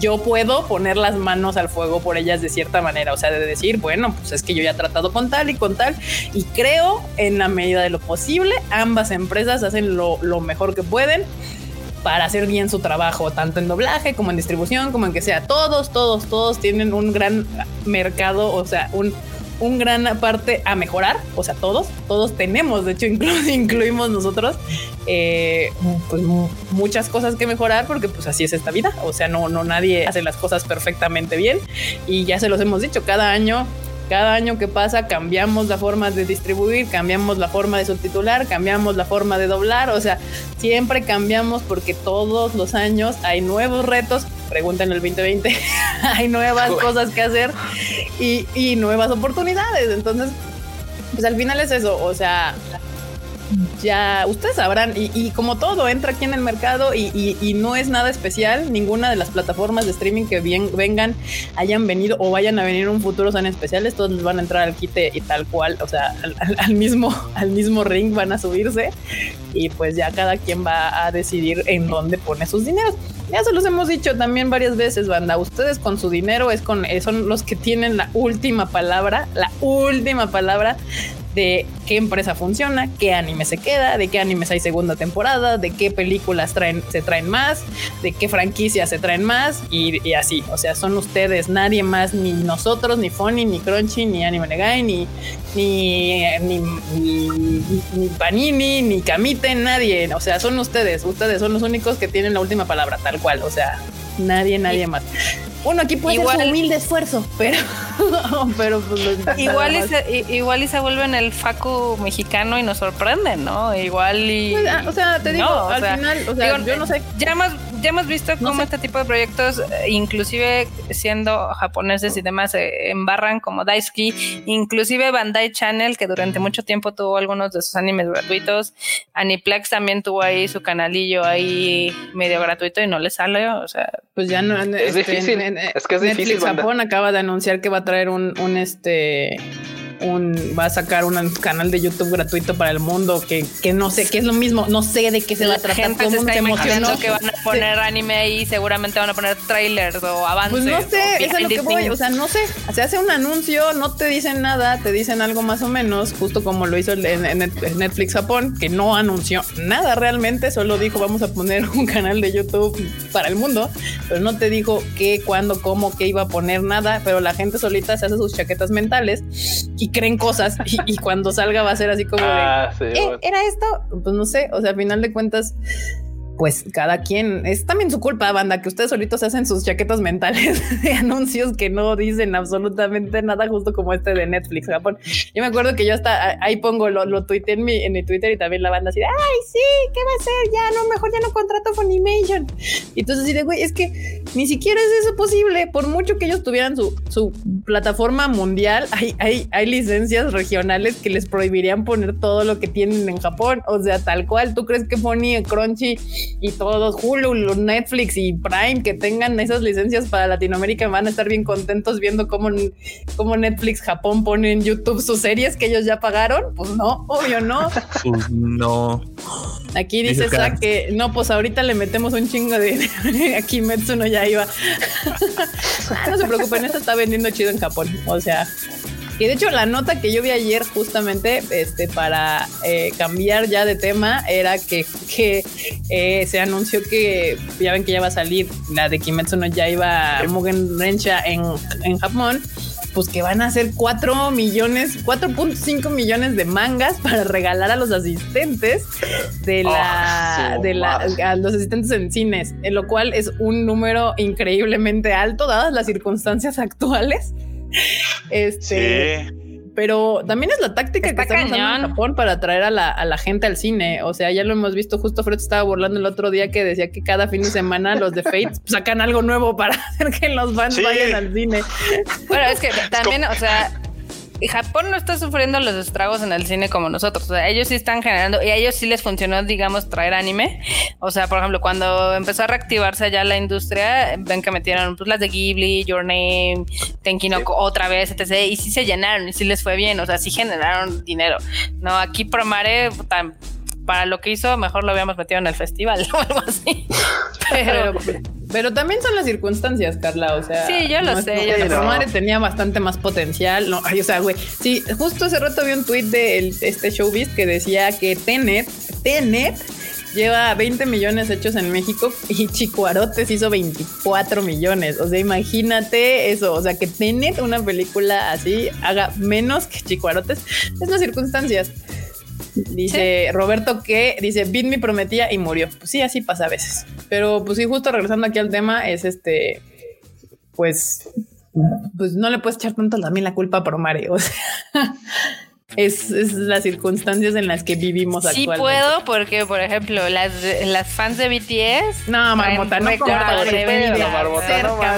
yo puedo poner las manos al fuego por ellas de cierta manera. O sea, de decir, bueno, pues es que yo ya he tratado con tal y con tal y creo en la medida de lo posible ambas empresas hacen lo mejor que pueden para hacer bien su trabajo, tanto en doblaje como en distribución, como en que sea. Todos, todos, todos tienen un gran mercado, o sea, un, un gran parte a mejorar, o sea, todos, todos tenemos, de hecho, incluso incluimos nosotros, eh, pues muchas cosas que mejorar, porque pues así es esta vida, o sea, no, no nadie hace las cosas perfectamente bien y ya se los hemos dicho, cada año cada año que pasa cambiamos la forma de distribuir, cambiamos la forma de subtitular, cambiamos la forma de doblar, o sea, siempre cambiamos porque todos los años hay nuevos retos, pregunten el 2020, hay nuevas cosas que hacer y, y nuevas oportunidades, entonces, pues al final es eso, o sea, ya ustedes sabrán, y, como todo entra aquí en el mercado y, no es nada especial, ninguna de las plataformas de streaming que bien, vengan, hayan venido o vayan a venir en un futuro son especiales, todos van a entrar al quite y tal cual, o sea, al, mismo, al mismo ring van a subirse y pues ya cada quien va a decidir en dónde pone sus dineros. Ya se los hemos dicho también varias veces, banda. Ustedes con su dinero es con, son los que tienen la última palabra, la última palabra de qué empresa funciona, qué anime se queda, de qué animes hay segunda temporada, de qué películas traen, se traen más, de qué franquicias se traen más y, así. O sea, son ustedes, nadie más, ni nosotros, ni Funny, ni Crunchy, ni Anime Negai, ni, ni, ni, ni, Panini, ni Kamite, nadie. O sea, son ustedes, ustedes son los únicos que tienen la última palabra, tal cual. O sea, nadie, nadie más. Uno aquí puede igual, hacer su humilde esfuerzo, pero, pero pues, igual, y se, igual y se vuelven el Facu mexicano y nos sorprenden, ¿no? Igual y. Pues, ah, o sea, te digo, al final, o sea, yo no sé. Ya hemos, ya hemos visto cómo este tipo de proyectos, eh, inclusive siendo japoneses y demás, se embarran como Daisuki, inclusive Bandai Channel, que durante mucho tiempo tuvo algunos de sus animes gratuitos. Aniplex también tuvo ahí su canalillo ahí medio gratuito y no le sale, o sea. Pues ya no. Es este, difícil. es que es Netflix difícil. Japón acaba de anunciar que va a traer un, un este un va a sacar un canal de YouTube gratuito para el mundo que, que no sé, que es lo mismo, no sé de qué se va a tratar. Gente se está emocionando que van a poner anime y seguramente van a poner trailers o avances. Pues no sé, eso es lo que voy, o sea, no sé, se hace un anuncio, no te dicen nada, te dicen algo más o menos, justo como lo hizo en, Netflix Japón, que no anunció nada realmente, solo dijo vamos a poner un canal de YouTube para el mundo, pero no te dijo qué, cuándo, cómo, qué iba a poner nada, pero la gente solita se hace sus chaquetas mentales y creen cosas y, cuando salga va a ser así como de, ah, eh, ¿era esto? Pues no sé, o sea, al final de cuentas pues cada quien es también su culpa, banda, que ustedes solitos hacen sus chaquetas mentales de anuncios que no dicen absolutamente nada, justo como este de Netflix Japón. Yo me acuerdo que yo hasta ahí pongo, lo, lo tuiteé en mi, en mi Twitter y también la banda así de, ay, sí, ¿qué va a ser? Ya no, mejor ya no contrato Funimation. Y entonces así de, güey, es que ni siquiera es eso posible, por mucho que ellos tuvieran su, su plataforma mundial, hay, hay, hay licencias regionales que les prohibirían poner todo lo que tienen en Japón, o sea, tal cual, ¿tú crees que Funny, Crunchy y todos Hulu, Netflix y Prime que tengan esas licencias para Latinoamérica van a estar bien contentos viendo cómo, cómo Netflix Japón pone en YouTube sus series que ellos ya pagaron. Pues no, obvio no. Pues no. Aquí dice Zack que no, pues ahorita le metemos un chingo de aquí Metsu no ya iba. no se preocupen, esto está vendiendo chido en Japón. O sea, y de hecho, la nota que yo vi ayer, justamente, este, para eh, cambiar ya de tema, era que, que eh, se anunció que ya ven que ya va a salir la de Kimetsu no Yaiba Mugen Rensha en, en Japón pues que van a hacer 4 millones, 4.5 millones de mangas para regalar a los asistentes de la, de la, a los asistentes en cines, en lo cual es un número increíblemente alto dadas las circunstancias actuales. Este. Pero también es la táctica que están usando en Japón para atraer a la, gente al cine. O sea, ya lo hemos visto. Justo Fred estaba burlando el otro día que decía que cada fin de semana los de Fate sacan algo nuevo para hacer que los fans vayan al cine. Bueno, es que también, o sea, Japón no está sufriendo los estragos en el cine como nosotros. O sea, ellos sí están generando y a ellos sí les funcionó, digamos, traer anime. O sea, por ejemplo, cuando empezó a reactivarse allá la industria, ven que metieron pues, las de Ghibli, Your Name, Tenkinoko otra vez, etc. Y sí se llenaron y sí les fue bien. O sea, sí generaron dinero. No, aquí Promare, para lo que hizo, mejor lo habíamos metido en el festival o algo así. Pero, pero también son las circunstancias, Carla. O sea, sí, yo lo sé. Yo Promare tenía bastante más potencial. No, o sea, güey, sí, justo hace rato vi un tweet de este showbiz que decía que Tenet, Tenet lleva 20 millones hechos en México y Chicuarotes hizo 24 millones. O sea, imagínate eso. O sea, que Tenet, una película así, haga menos que Chicuarotes. Es las circunstancias. Dice Roberto que dice, Beat me prometía y murió. Pues sí, así pasa a veces. Pero pues sí, justo regresando aquí al tema, es este, pues, pues no le puedes echar tanto también la culpa a Promare. O sea, es, las circunstancias en las que vivimos sí actualmente. Sí puedo porque, por ejemplo, las, las fans de BTS... No, Marmota, no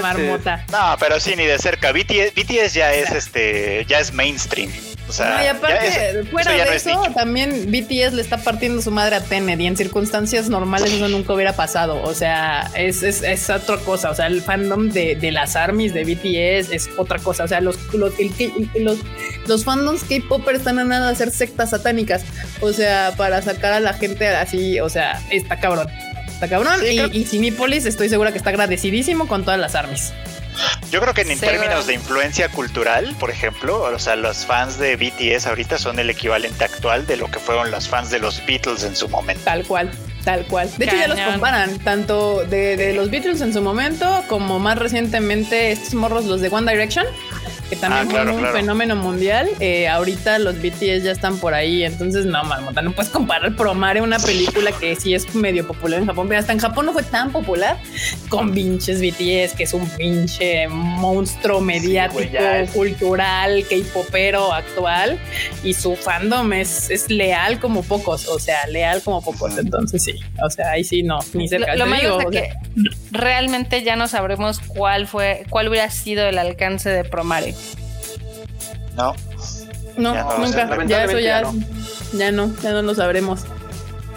marmota, no, pero sí, ni de cerca. BTS, BTS ya es, este, ya es mainstream. O sea, y aparte, fuera de eso, también BTS le está partiendo su madre a Tenet y en circunstancias normales eso nunca hubiera pasado. O sea, es, es, es otra cosa. O sea, el fandom de, de, las armies de BTS es otra cosa. O sea, los, los, los, los fandoms K-Popper están a nada de hacer sectas satánicas. O sea, para sacar a la gente así, o sea, está cabrón. Está cabrón. y, y Cinepolis estoy segura que está agradecidísimo con todas las armies. Yo creo que en, términos de influencia cultural, por ejemplo, o sea, los fans de BTS ahorita son el equivalente actual de lo que fueron los fans de los Beatles en su momento. Tal cual. Tal cual. De hecho, ya los comparan, tanto de, de, los Beatles en su momento, como más recientemente estos morros, los de One Direction, que también ah, fue un fenómeno mundial. Eh, ahorita los BTS ya están por ahí, entonces no, marmota, no puedes comparar Promare, una película que sí es medio popular en Japón, pero hasta en Japón no fue tan popular con pinches BTS, que es un pinche monstruo mediático, cultural, K-popero actual, y su fandom es, es leal como pocos, o sea, leal como pocos, entonces sí, o sea, ahí sí no, ni cerca. Lo, malo es que realmente ya no sabremos cuál fue, cuál hubiera sido el alcance de Promare. No. No, nunca. Ya eso ya, ya no, ya no lo sabremos.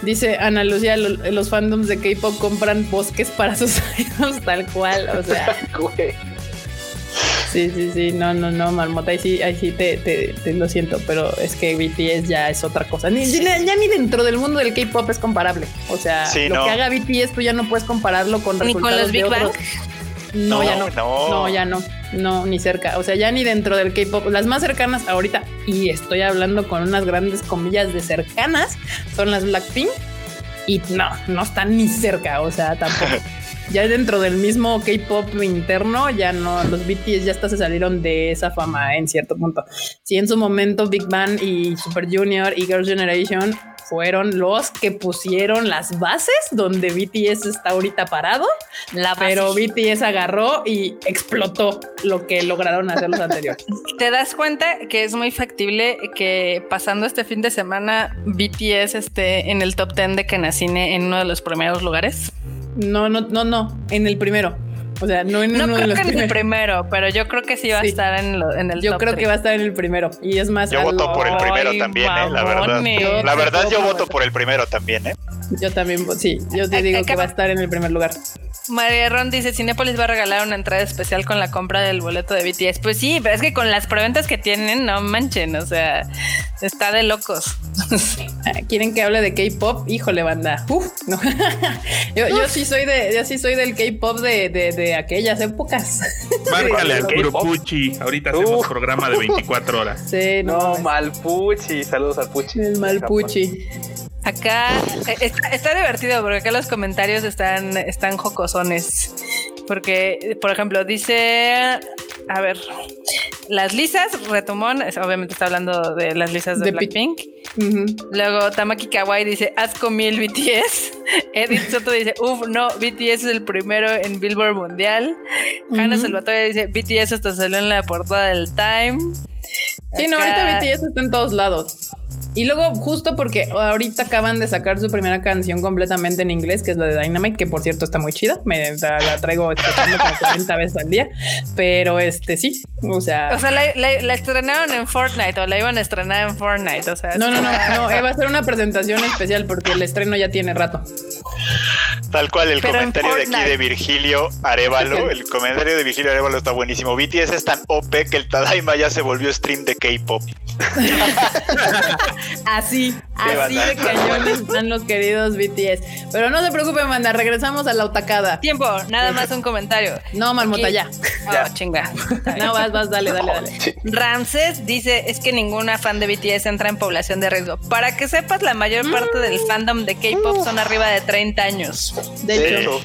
Dice Ana Lucía, los fandoms de K-pop compran bosques para sus idols tal cual, o sea. sí, sí, sí, no, no, no, Marmota, ahí sí, ahí sí te, te, lo siento, pero es que BTS ya es otra cosa. Ni, ya, ni dentro del mundo del K-pop es comparable. O sea, lo que haga BTS tú ya no puedes compararlo con ni con los Big Bang. No, ya no. no. ya no. No, ni cerca. O sea, ya ni dentro del K-pop. Las más cercanas ahorita, y estoy hablando con unas grandes comillas de cercanas, son las Blackpink. Y no, no están ni cerca. O sea, tampoco. ya dentro del mismo K-pop interno, ya no, los BTS ya hasta se salieron de esa fama en cierto punto. Si en su momento Big Bang y Super Junior y Girls' Generation fueron los que pusieron las bases donde BTS está ahorita parado, la pero BTS agarró y explotó lo que lograron hacer los anteriores. ¿Te das cuenta que es muy factible que pasando este fin de semana BTS esté en el top 10 de Kenacine en uno de los primeros lugares? No, no, no, no, en el primero. O sea, no en no uno creo de los que en el primero, pero yo creo que sí va a estar en, en el Yo creo que va a estar en el primero. Y es más. Yo voto por el primero también, ¿eh? La verdad. La verdad, yo voto por el primero también, ¿eh? Yo también, sí. Yo te digo que va a estar en el primer lugar. María Ron dice, Cinepolis va a regalar una entrada especial con la compra del boleto de BTS. Pues sí, pero es que con las preventas que tienen, no manchen, o sea, está de locos. ¿Quieren que hable de K-pop? Híjole, banda. Uf, no. yo, sí soy de, yo sí soy del K-pop de, de, aquellas épocas. Márcale al puro Puchi. Ahorita hacemos programa de 24 horas. Sí, no, Malpuchi. Saludos al Puchi. El Malpuchi. Acá eh, está, divertido porque acá los comentarios están, están jocosones. Porque, por ejemplo, dice, a ver, las lisas, Retumón, obviamente está hablando de las lisas de, Blackpink. Luego Tamaki Kawaii dice, asco mil BTS. Edith Soto dice, uff, no, BTS es el primero en Billboard Mundial. Hannah Salvatore dice, BTS hasta salió en la portada del Time. Sí, no, ahorita BTS está en todos lados. Y luego, justo porque ahorita acaban de sacar su primera canción completamente en inglés, que es la de Dynamite, que por cierto está muy chida. Me la, traigo escuchando como 40 veces al día. Pero este sí, o sea. O sea, la, estrenaron en Fortnite o la iban a estrenar en Fortnite. O sea, no, no, no, no, eh, va a ser una presentación especial porque el estreno ya tiene rato. Tal cual el comentario de aquí de Virgilio Arevalo. El comentario de Virgilio Arevalo está buenísimo. BTS es tan OP que el Tadaima ya se volvió stream de K-pop. así, así de cañones están los queridos BTS. Pero no se preocupen, manda, regresamos a la autocada. Tiempo, nada más un comentario. No, marmota, ya. Oh, chinga. No, vas, vas, dale, dale, dale. Ramses dice, es que ninguna fan de BTS entra en población de riesgo. Para que sepas, la mayor parte del fandom de K-pop son arriba de 30 años. De hecho.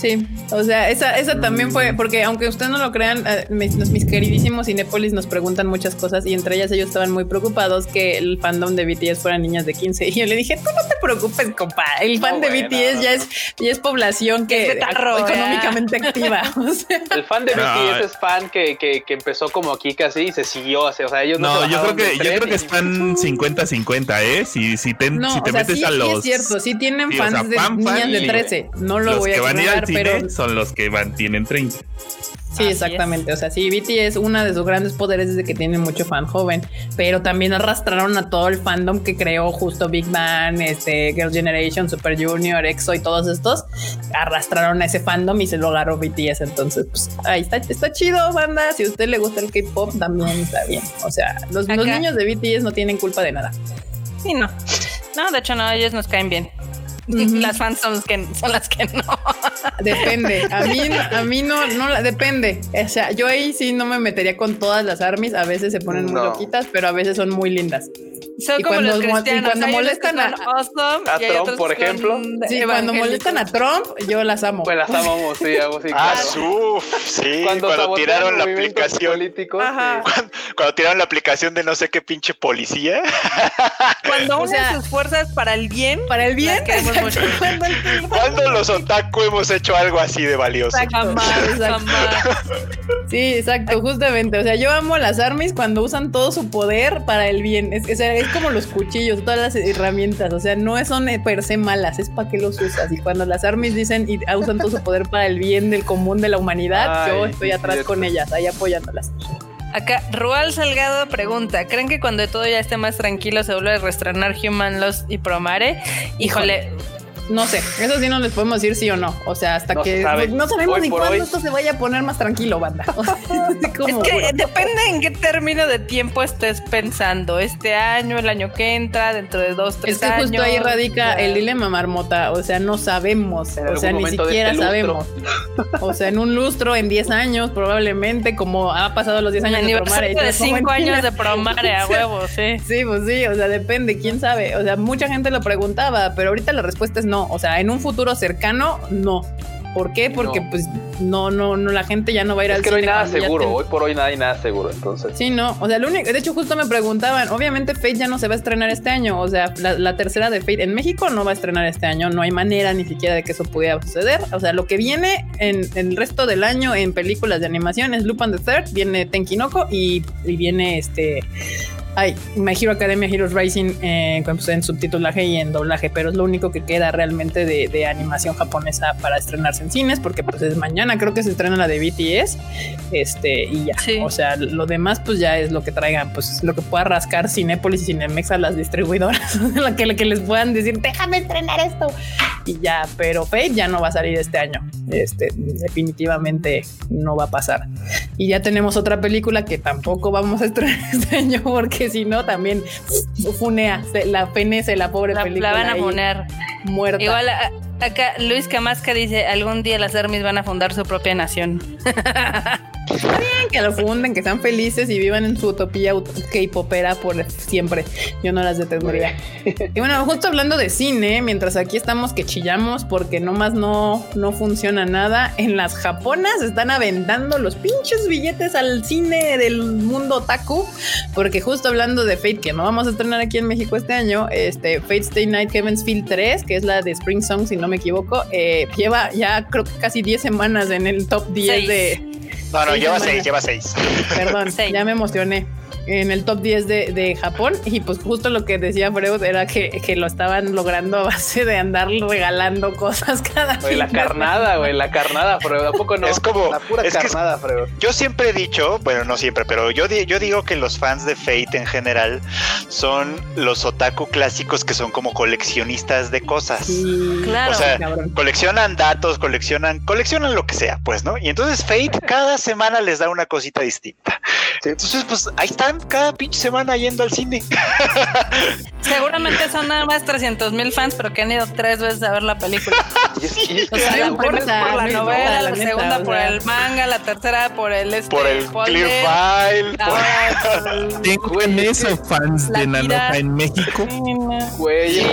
Sí, o sea, esa, esa también fue, porque aunque ustedes no lo crean, eh, mis, mis, queridísimos Cinépolis nos preguntan muchas cosas y entre ellas ellos estaban muy preocupados que el fandom de BTS fueran niñas de 15. Y yo le dije, tú no te preocupes, compa, el fan de BTS ya, es, ya es población que económicamente activa. El fan de BTS es fan que, que, que, empezó como aquí casi y se siguió. O sea, ellos no, yo creo que, yo creo que están 50-50, ¿eh? Si, si te, si te metes a los. Sí es cierto, sí tienen fans de niñas de 13. No lo voy a pero son los que van, tienen 30. Sí, exactamente. O sea, sí, BTS, una de sus grandes poderes es de que tiene mucho fan joven, pero también arrastraron a todo el fandom que creó justo Big Bang, este, Girl Generation, Super Junior, EXO y todos estos. Arrastraron a ese fandom y se lo agarró BTS. Entonces, pues ahí está, está chido, banda. Si a usted le gusta el K-pop, también está bien. O sea, los, los niños de BTS no tienen culpa de nada. Sí, no. No, de hecho, no, ellos nos caen bien. Las fans son, que, son las que no. Depende. A mí, a mí no, no, depende. O sea, yo ahí sí no me metería con todas las armies. A veces se ponen muy loquitas, pero a veces son muy lindas. Son como los cristianos. cuando molestan a, Trump, por ejemplo. Sí, cuando molestan a Trump, yo las amo. Pues las amamos, sí, sí. Ah, sí. Cuando, tiraron la aplicación. Políticos, cuando, tiraron la aplicación de no sé qué pinche policía. Cuando unen sus fuerzas para el bien. Para el bien. cuando los otaku hemos hecho algo así de valioso. Sí, exacto, justamente. O sea, yo amo las armies cuando usan todo su poder para el bien. Es, es, es como los cuchillos, todas las herramientas. O sea, no son per se malas, es para qué los usas. Y cuando las armies dicen y usan todo su poder para el bien del común de la humanidad, yo estoy atrás con ellas, ahí apoyándolas. Acá, Rual Salgado pregunta: ¿Creen que cuando todo ya esté más tranquilo se vuelve a restrenar Human Lost y Promare? Híjole, no sé, eso sí no les podemos decir sí o no. O sea, hasta que no sabemos ni cuándo esto se vaya a poner más tranquilo, banda. es que depende en qué término de tiempo estés pensando. Este año, el año que entra, dentro de dos, tres años. Es que justo ahí radica el dilema, marmota. O sea, no sabemos. o sea, ni siquiera este sabemos. o sea, en un lustro, en 10 años, probablemente, como ha pasado los 10 años de Promare. de 5 años de Promare a huevo, sí. Sí, pues sí, o sea, depende, quién sabe. O sea, mucha gente lo preguntaba, pero ahorita la respuesta es no o sea, en un futuro cercano, no. ¿Por qué? Porque pues no, no, no, la gente ya no va a ir es al que no hay nada seguro, hoy por hoy nada hay nada seguro, entonces. Sí, no, o sea, lo único, de hecho justo me preguntaban, obviamente Fate ya no se va a estrenar este año, o sea, la, tercera de Fate en México no va a estrenar este año, no hay manera ni siquiera de que eso pudiera suceder, o sea, lo que viene en, el resto del año en películas de animación es Lupin the Third, viene Tenkinoko y, y viene este Ay, My Hero Academia Heroes Rising eh, pues, en subtitulaje y en doblaje, pero es lo único que queda realmente de, animación japonesa para estrenarse en cines, porque pues es mañana, creo que se estrena la de BTS, este, y ya. O sea, lo demás pues ya es lo que traigan, pues lo que pueda rascar Cinépolis y Cinemex a las distribuidoras, lo que, que les puedan decir, déjame estrenar esto. Y ya, pero Fate ya no va a salir este año. Este, definitivamente no va a pasar. Y ya tenemos otra película que tampoco vamos a estrenar este año porque que si no también funea, la fenece la pobre película. La van a poner muerta. Igual acá Luis Camasca dice, algún día las armies van a fundar su propia nación. que lo funden, que sean felices y vivan en su utopía K-popera por siempre. Yo no las detendría. y bueno, justo hablando de cine, mientras aquí estamos que chillamos porque nomás no, no funciona nada, en las japonas están aventando los pinches billetes al cine del mundo otaku, porque justo hablando de Fate, que no vamos a estrenar aquí en México este año, este Fate Stay Night Heaven's Field 3, que es la de Spring Song, si no me equivoco, eh, lleva ya creo que casi 10 semanas en el top 10 de no, no, lleva seis, lleva seis. Perdón, ya me emocioné en el top 10 de, de, Japón y pues justo lo que decía Freud era que, que, lo estaban logrando a base de andar regalando cosas cada vez. la carnada, güey, la carnada, Freud, ¿a poco no? Es como la pura carnada, Freud. Yo siempre he dicho, bueno, no siempre, pero yo, yo digo que los fans de Fate en general son los otaku clásicos que son como coleccionistas de cosas. claro. O sea, coleccionan datos, coleccionan, coleccionan lo que sea, pues, ¿no? Y entonces Fate cada semana les da una cosita distinta. Entonces, pues ahí están cada pinche semana yendo al cine. Seguramente son nada más 300 mil fans, pero que han ido tres veces a ver la o sea, la primera por la novela, la, segunda por el manga, la tercera por el este, por el Clear File. Tengo en eso fans de Nanoja en México. Güey,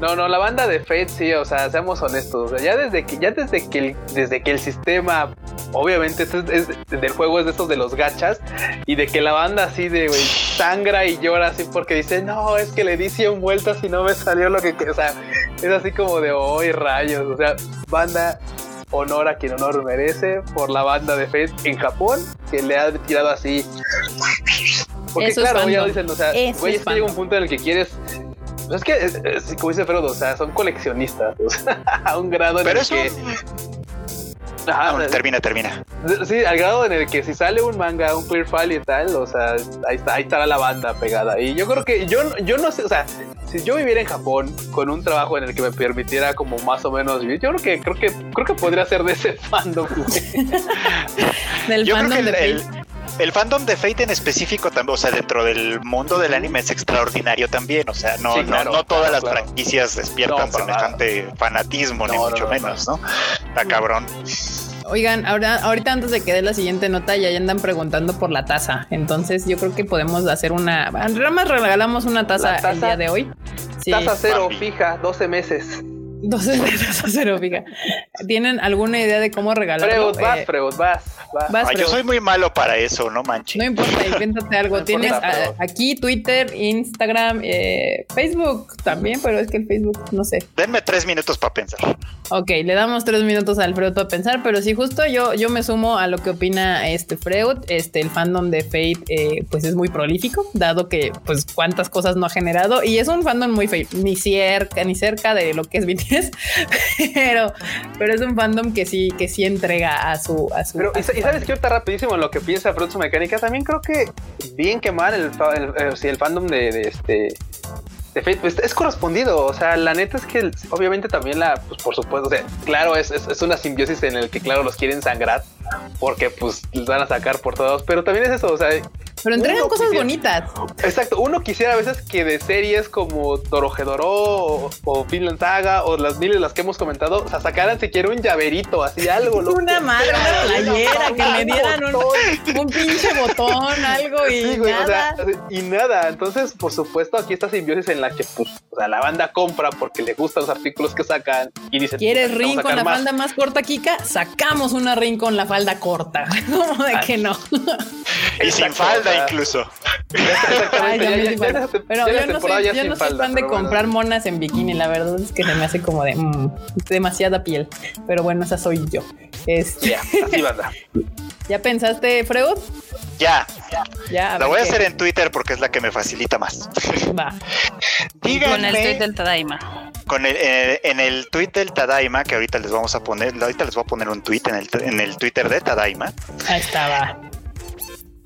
no, no, la banda de Fate sí, o sea, seamos honestos, ya desde que ya desde que el, desde que el sistema obviamente es, es, del juego es de estos de los gachas y de que la banda así de güey sangra y llora así porque dice, "No, es que le di 100 vueltas y no me salió lo que, o sea, es así como de, "Hoy rayos", o sea, banda honor a quien honor merece por la banda de Fate en Japón que le ha tirado así. Porque claro, ya dicen, o sea, güey, es que llega un punto en el que quieres pues es que, como dice Frodo, o sea, son coleccionistas, o sea, a un grado en el que... termina, termina. Sí, al grado en el que si sale un manga, un clear file y tal, o sea, ahí está, ahí estará la banda pegada. Y yo creo que yo, yo no sé, o sea, si yo viviera en Japón con un trabajo en el que me permitiera como más o menos vivir, yo creo que creo que creo que podría ser de ese fandom. Del fandom de el fandom de Fate en específico también, o sea, dentro del mundo del anime es extraordinario también. O sea, no, no, todas las franquicias despiertan semejante fanatismo, ni mucho menos, ¿no? Está cabrón. Oigan, ahora, ahorita antes de que dé la siguiente nota, ya andan preguntando por la taza. Entonces yo creo que podemos hacer una. Nada más regalamos una taza, el día de hoy. Taza cero, fija, 12 meses. 12 meses a cero, fija. ¿Tienen alguna idea de cómo regalarlo? Freud, vas, Freud, vas. Ah, yo soy muy malo para eso, no manches. No importa, invéntate algo. Tienes aquí Twitter, Instagram, eh, Facebook también, pero es que el Facebook, no sé. Denme tres minutos para pensar. Ok, le damos tres minutos al Freud para pensar, pero sí, justo yo, yo me sumo a lo que opina este Freud. Este, el fandom de Fate, eh, pues es muy prolífico, dado que, pues, cuántas cosas no ha generado y es un fandom muy feo, ni cerca, ni cerca de lo que es BTS, pero, pero es un fandom que sí, que sí entrega a su, a su y sabes que ahorita rapidísimo lo que piensa Fruits Mecánica, también creo que bien que mal el, el, fandom de, este de Fate pues, es correspondido. O sea, la neta es que obviamente también la, pues por supuesto, o sea, claro, es, es, una simbiosis en el que, claro, los quieren sangrar porque pues los van a sacar por todos, pero también es eso, o sea, pero entregan cosas bonitas. Exacto. Uno quisiera a veces que de series como Torojedoro o, o Finland Saga o las miles las que hemos comentado, o sea, sacaran siquiera un llaverito, así algo. una madre, una playera, que le dieran un, pinche botón, algo y nada. y nada. Entonces, por supuesto, aquí está simbiosis en la que pues, o sea, la banda compra porque le gustan los artículos que sacan y dice ¿Quieres ring con la falda más corta, Kika? Sacamos una ring con la falda corta. ¿Cómo de que no? y sin falda incluso. Pero yo no soy, yo no soy fan de comprar monas en bikini. La verdad es que se me hace como de mm, demasiada piel. Pero bueno, esa soy yo. Este... Ya, así ¿Ya pensaste, Freud? Ya. Ya. la voy a hacer en Twitter porque es la que me facilita más. Va. Con el tweet del Tadaima. Con el, eh, en el tweet del Tadaima, que ahorita les vamos a poner, ahorita les voy a poner un tweet en el, en el Twitter de Tadaima. Ahí estaba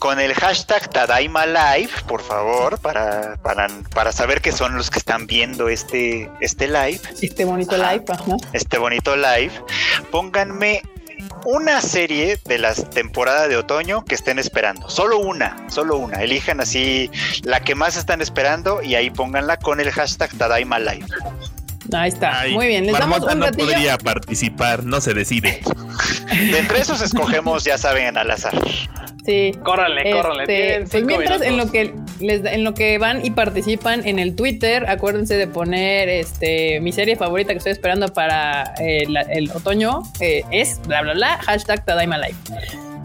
con el hashtag Tadaima Live, por favor, para, para, para, saber que son los que están viendo este, este live. Este bonito live, ¿no? Este bonito live. Pónganme una serie de la temporada de otoño que estén esperando. Solo una, solo una. Elijan así la que más están esperando y ahí pónganla con el hashtag Tadaima Live. Ahí está. Muy bien. Les damos un no podría participar, no se decide. De entre esos escogemos, ya saben, al azar. Sí. Córrale, este, Pues mientras en lo que les en lo que van y participan en el Twitter, acuérdense de poner este mi serie favorita que estoy esperando para eh, el otoño eh, es bla bla bla hashtag Tadaima Life.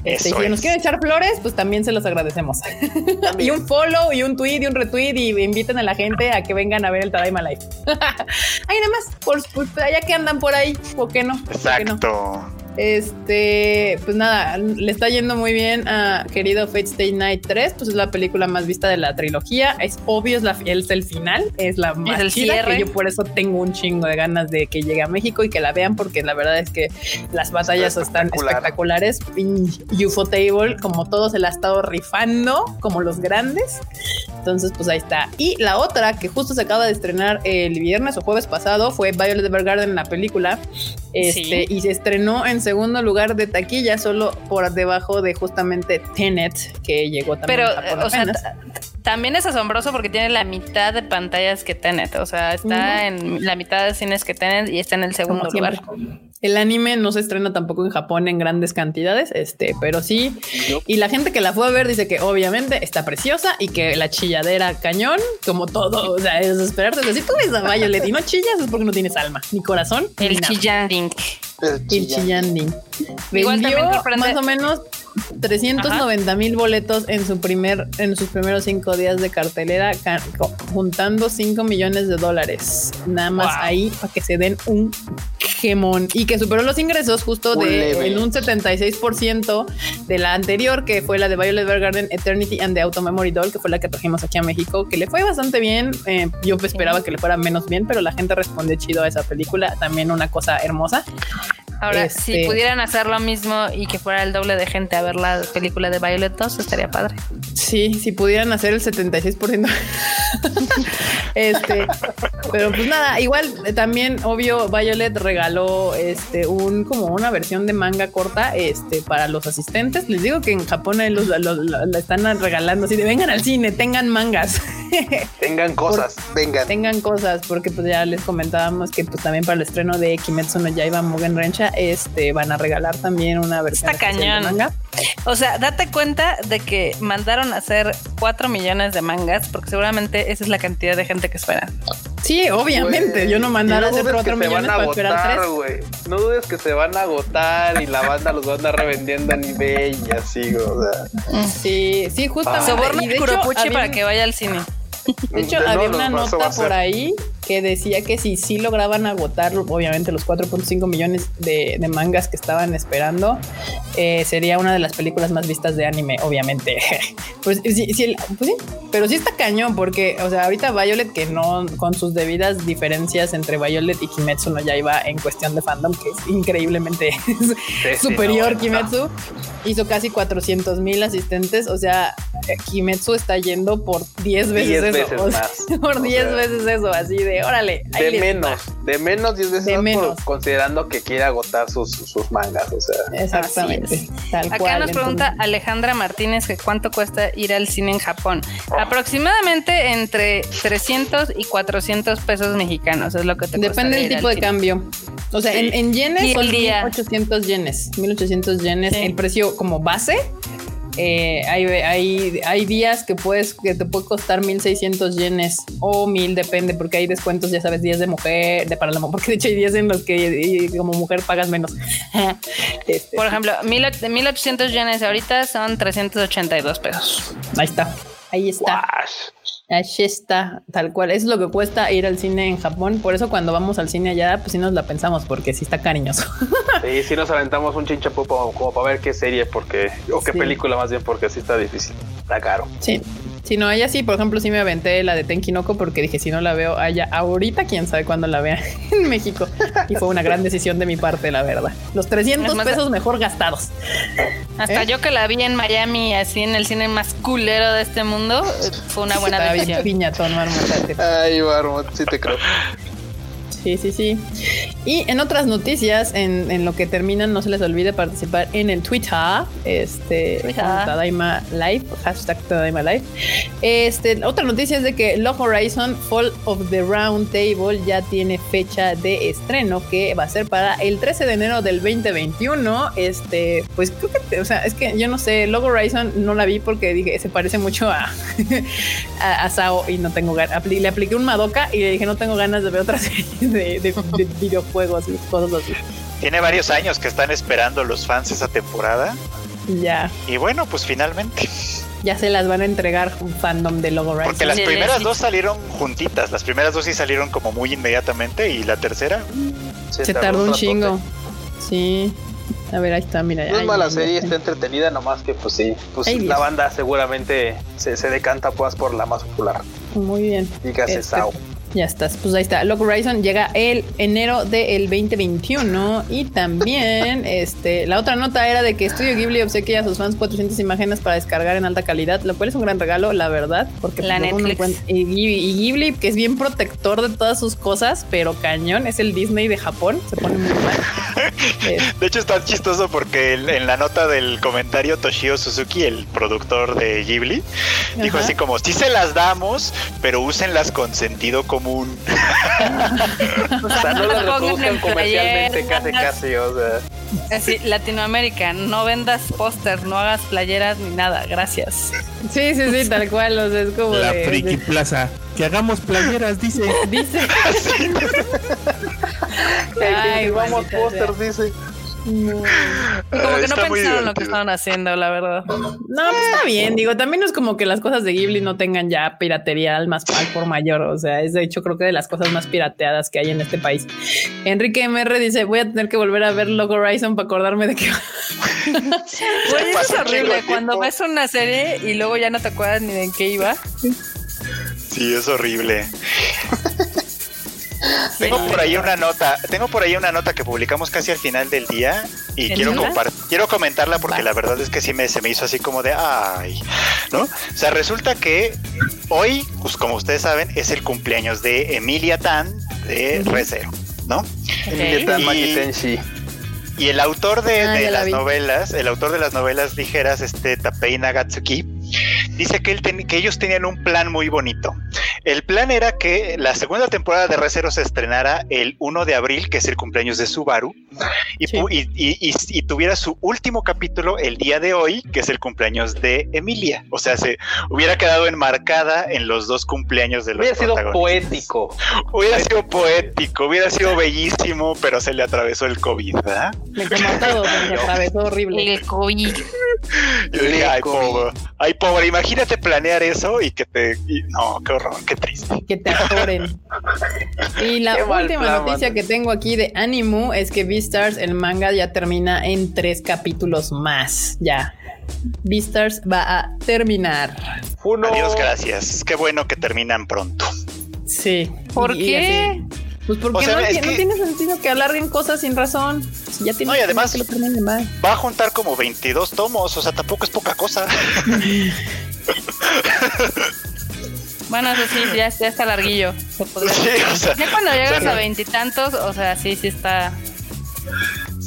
Este, si nos quieren echar flores, pues también se los agradecemos. y un follow y un tweet y un retweet y inviten a la gente a que vengan a ver el Tadaima Live. Ay, nada más, por, allá que andan por ahí, ¿por qué no? Exacto. Este, pues nada, le está yendo muy bien a querido Fate Stay Night 3, pues es la película más vista de la trilogía. Es obvio, es, la, es el final, es la más el chida, que yo por eso tengo un chingo de ganas de que llegue a México y que la vean, porque la verdad es que las batallas están espectaculares. Y UFO Table, como todo, se la ha estado rifando, como los grandes. Entonces, pues ahí está. Y la otra, que justo se acaba de estrenar el viernes o jueves pasado, fue Violet Evergarden, la película. Este, y se estrenó en segundo lugar de taquilla, solo por debajo de justamente Tenet, que llegó también. Pero, o sea, también es asombroso porque tiene la mitad de pantallas que Tenet. O sea, está en la mitad de cines que Tenet y está en el segundo lugar. El anime no se estrena tampoco en Japón en grandes cantidades, este, pero sí. Y la gente que la fue a ver dice que obviamente está preciosa y que la chilladera cañón, como todo, o sea, es esperarse. Si tú ves a Violet y no chillas es porque no tienes alma, ni corazón. El chillanding. El chillanding. Vendió más o menos 390 mil boletos en su primer, en sus primeros cinco días de cartelera, juntando 5 millones de dólares. Nada más ahí para que se den un gemón y que superó los ingresos justo de en un 76% de la anterior, que fue la de Violet Evergarden, Eternity and the Auto Memory Doll, que fue la que trajimos aquí a México, que le fue bastante bien. Eh, yo esperaba que le fuera menos bien, pero la gente respondió chido a esa película. También una cosa hermosa. Ahora, si este, pudieran hacer lo mismo y que fuera el doble de gente a ver la película de Violet 2, estaría padre. Sí, si pudieran hacer el 76%. este, Pero pues nada, igual eh, también, obvio, Violet regaló este un como una versión de manga corta este para los asistentes. Les digo que en Japón los, la están regalando así de vengan al cine, tengan mangas. tengan cosas, vengan. Tengan cosas, porque pues ya les comentábamos que pues también para el estreno de Kimetsu no Yaiba Mugen Rencha, este van a regalar también una versión de manga. O sea, date cuenta de que mandaron a hacer 4 millones de mangas, porque seguramente esa es la cantidad de gente que espera. Sí, obviamente. Yo no mandara a hacer 4 millones para esperar 3. No dudes que se van a agotar y la banda los van a revendiendo a nivel y así, o sea. Sí, sí, justamente. Y Kuropuchi para que vaya al cine. De hecho, había una nota por ahí que decía que si sí lograban agotar, obviamente, los 4.5 millones de, mangas que estaban esperando, eh, sería una de las películas más vistas de anime, obviamente. pues, sí, pues sí, pero sí está cañón, porque, o sea, ahorita Violet, que no, con sus debidas diferencias entre Violet y Kimetsu no ya iba en cuestión de fandom, que es increíblemente superior Kimetsu, hizo casi 400 mil asistentes, o sea, Kimetsu está yendo por 10 veces, eso, por 10 veces eso, así de órale. De menos, de menos 10 veces menos. considerando que quiere agotar sus, sus mangas, o sea. Exactamente. Acá nos pregunta Alejandra Martínez que cuánto cuesta ir al cine en Japón. Oh. Aproximadamente entre 300 y 400 pesos mexicanos, es lo que te Depende del tipo de cambio. O sea, en, en yenes son 1800 yenes, 1800 yenes, el precio como base eh, hay, hay, hay, días que puedes que te puede costar 1600 yenes o 1000, depende, porque hay descuentos, ya sabes, días de mujer, de para la porque de hecho hay días en los que como mujer pagas menos. Este, Por ejemplo, 1800 yenes ahorita son 382 pesos. Ahí está. Ahí está. Así está, tal cual. Es lo que cuesta ir al cine en Japón. Por eso cuando vamos al cine allá, pues sí nos la pensamos, porque sí está cariñoso. Sí, sí nos aventamos un chinchapu como, para ver qué serie, porque, o qué película más bien, porque sí está difícil. Está caro. Sí. Si no, allá sí, por ejemplo, sí me aventé la de Tenkinoko porque dije, si no la veo allá ahorita, quién sabe cuándo la vea en México. Y fue una gran decisión de mi parte, la verdad. Los 300 pesos mejor gastados. Hasta ¿Eh? yo que la vi en Miami, así en el cine más culero de este mundo, fue una buena decisión. piñatón, Ay, Marmot, sí te creo. Sí, sí, sí. Y en otras noticias, en, lo que terminan, no se les olvide participar en el Twitter, este, Tadaima Live, hashtag Tadaima Live. Este, otra noticia es de que Log Horizon Fall of the Round Table ya tiene fecha de estreno que va a ser para el 13 de enero del 2021. Este, pues creo que, o sea, es que yo no sé, Log Horizon no la vi porque dije, se parece mucho a, a, Sao y no tengo ganas. Le apliqué un Madoka y le dije, no tengo ganas de ver otra serie de, videojuegos y cosas así. Tiene varios años que están esperando los fans esa temporada. Ya. Y bueno, pues finalmente. Ya se las van a entregar un fandom de Logo Porque las primeras dos salieron juntitas. Las primeras dos sí salieron como muy inmediatamente. Y la tercera. Se, tardó, un chingo. Sí. A ver, ahí está, mira. No es mala serie, está entretenida, nomás que pues sí, pues la banda seguramente se, decanta pues por la más popular. Muy bien. Dígase este, Sao. Ya estás, pues ahí está. Lock Horizon llega el enero del 2021 y también este la otra nota era de que Studio Ghibli obsequia a sus fans 400 imágenes para descargar en alta calidad, lo cual es un gran regalo, la verdad, porque la Netflix. Y, Ghibli, que es bien protector de todas sus cosas, pero cañón, es el Disney de Japón, se pone muy mal. de hecho está chistoso porque en la nota del comentario Toshio Suzuki, el productor de Ghibli, dijo así como, si se las damos, pero úsenlas con sentido común común. o sea, no lo reproduzcan comercialmente, casi, casi, o sea. Así, Latinoamérica, no vendas póster, no hagas playeras ni nada, gracias. Sí, sí, sí, tal cual, o sea, es como La Friki Plaza, que hagamos playeras, dice. Dice. Ay, vamos póster, dice. Como que no pensaron lo que estaban haciendo, la verdad. No, pues está bien. Digo, también es como que las cosas de Ghibli no tengan ya piratería al más por mayor. O sea, es de hecho creo que de las cosas más pirateadas que hay en este país. Enrique MR dice: Voy a tener que volver a ver Logo Horizon para acordarme de que. es horrible cuando ves una serie y luego ya no te acuerdas ni de en qué iba. Sí, es horrible. Tengo por ahí una nota, tengo por ahí una nota que publicamos casi al final del día y quiero quiero comentarla porque la verdad es que sí me, se me hizo así como de ay, ¿no? O sea, resulta que hoy, pues como ustedes saben, es el cumpleaños de Emilia Tan de Recero, ¿no? Emilia Tan Makitenshi. Y el autor de, ah, las novelas, el autor de las novelas ligeras, este Tapei Nagatsuki, dice que, él que ellos tenían un plan muy bonito. El plan era que la segunda temporada de Recero se estrenara el 1 de abril, que es el cumpleaños de Subaru, y, tuviera su último capítulo el día de hoy, que es el cumpleaños de Emilia. O sea, se hubiera quedado enmarcada en los dos cumpleaños de los Hubiera sido poético. Hubiera sido poético, hubiera sido bellísimo, pero se le atravesó el COVID, ¿verdad? Me todo, se atravesó horrible. El COVID. Yo dije, ay, pobre, ay, pobre, imagínate planear eso y que te. no, qué horror, qué triste. Que te atoren. y la última noticia que tengo aquí de Animu es que Beastars, el manga, ya termina en tres capítulos más. Ya. Beastars va a terminar. Adiós, gracias. Qué bueno que terminan pronto. Sí. ¿Por qué? Pues porque no, tiene sentido que alarguen cosas sin razón. ya tiene no, y además que lo mal. va a juntar como 22 tomos, o sea, tampoco es poca cosa. bueno, eso sí, ya, está larguillo. ya cuando llegas a veintitantos, o sea, sí, sí está,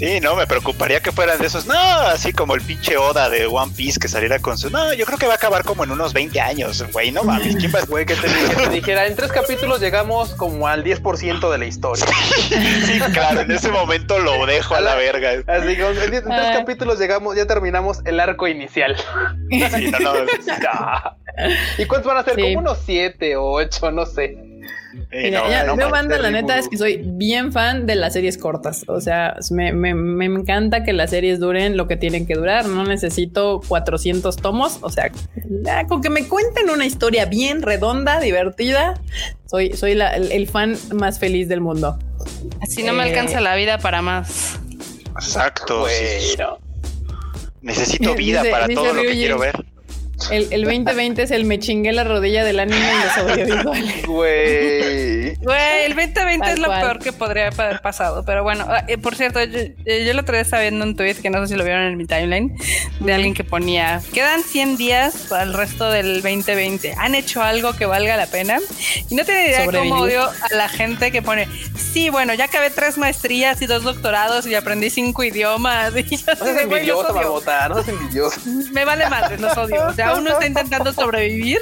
Sí, no, me preocuparía que fueran de esos. No, así como el pinche Oda de One Piece que saliera con su. No, yo creo que va a acabar como en unos 20 años, güey. No mames, ¿quién va Güey, que te, dijera, en tres capítulos llegamos como al 10% de la historia. sí, claro, en ese momento lo dejo a la verga. Así que en, tres ah. capítulos llegamos, ya terminamos el arco inicial. Sí, no, no. ¿Y cuántos van a ser? Como unos 7 o 8, no sé. Yo, banda, la neta es que soy bien fan de las series cortas. O sea, me, me, me, encanta que las series duren lo que tienen que durar. No necesito 400 tomos. O sea, con que me cuenten una historia bien redonda, divertida, soy, soy la, el, fan más feliz del mundo. Así no me alcanza eh, la vida para más. Exacto. Necesito vida para todo lo que quiero ver. El, el 2020 es el me chingué la rodilla del anime y los audiovisuales. Güey. Güey, el 2020 es lo peor que podría haber pasado. Pero bueno, ah, eh, por cierto, yo, yo, el otro día estaba viendo un tweet que no sé si lo vieron en mi timeline de alguien que ponía: Quedan 100 días para el resto del 2020. ¿Han hecho algo que valga la pena? Y no tiene idea cómo odio a la gente que pone: Sí, bueno, ya acabé tres maestrías y dos doctorados y aprendí cinco idiomas. Y yo no seas envidioso, no seas envidioso. Me vale madre, los odio. O uno está intentando sobrevivir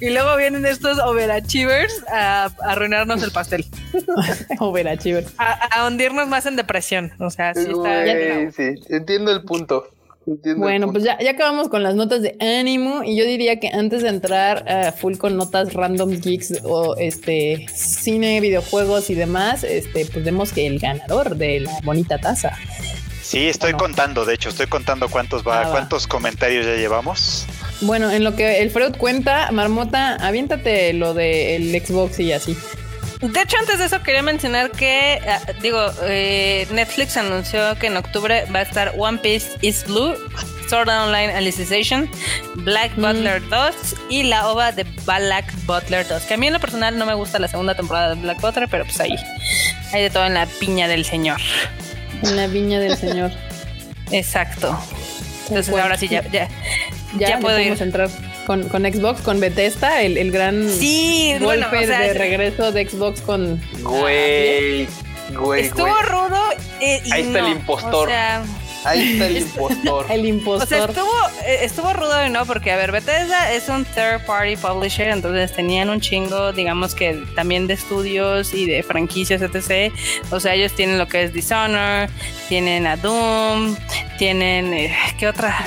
y luego vienen estos overachievers a, arruinarnos el pastel. overachievers. A, a, hundirnos más en depresión. O sea, sí está. sí, entiendo el punto. bueno, pues ya, ya, acabamos con las notas de ánimo y yo diría que antes de entrar a full con notas random geeks o este cine, videojuegos y demás, este, pues vemos que el ganador de la bonita taza. Sí, estoy contando, de hecho, estoy contando cuántos va, ah, cuántos comentarios ya llevamos. Bueno, en lo que el Freud cuenta, Marmota, aviéntate lo del Xbox y así. De hecho, antes de eso quería mencionar que, ah, digo, eh, Netflix anunció que en octubre va a estar One Piece is Blue, Sword Online Alicization, Black mm. Butler 2 y la ova de Black Butler 2. Que a mí en lo personal no me gusta la segunda temporada de Black Butler, pero pues ahí hay de todo en la piña del señor. En la viña del señor. Exacto. Entonces ahora sí ya, ya, ya, podemos entrar con, con, Xbox, con Bethesda, el, el gran sí, golpe de regreso de Xbox con. Güey, güey. Estuvo rudo. Eh, y Ahí está el impostor. O sea, Ahí está el impostor. el impostor. O sea, estuvo, eh, estuvo rudo, ¿no? Porque, a ver, Bethesda es un third party publisher, entonces tenían un chingo, digamos que también de estudios y de franquicias, etc. O sea, ellos tienen lo que es Dishonor, tienen a Doom, tienen. Eh, ¿Qué otra?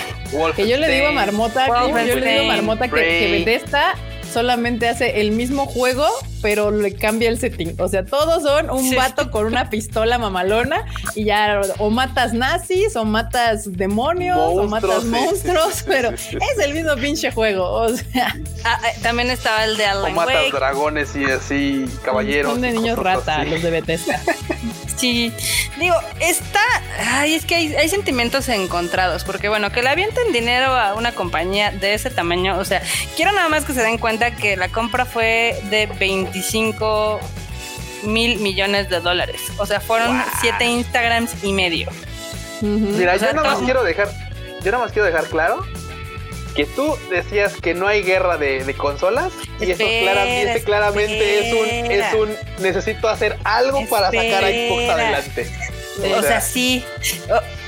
Que yo le digo a Marmota, yo le digo a Marmota que, que Bethesda solamente hace el mismo juego, pero le cambia el setting. O sea, todos son un vato con una pistola mamalona y ya o matas nazis o matas demonios o matas monstruos, pero es el mismo pinche juego. O sea, ah, eh, también estaba el de Alan O matas dragones y así caballeros. Son de niños rata los de Bethesda. Sí, digo, está. Ay, es que hay, sentimientos encontrados, porque bueno, que le avienten dinero a una compañía de ese tamaño, o sea, quiero nada más que se den cuenta que la compra fue de 25 mil millones de dólares. O sea, fueron siete Instagrams y medio. Mira, yo nada más quiero dejar, yo nada más quiero dejar claro que tú decías que no hay guerra de, consolas y eso claramente, claramente es un es un necesito hacer algo para sacar a Xbox adelante. O, sea, sí.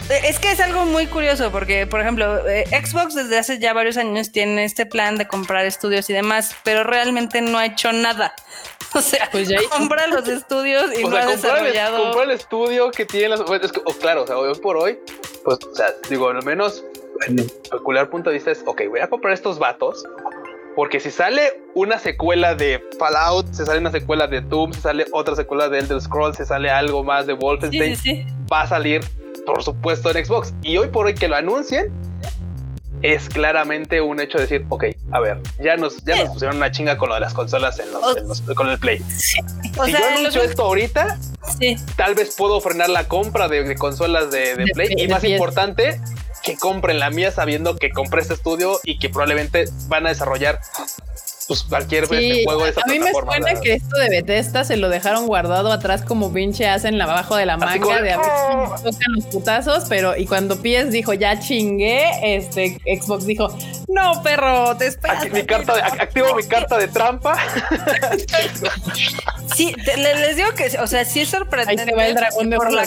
Es que es algo muy curioso porque, por ejemplo, eh, Xbox desde hace ya varios años tiene este plan de comprar estudios y demás, pero realmente no ha hecho nada. O sea, pues ya compra los estudios y no ha desarrollado. El, compra el estudio que tiene las. Es que, claro, o sea, hoy por hoy, pues, o sea, digo, al menos en mi peculiar punto de vista es, ok, voy a comprar estos vatos. Porque si sale una secuela de Fallout, se sale una secuela de Doom, se sale otra secuela de Elder Scrolls, se sale algo más de Wolfenstein, va a salir por supuesto en Xbox. Y hoy por hoy que lo anuncien, es claramente un hecho de decir, ok, a ver, ya nos, ya nos pusieron una chinga con lo de las consolas en los, con el Play. si yo anuncio esto ahorita, tal vez puedo frenar la compra de, consolas de, Play. y más importante, que compren la mía sabiendo que compré este estudio y que probablemente van a desarrollar pues cualquier juego de esa A mí me suena que esto de Bethesda se lo dejaron guardado atrás como pinche hacen abajo de la manga de a ver ¡Oh! tocan los putazos, pero y cuando PS dijo ya chingué, este Xbox dijo, no perro, te esperas. mi carta activo mi carta de trampa. sí, les digo que, o sea, sí es sorprendente el dragón por la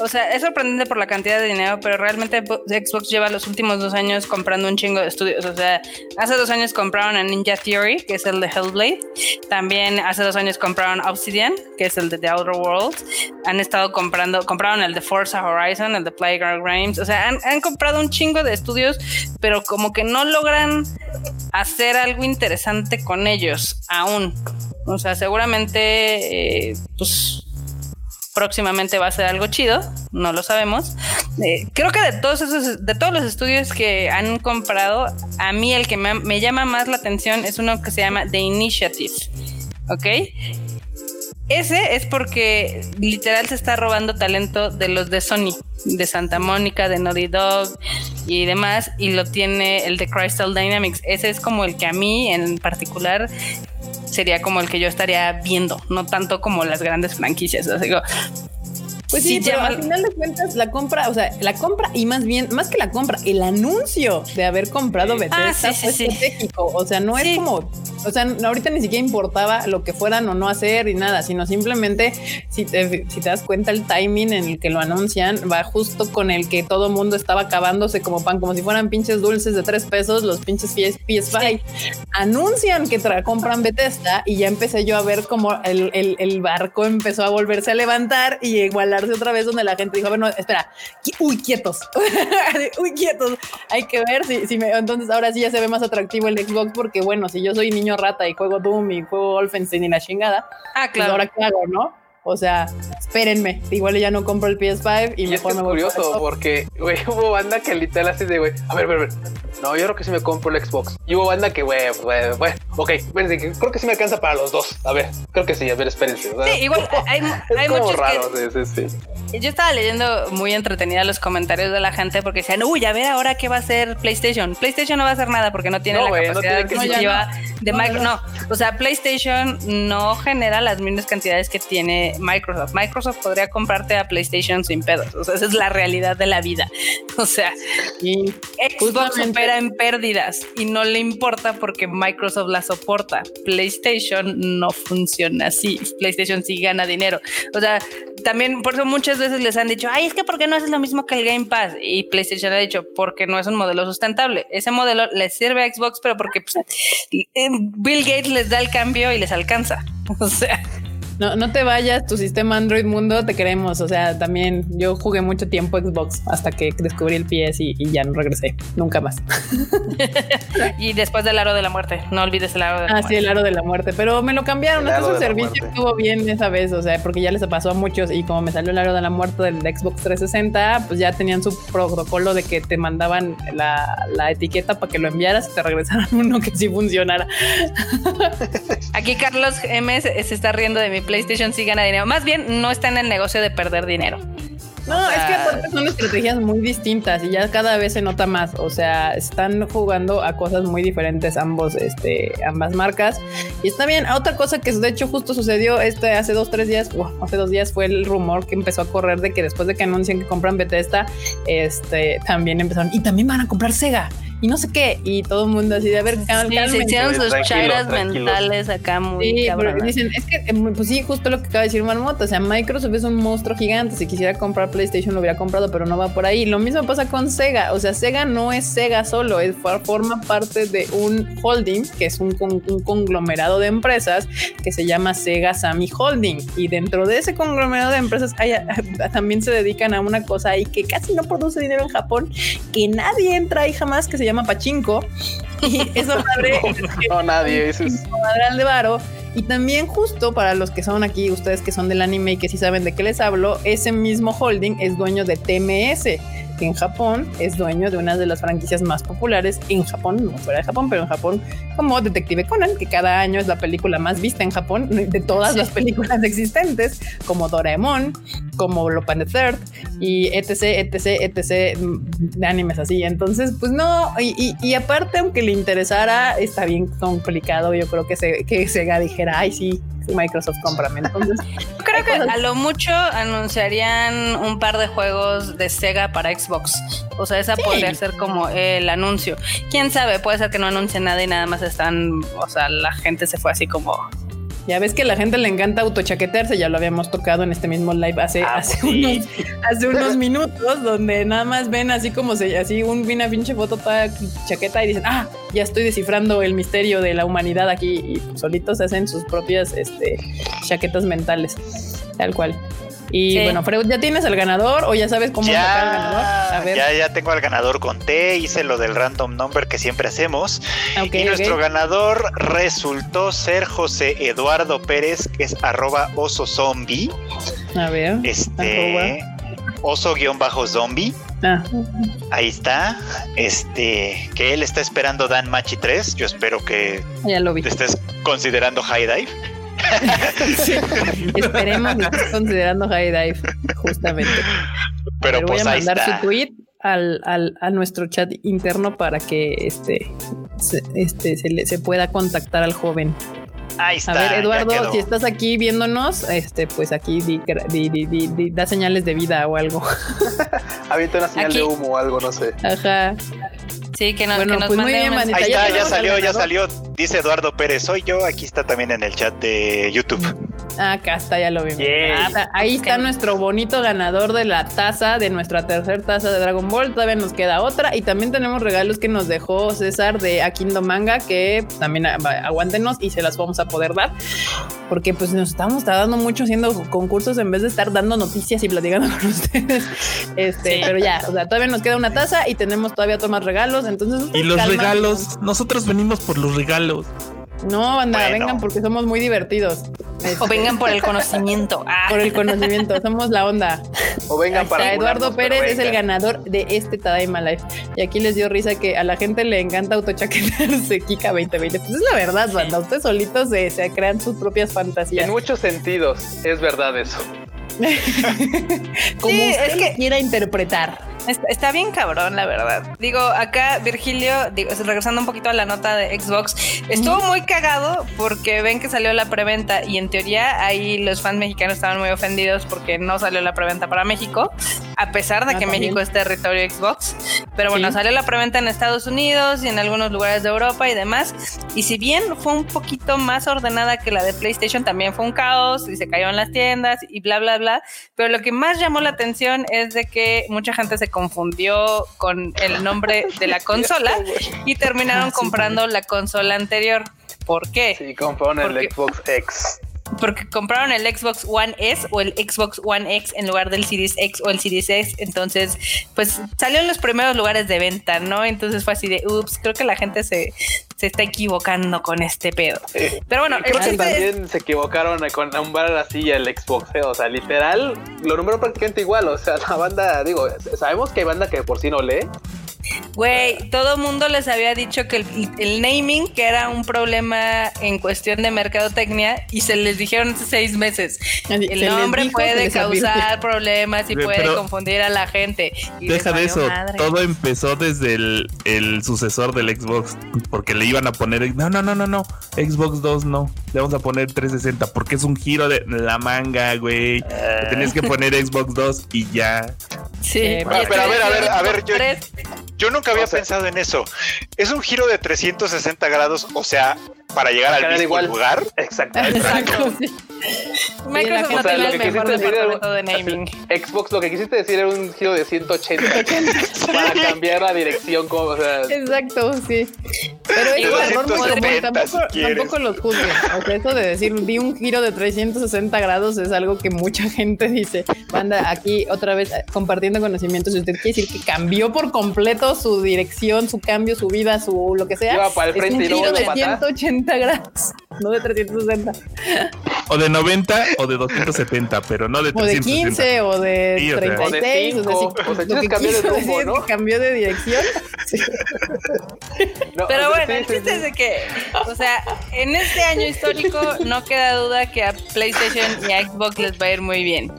O sea, es sorprendente por la cantidad de dinero, pero realmente Xbox lleva los últimos dos años comprando un chingo de estudios. O sea, hace dos años compraron a Ninja Theory, que es el de Hellblade. También hace dos años compraron Obsidian, que es el de The Outer Worlds. Han estado comprando, compraron el de Forza Horizon, el de Playground Games. O sea, han, comprado un chingo de estudios, pero como que no logran hacer algo interesante con ellos aún. O sea, seguramente, eh, pues próximamente va a ser algo chido, no lo sabemos. Creo que de todos esos, de todos los estudios que han comprado, a mí el que me, llama más la atención es uno que se llama The Initiative, ¿ok? Ese es porque literal se está robando talento de los de Sony, de Santa Mónica, de Naughty Dog y demás, y lo tiene el de Crystal Dynamics. Ese es como el que a mí en particular sería como el que yo estaría viendo, no tanto como las grandes franquicias. O sea, pues sí, pero al final de cuentas la compra, o sea, la compra y más bien, más que la compra, el anuncio de haber comprado Bethesda ah, fue estratégico. O sea, no es como, o sea, ahorita ni siquiera importaba lo que fueran o no hacer y nada, sino simplemente si te, si te das cuenta el timing en el que lo anuncian va justo con el que todo mundo estaba acabándose como pan, como si fueran pinches dulces de tres pesos, los pinches PS, PS5. Anuncian que compran Bethesda y ya empecé yo a ver como el, el, el barco empezó a volverse a levantar y igualar otra vez donde la gente dijo, bueno, espera, uy, quietos, uy, quietos, hay que ver si, si me, entonces ahora sí ya se ve más atractivo el Xbox porque bueno, si yo soy niño rata y juego Doom y juego Wolfenstein y la chingada, ah, pues claro. ahora qué hago, ¿no? O sea, espérenme. Igual ya no compro el PS5 y, mejor me voy Es curioso porque, güey, hubo banda que literal así de, güey, a ver, a ver, a ver. No, yo creo que sí me compro el Xbox. Y hubo banda que, güey, güey, güey. Ok, espérense, creo que sí me alcanza para los dos. A ver, creo que sí, a ver, espérense. sí, igual hay, hay como muchos raro, sí, sí, sí. Yo estaba leyendo muy entretenida los comentarios de la gente porque decían, uy, a ver ahora qué va a hacer PlayStation. PlayStation no va a hacer nada porque no tiene la capacidad adquisitiva de Microsoft. No, o sea, PlayStation no genera las mismas cantidades que tiene Microsoft. Microsoft podría comprarte a PlayStation sin pedos. O sea, esa es la realidad de la vida. O sea, y Xbox opera en pérdidas y no le importa porque Microsoft la soporta. PlayStation no funciona así. PlayStation sí gana dinero. O sea, también por eso muchas veces les han dicho, ay, es que ¿por qué no haces lo mismo que el Game Pass? Y PlayStation ha dicho, porque no es un modelo sustentable. Ese modelo les sirve a Xbox, pero porque pues, eh, Bill Gates les da el cambio y les alcanza. O sea. No, no te vayas, tu sistema Android mundo, te queremos. O sea, también yo jugué mucho tiempo Xbox hasta que descubrí el PS y, ya no regresé, nunca más. y después del aro de la muerte, no olvides el aro de la muerte. Ah, sí, el aro de la muerte, pero me lo cambiaron. Entonces el servicio estuvo bien esa vez, o sea, porque ya les pasó a muchos y como me salió el aro de la muerte del Xbox 360, pues ya tenían su protocolo de que te mandaban la, la etiqueta para que lo enviaras y te regresaran uno que sí funcionara. Aquí Carlos M se está riendo de mi PlayStation sí gana dinero. Más bien, no está en el negocio de perder dinero. No, es que aparte son estrategias muy distintas y ya cada vez se nota más. O sea, están jugando a cosas muy diferentes ambos, este, ambas marcas. Y está bien. Otra cosa que de hecho justo sucedió este hace dos, tres días, hace dos días fue el rumor que empezó a correr de que después de que anuncian que compran Bethesda, este, también empezaron y también van a comprar Sega y no sé qué. Y todo el mundo así de, a ver, sí, se hicieron sus chairas mentales acá muy Sí, dicen, es que, em, pues sí, justo lo que acaba de decir Marmota, o sea, Microsoft es un monstruo gigante, si quisiera comprar PlayStation lo hubiera comprado, pero no va por ahí. Lo mismo pasa con Sega, o sea, Sega no es Sega solo, es, forma parte de un holding, que es un, un conglomerado de empresas que se llama Sega Sammy Holding. Y dentro de ese conglomerado de empresas hay, también se dedican a una cosa ahí que casi no produce dinero en Japón, que nadie entra ahí jamás, que se llama Pachinko. Y eso madre. no, nadie, eso es. de varo. Y también justo para los que son aquí, ustedes que son del anime y que sí saben de qué les hablo, ese mismo holding es dueño de TMS, que en Japón es dueño de una de las franquicias más populares en Japón, no fuera de Japón, pero en Japón, como Detective Conan, que cada año es la película más vista en Japón de todas las películas existentes, como Doraemon, como Lopan the Third y etc, etc, etc de animes así. Entonces, pues no, y, y, aparte, aunque le interesara, está bien complicado. Yo creo que, se, que Sega dijera, ay, sí, Microsoft cómprame. Entonces, creo que a lo mucho anunciarían un par de juegos de Sega para Xbox. O sea, esa podría ser como el anuncio. Quién sabe, puede ser que no anuncie nada y nada más están, o sea, la gente se fue así como ya ves que a la gente le encanta autochaquetearse, ya lo habíamos tocado en este mismo live hace, ah, hace, unos, hace unos minutos, donde nada más ven así como se, así un, una pinche foto toda chaqueta y dicen, ah, ya estoy descifrando el misterio de la humanidad aquí y solitos hacen sus propias este, chaquetas mentales, tal cual. Y bueno, Freud, ¿ya tienes el ganador o ya sabes cómo ya, sacar el ganador? A ver. Ya, ya tengo al ganador, conté, hice lo del random number que siempre hacemos. y nuestro ganador resultó ser José Eduardo Pérez, que es arroba oso zombie. A ver. Este. Oso-zombie. Ah. Ahí está. Este, que él está esperando Dan Machi 3. Yo espero que ya lo vi. te estés considerando High Dive. Esperemos que estés considerando High Dive, justamente. Pero voy a pues mandar su tweet al, al, a nuestro chat interno para que este, se, este, se, le, se pueda contactar al joven. Ahí está. A ver, Eduardo, si estás aquí viéndonos, este, pues aquí di, di, da señales de vida o algo. Avienta una señal de humo o algo, no sé. Ajá. Sí, que, nos, que nos pues Ahí está, ya, salió, ya salió. Dice Eduardo Pérez, soy yo. Aquí está también en el chat de YouTube. Ah, acá está, ya lo vimos. Ah, ahí está nuestro bonito ganador de la taza, de nuestra tercera taza de Dragon Ball. Todavía nos queda otra. Y también tenemos regalos que nos dejó César de Akindo Manga, que también aguántenos y se las vamos a poder dar. Porque pues nos estamos tardando mucho haciendo concursos en vez de estar dando noticias y platicando con ustedes. Este, pero ya, o sea, todavía nos queda una taza y tenemos todavía otros más regalos. Entonces, y los regalos, nosotros venimos por los regalos. No, banda, vengan porque somos muy divertidos. O vengan por el conocimiento. Ah. Por el conocimiento, somos la onda. O vengan para Eduardo Pérez es el ganador de este Tadaima Life. Y aquí les dio risa que a la gente le encanta autochaquetarse Kika 2020. Pues es la verdad, banda. Ustedes solitos se, se crean sus propias fantasías. En muchos sentidos, es verdad eso. Como es que quiera interpretar. Está, bien cabrón, la verdad. Digo, acá Virgilio, regresando un poquito a la nota de Xbox, estuvo muy cagado porque ven que salió la preventa y en teoría ahí los fans mexicanos estaban muy ofendidos porque no salió la preventa para México, a pesar de ah, que México es territorio Xbox. Pero bueno, salió la preventa en Estados Unidos y en algunos lugares de Europa y demás. Y si bien fue un poquito más ordenada que la de PlayStation, también fue un caos y se cayó en las tiendas y bla, bla, bla. Pero lo que más llamó la atención es de que mucha gente se confundió con el nombre de la consola y terminaron ah, comprando la consola anterior. ¿Por qué? Sí, compraron el Xbox X porque compraron el Xbox One S o el Xbox One X en lugar del Series X o el Series S. Entonces, pues salió en los primeros lugares de venta, ¿no? Entonces fue así de, ups, creo que la gente se, se está equivocando con este pedo. Pero bueno, creo que también se equivocaron con nombrar así el Xbox, ¿eh? o sea, literal, lo nombró prácticamente igual, o sea, la banda, digo, sabemos que hay banda que por sí no lee, Güey, todo mundo les había dicho que el, naming que era un problema en cuestión de mercadotecnia y se les dijeron hace seis meses. El nombre puede causar problemas y puede confundir a la gente. deja de eso, todo empezó desde el, sucesor del Xbox porque le iban a poner, no, no, no, no, no, Xbox 2 no, le vamos a poner 360 porque es un giro de la manga, güey. Tenías que poner Xbox 2 y ya. Sí, pero a ver, a ver, a ver, yo, yo nunca había pensado en eso. Es un giro de 360 grados, o sea, para llegar al mismo lugar. Exacto. Exacto. Microsoft no tiene el mejor departamento de naming. Xbox, lo que quisiste decir era un giro de 180 para cambiar la dirección. Como, o sea, Exacto, sí. Pero error muy común. Tampoco, tampoco los juzguen. O sea, eso de decir di un giro de 360 grados es algo que mucha gente dice. Anda aquí otra vez eh, compartiendo conocimientos. Y usted quiere decir que cambió por completo su dirección, su cambio, su vida, su lo que sea. Iba para el frente es un giro de 180 grados, no de 360. O de 90 o de 270, pero no de 360. O de 15 o de sí, 36. O, de 5, o, sea, si, cambió de rumbo, ¿no? cambió de dirección. Sí. No, pero bueno, el chiste es de que, o sea, en este año histórico no queda duda que a PlayStation y a Xbox les va a ir muy bien.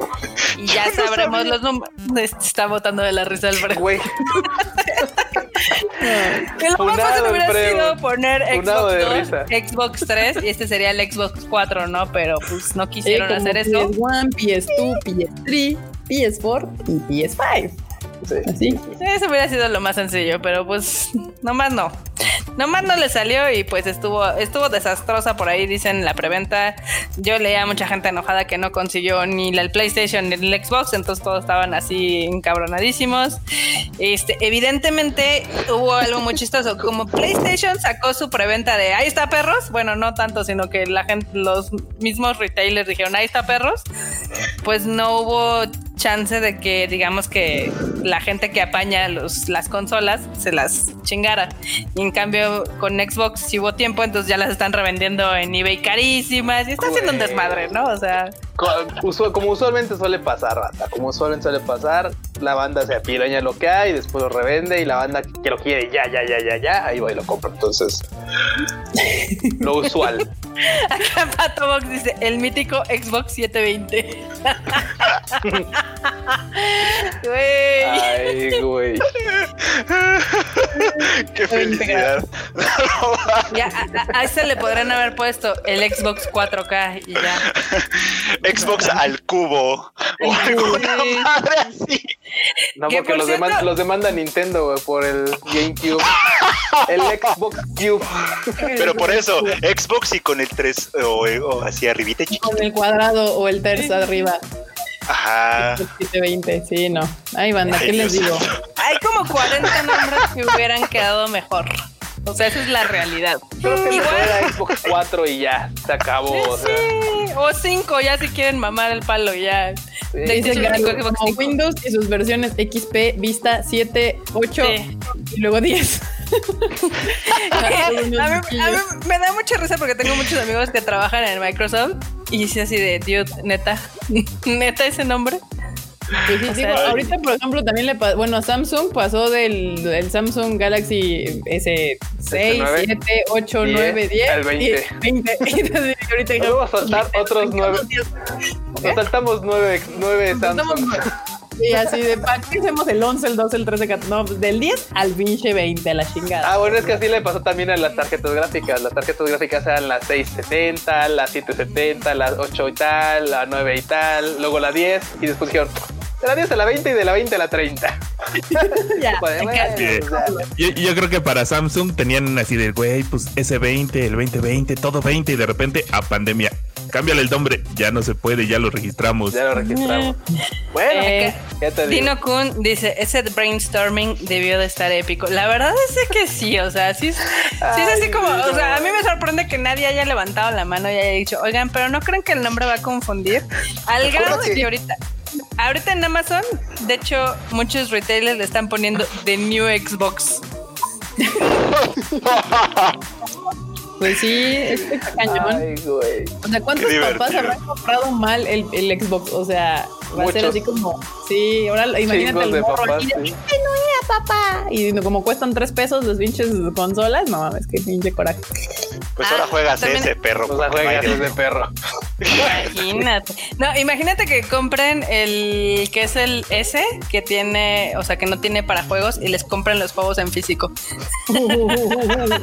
Y ya sabremos los números. Está botando de la risa el Güey. El más fácil hubiera sido poner Xbox 2, Xbox 3 y este sería el Xbox 4, ¿no? Pero pues no quisieron hacer eso. PS1, PS2, PS3, PS4 y PS5. Eso hubiera sido lo más sencillo, pero pues nomás no. Nomás no le salió y pues estuvo, estuvo desastrosa por ahí, dicen la preventa. Yo leía a mucha gente enojada que no consiguió ni el PlayStation ni el Xbox, entonces todos estaban así encabronadísimos. Este, evidentemente hubo algo muy chistoso. Como PlayStation sacó su preventa de ahí está perros, bueno, no tanto, sino que la gente, los mismos retailers dijeron ahí está perros, pues no hubo chance de que digamos que la gente que apaña los, las consolas se las chingara. Y en cambio con Xbox si hubo tiempo, entonces ya las están revendiendo en eBay carísimas y está haciendo un desmadre, ¿no? O sea... Como usualmente suele pasar, rata. Como usualmente suele pasar, la banda se apiraña lo que hay, después lo revende y la banda que lo quiere ya, ya, ya, ya, ya, ahí va y lo compra. Entonces, lo usual. Acá Pato Box dice el mítico Xbox 720. güey. Ay, güey. Qué felicidad. ya, a, a, ese le podrían haber puesto el Xbox 4K y ya. Xbox al cubo o alguna madre así. No, porque los, demanda, los, demanda, Nintendo, güey, por el GameCube. el Xbox Cube. Pero por eso, Xbox y con el 3 o, o así arribita chiquito. Con el cuadrado o el terzo arriba. Ajá. 720, sí, no. Ay, banda, ¿qué les digo? Hay como 40 nombres que hubieran quedado mejor. O sea, esa es la realidad. Creo que Igual... era Xbox 4 y ya, se acabó. Sí, o, sea. o 5, ya si quieren mamar el palo, ya. Sí. Dicen que como Windows y sus versiones XP, Vista 7, 8 sí. y luego 10. a, mí, a, mí, me da mucha risa porque tengo muchos amigos que trabajan en Microsoft y dice así de, dude, neta, neta ese nombre. Pues sí, digo, sea, ahorita, por ejemplo, también le pasó, bueno, Samsung pasó del, del Samsung Galaxy S6, 7, 8, 10, 9, 10, al 20. 20. Entonces, ahorita a saltar otros 9. Nos saltamos 9, 9 Samsung. Y así de, ¿para qué hacemos el 11, el 12, el 13, 14? No, del 10 al pinche 20, a la chingada. Ah, bueno, es que así le pasó también a las tarjetas gráficas. Las tarjetas gráficas eran las 670, las 770, las 8 y tal, la 9 y tal, luego la 10, y después dijeron, de la 10 a la 20 y de la 20 a la 30. ya, Pues, bueno, Yo, yo creo que para Samsung tenían así de, güey, pues ese 20, el 2020, todo 20 y de repente a pandemia. Cámbiale el nombre, ya no se puede, ya lo registramos. ya lo registramos. Bueno, Eh, ya te digo. Dino Kun dice, ese brainstorming debió de estar épico. La verdad es que sí, o sea, sí, es- sí es así como, o sea, a mí me sorprende que nadie haya levantado la mano y haya dicho, oigan, pero no creen que el nombre va a confundir. Al grado de que- que ahorita, ahorita en Amazon, de hecho, muchos retailers le están poniendo The New Xbox. Pues sí, es que está cañón. Ay, güey. O sea, ¿cuántos papás habrán comprado mal el, el Xbox? O sea, va a ser así como, sí, ahora imagínate Chingos el morro papás, aquí de, sí. "Ay, no era papá. Y como cuestan tres pesos los pinches consolas, no mames, qué pinche coraje. Pues Ah, ahora juegas también- ese perro. No hay juegas ese perro. Imagínate. No, imagínate que compren el que es el S, que tiene, o sea, que no tiene para juegos y les compren los juegos en físico.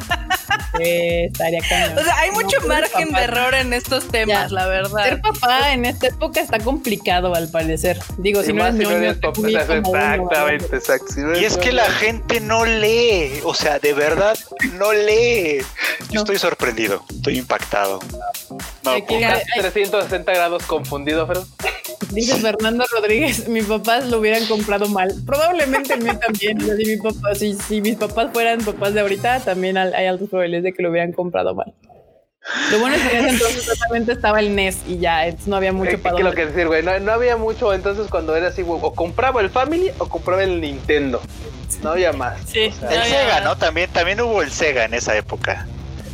estaría O sea, hay mucho margen de error en estos temas, la verdad. Ser papá en esta época está complicado al parecer. Digo, si, no eres niño, exactamente, exacto. y es que la gente no lee, o sea, de verdad no lee. Yo estoy sorprendido, estoy impactado. No, 360 grados confundido, pero. Dice Fernando Rodríguez, mis papás lo hubieran comprado mal. Probablemente el mío también. si, mi papá, si, si, mis papás fueran papás de ahorita, también hay altos probabilidades de que lo hubieran comprado mal. Lo bueno es que en ese entonces solamente estaba el NES y ya, entonces no había mucho para lo que decir, güey, no, había mucho entonces cuando era así, güey, o compraba el Family o compraba el Nintendo. No había más. Sí, el Sega, ¿no? También, también hubo el Sega en esa época.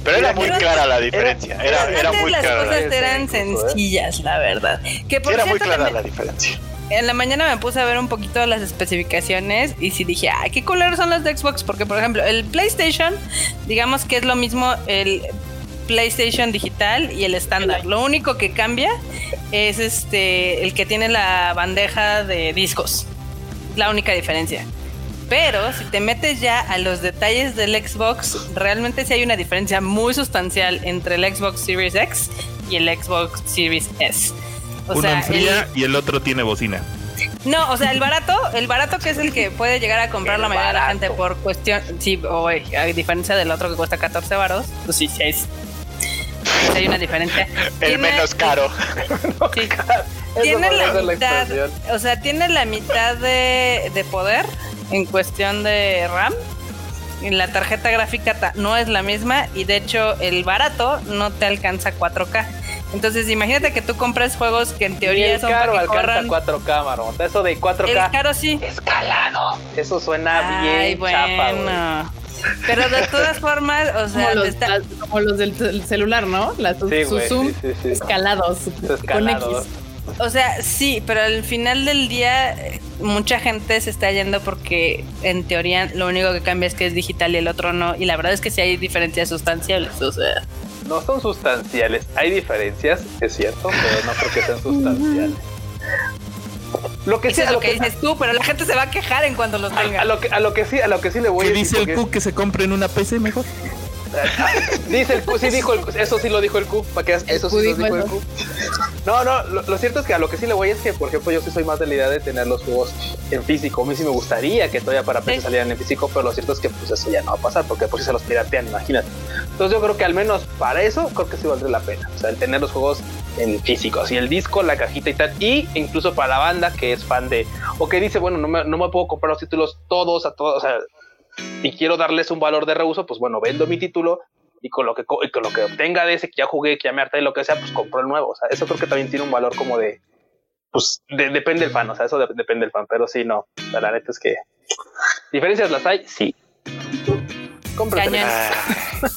Pero era muy clara la diferencia. Era, era, muy las clara. Las cosas eran sencillas, la verdad. Que era muy clara la diferencia. En la mañana me puse a ver un poquito las especificaciones y sí dije, ay, qué colores son los de Xbox. Porque, por ejemplo, el PlayStation, digamos que es lo mismo el PlayStation digital y el estándar. Lo único que cambia es este el que tiene la bandeja de discos. La única diferencia. Pero si te metes ya a los detalles del Xbox, realmente sí hay una diferencia muy sustancial entre el Xbox Series X y el Xbox Series S. Uno enfría y el otro tiene bocina. No, o sea, el barato, el barato que es el que puede llegar a comprar la mayoría de la gente por cuestión, sí, o a diferencia del otro que cuesta 14 varos, pues sí, sí, es, hay una diferencia. El menos caro. Sí, tiene la mitad, o sea, tiene la mitad de, de poder en cuestión de RAM. Y la tarjeta gráfica no es la misma y de hecho el barato no te alcanza 4K. Entonces imagínate que tú compras juegos que en teoría son caro para que alcanza 4K, Marmot. Eso de 4K. El caro sí. Escalado. Eso suena bien bueno. Pero de todas formas, o sea, como los, del celular, ¿no? Las sí, Zoom escalados, escalados. Con X. O sea, sí, pero al final del día mucha gente se está yendo porque en teoría lo único que cambia es que es digital y el otro no. Y la verdad es que sí hay diferencias sustanciales, o sea. No son sustanciales, hay diferencias, es cierto, pero no creo que sean sustanciales. Lo que sí, es lo, que, dices tú, pero la gente se va a quejar en cuanto los tenga. A, lo que, a lo que sí, a lo que sí le voy a decir. dice el Q que se compre en una PC mejor? Dice el Q, sí dijo el eso sí lo dijo el Q, para que eso sí lo dijo el Q. No, no, lo, cierto es que a lo que sí le voy es que, por ejemplo, yo sí soy más de la idea de tener los juegos en físico. A mí sí me gustaría que todavía para PC salieran en físico, pero lo cierto es que pues eso ya no va a pasar porque por si se los piratean, imagínate. Entonces yo creo que al menos para eso creo que sí valdría la pena. O sea, el tener los juegos en físico, así el disco, la cajita y tal. Y incluso para la banda que es fan de, o que dice, bueno, no me, no me puedo comprar los títulos todos a todos, o sea, y quiero darles un valor de reuso, pues bueno, vendo mi título y con lo que con lo que obtenga de ese que ya jugué, que ya me harta y lo que sea, pues compro el nuevo. O sea, eso creo que también tiene un valor como de, pues depende del fan, o sea, eso depende del fan, pero sí, no, la neta es que diferencias las hay, sí.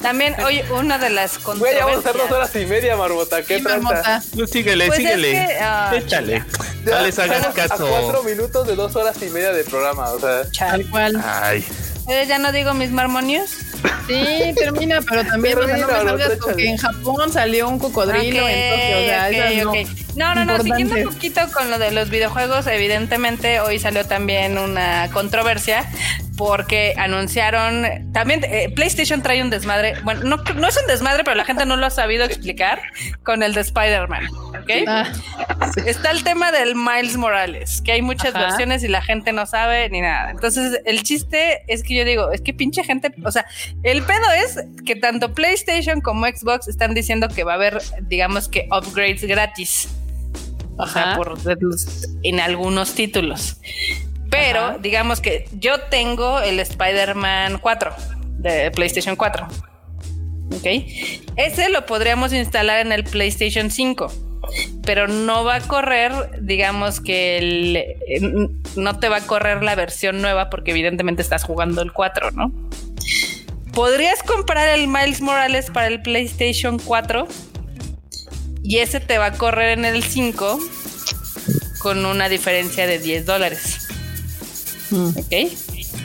También, hoy una de las controversias. Voy a hacer dos horas y media, Marmota. ¿Qué sí, trata? No, síguele, pues síguele. Ah, Échale. Ya, les hagas caso. A cuatro minutos de dos horas y media de programa, o sea. Tal cual. Ay. Ya no digo mis marmonios. Sí, termina, pero también no me salgas porque en Japón salió un cocodrilo no. No, no, siguiendo un poquito con lo de los videojuegos, evidentemente hoy salió también una controversia porque anunciaron también eh, PlayStation trae un desmadre, bueno, no, no es un desmadre, pero la gente no lo ha sabido explicar con el de Spider-Man. Ah. Está el tema del Miles Morales, que hay muchas versiones y la gente no sabe ni nada. Entonces, el chiste es que yo digo, es que pinche gente, o sea, el pedo es que tanto PlayStation como Xbox están diciendo que va a haber, digamos que upgrades gratis. O sea, por, en algunos títulos. Pero digamos que yo tengo el Spider-Man 4 de PlayStation 4. ¿Ok? Ese lo podríamos instalar en el PlayStation 5. Pero no va a correr, digamos que el, no te va a correr la versión nueva porque evidentemente estás jugando el 4, ¿no? Podrías comprar el Miles Morales para el PlayStation 4 y ese te va a correr en el 5 con una diferencia de 10 dólares. Mm. Ok.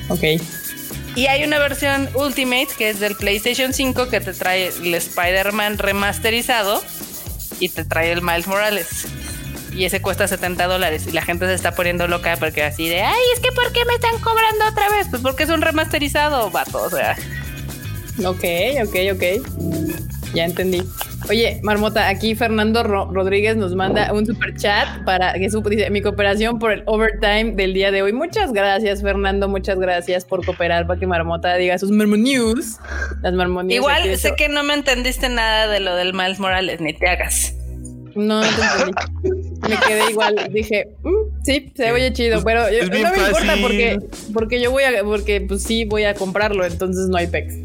Ok. Y hay una versión Ultimate que es del PlayStation 5 que te trae el Spider-Man remasterizado y te trae el Miles Morales. Y ese cuesta 70 dólares. Y la gente se está poniendo loca porque así de, ay, es que ¿por qué me están cobrando otra vez? Pues porque es un remasterizado, vato. O sea. Ok, ok, ok. Ya entendí. Oye, Marmota, aquí Fernando Rodríguez nos manda un super chat para que su, dice mi cooperación por el overtime del día de hoy. Muchas gracias, Fernando. Muchas gracias por cooperar para que Marmota diga sus News. Las Marmonews. Igual sé que no me entendiste nada de lo del Miles Morales, ni te hagas. No, no te entendí. me quedé igual. Dije, mm, sí, se oye chido, pero no me importa porque, porque yo voy a, porque pues sí voy a comprarlo, entonces no hay pex.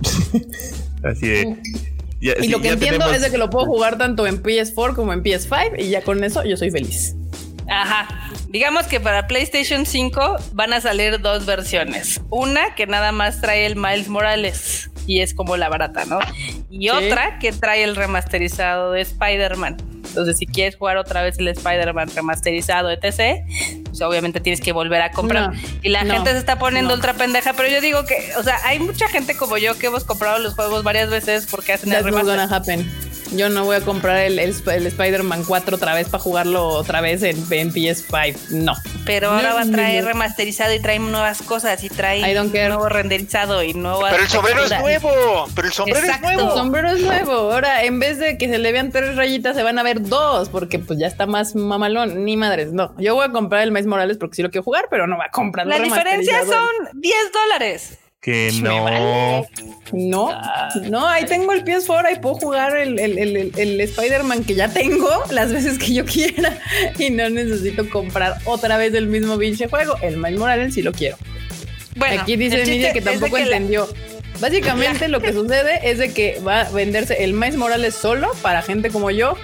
Así de. Y lo que entiendo es de que lo puedo jugar tanto en PS4 como en PS5 y ya con eso yo soy feliz. Ajá. Digamos que para PlayStation 5 van a salir dos versiones. Una que nada más trae el Miles Morales y es como la barata, ¿no? Y otra que trae el remasterizado de Spider-Man. Entonces, si quieres jugar otra vez el Spider-Man remasterizado etc., pues obviamente tienes que volver a comprar. y la gente se está poniendo ultra pendeja, pero yo digo que, o sea, hay mucha gente como yo que hemos comprado los juegos varias veces porque hacen el remaster. Yo no voy a comprar el, Spider-Man 4 otra vez para jugarlo otra vez en, PS5. No. Pero ahora va a traer remasterizado y trae nuevas cosas y trae nuevo renderizado y nuevo. Pero el sombrero es nuevo. Pero el sombrero es nuevo. El sombrero es nuevo. Ahora, en vez de que se le vean tres rayitas, se van a ver dos porque pues ya está más mamalón. Ni madres. No. Yo voy a comprar el Miles Morales porque sí lo quiero jugar, pero no voy a comprar La diferencia son 10 dólares. Que no. No, no, ahí tengo el PS4, ahí puedo jugar el, el, Spider-Man que ya tengo las veces que yo quiera y no necesito comprar otra vez el mismo pinche juego. El Miles Morales sí lo quiero. Bueno, aquí dice Emilia que tampoco entendió. Básicamente lo que sucede es de que va a venderse el Miles Morales solo para gente como yo,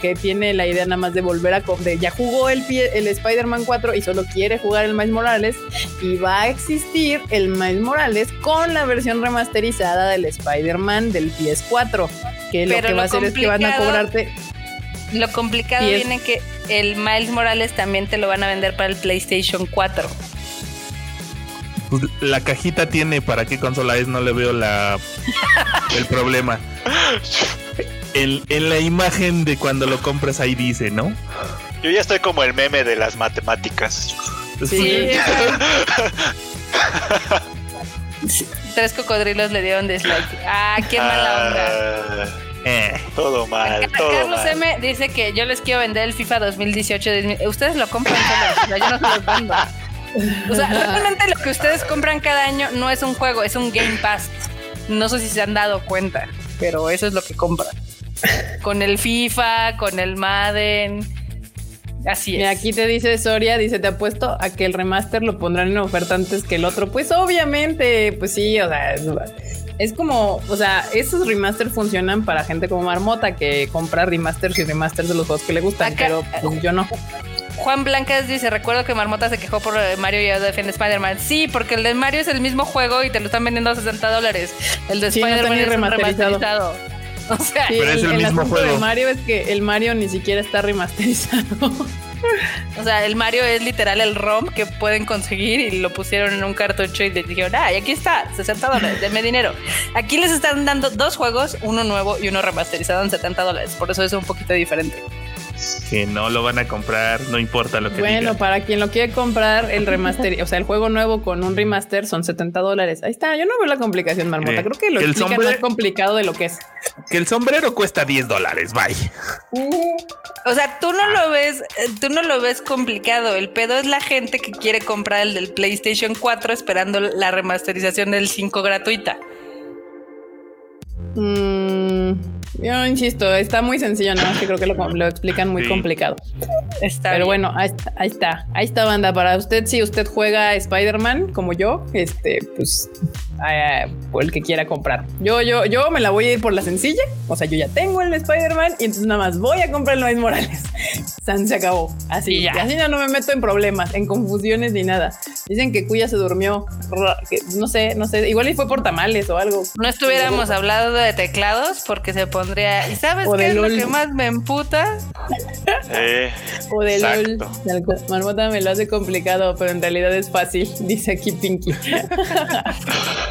que tiene la idea nada más de volver a... De, ya jugó el, el Spider-Man 4 y solo quiere jugar el Miles Morales y va a existir el Miles Morales con la versión remasterizada del Spider-Man del PS4, que lo que va a hacer es que van a cobrarte... Lo complicado viene que el Miles Morales también te lo van a vender para el PlayStation 4. Pues, la cajita tiene para qué consola es, no le veo la el problema. en la imagen de cuando lo compras ahí dice, ¿no? Yo ya estoy como el meme de las matemáticas. Sí. Tres cocodrilos le dieron dislike. Ah, qué mala onda. Ah, eh, todo mal, todo Carlos M dice que yo les quiero vender el FIFA 2018. Ustedes lo compran solo, yo no se los vendo. O sea, realmente lo que ustedes compran cada año no es un juego, es un Game Pass. No sé si se han dado cuenta, pero eso es lo que compran. Con el FIFA, con el Madden. Así es. Y aquí te dice Soria, dice, te apuesto a que el remaster lo pondrán en oferta antes que el otro. Pues obviamente, pues sí, o sea, es, como, o sea, esos remasters funcionan para gente como Marmota que compra remasters y remasters de los juegos que le gustan, pero pues, yo no. Juan Blancas dice, recuerdo que Marmota se quejó por Mario y ahora defiende Spider-Man. Sí, porque el de Mario es el mismo juego y te lo están vendiendo a 60 dólares. El de Spider-Man es remasterizado. O sea, pero es el, mismo juego. de Mario es que el Mario ni siquiera está remasterizado. O sea, el Mario es literal el ROM que pueden conseguir y lo pusieron en un cartucho y le dijeron, ah, y aquí está, 60 dólares, denme dinero. Aquí les están dando dos juegos, uno nuevo y uno remasterizado en 70 dólares, por eso es un poquito diferente que no lo van a comprar, no importa lo que Bueno, para quien lo quiere comprar, el remaster, o sea, el juego nuevo con un remaster son 70 dólares. Ahí está, yo no veo la complicación, Marmota. Creo que lo el explica más complicado de lo que es. Que el sombrero cuesta 10 dólares, bye. o sea, tú no lo ves, tú no lo ves complicado. El pedo es la gente que quiere comprar el del PlayStation 4 esperando la remasterización del 5 gratuita. Mmm yo insisto, está muy sencillo, nada más que creo que lo, explican muy complicado. Está Pero bueno, ahí está, ahí está, ahí está, banda. Para usted, si usted juega Spider-Man como yo, este, pues eh, por el que quiera comprar. Yo, yo, yo me la voy a ir por la sencilla. O sea, yo ya tengo el Spider-Man y entonces nada más voy a comprar el Miles Morales. San se acabó. Así, ya. así ya no me meto en problemas, en confusiones ni nada. Dicen que Cuya se durmió. no sé, no sé. Igual y fue por tamales o algo. No estuviéramos hablando de teclados porque se pondría. ¿Y sabes qué es lo que más me emputa? Eh, o de LOL. Marmota me lo hace complicado, pero en realidad es fácil, dice aquí Pinky.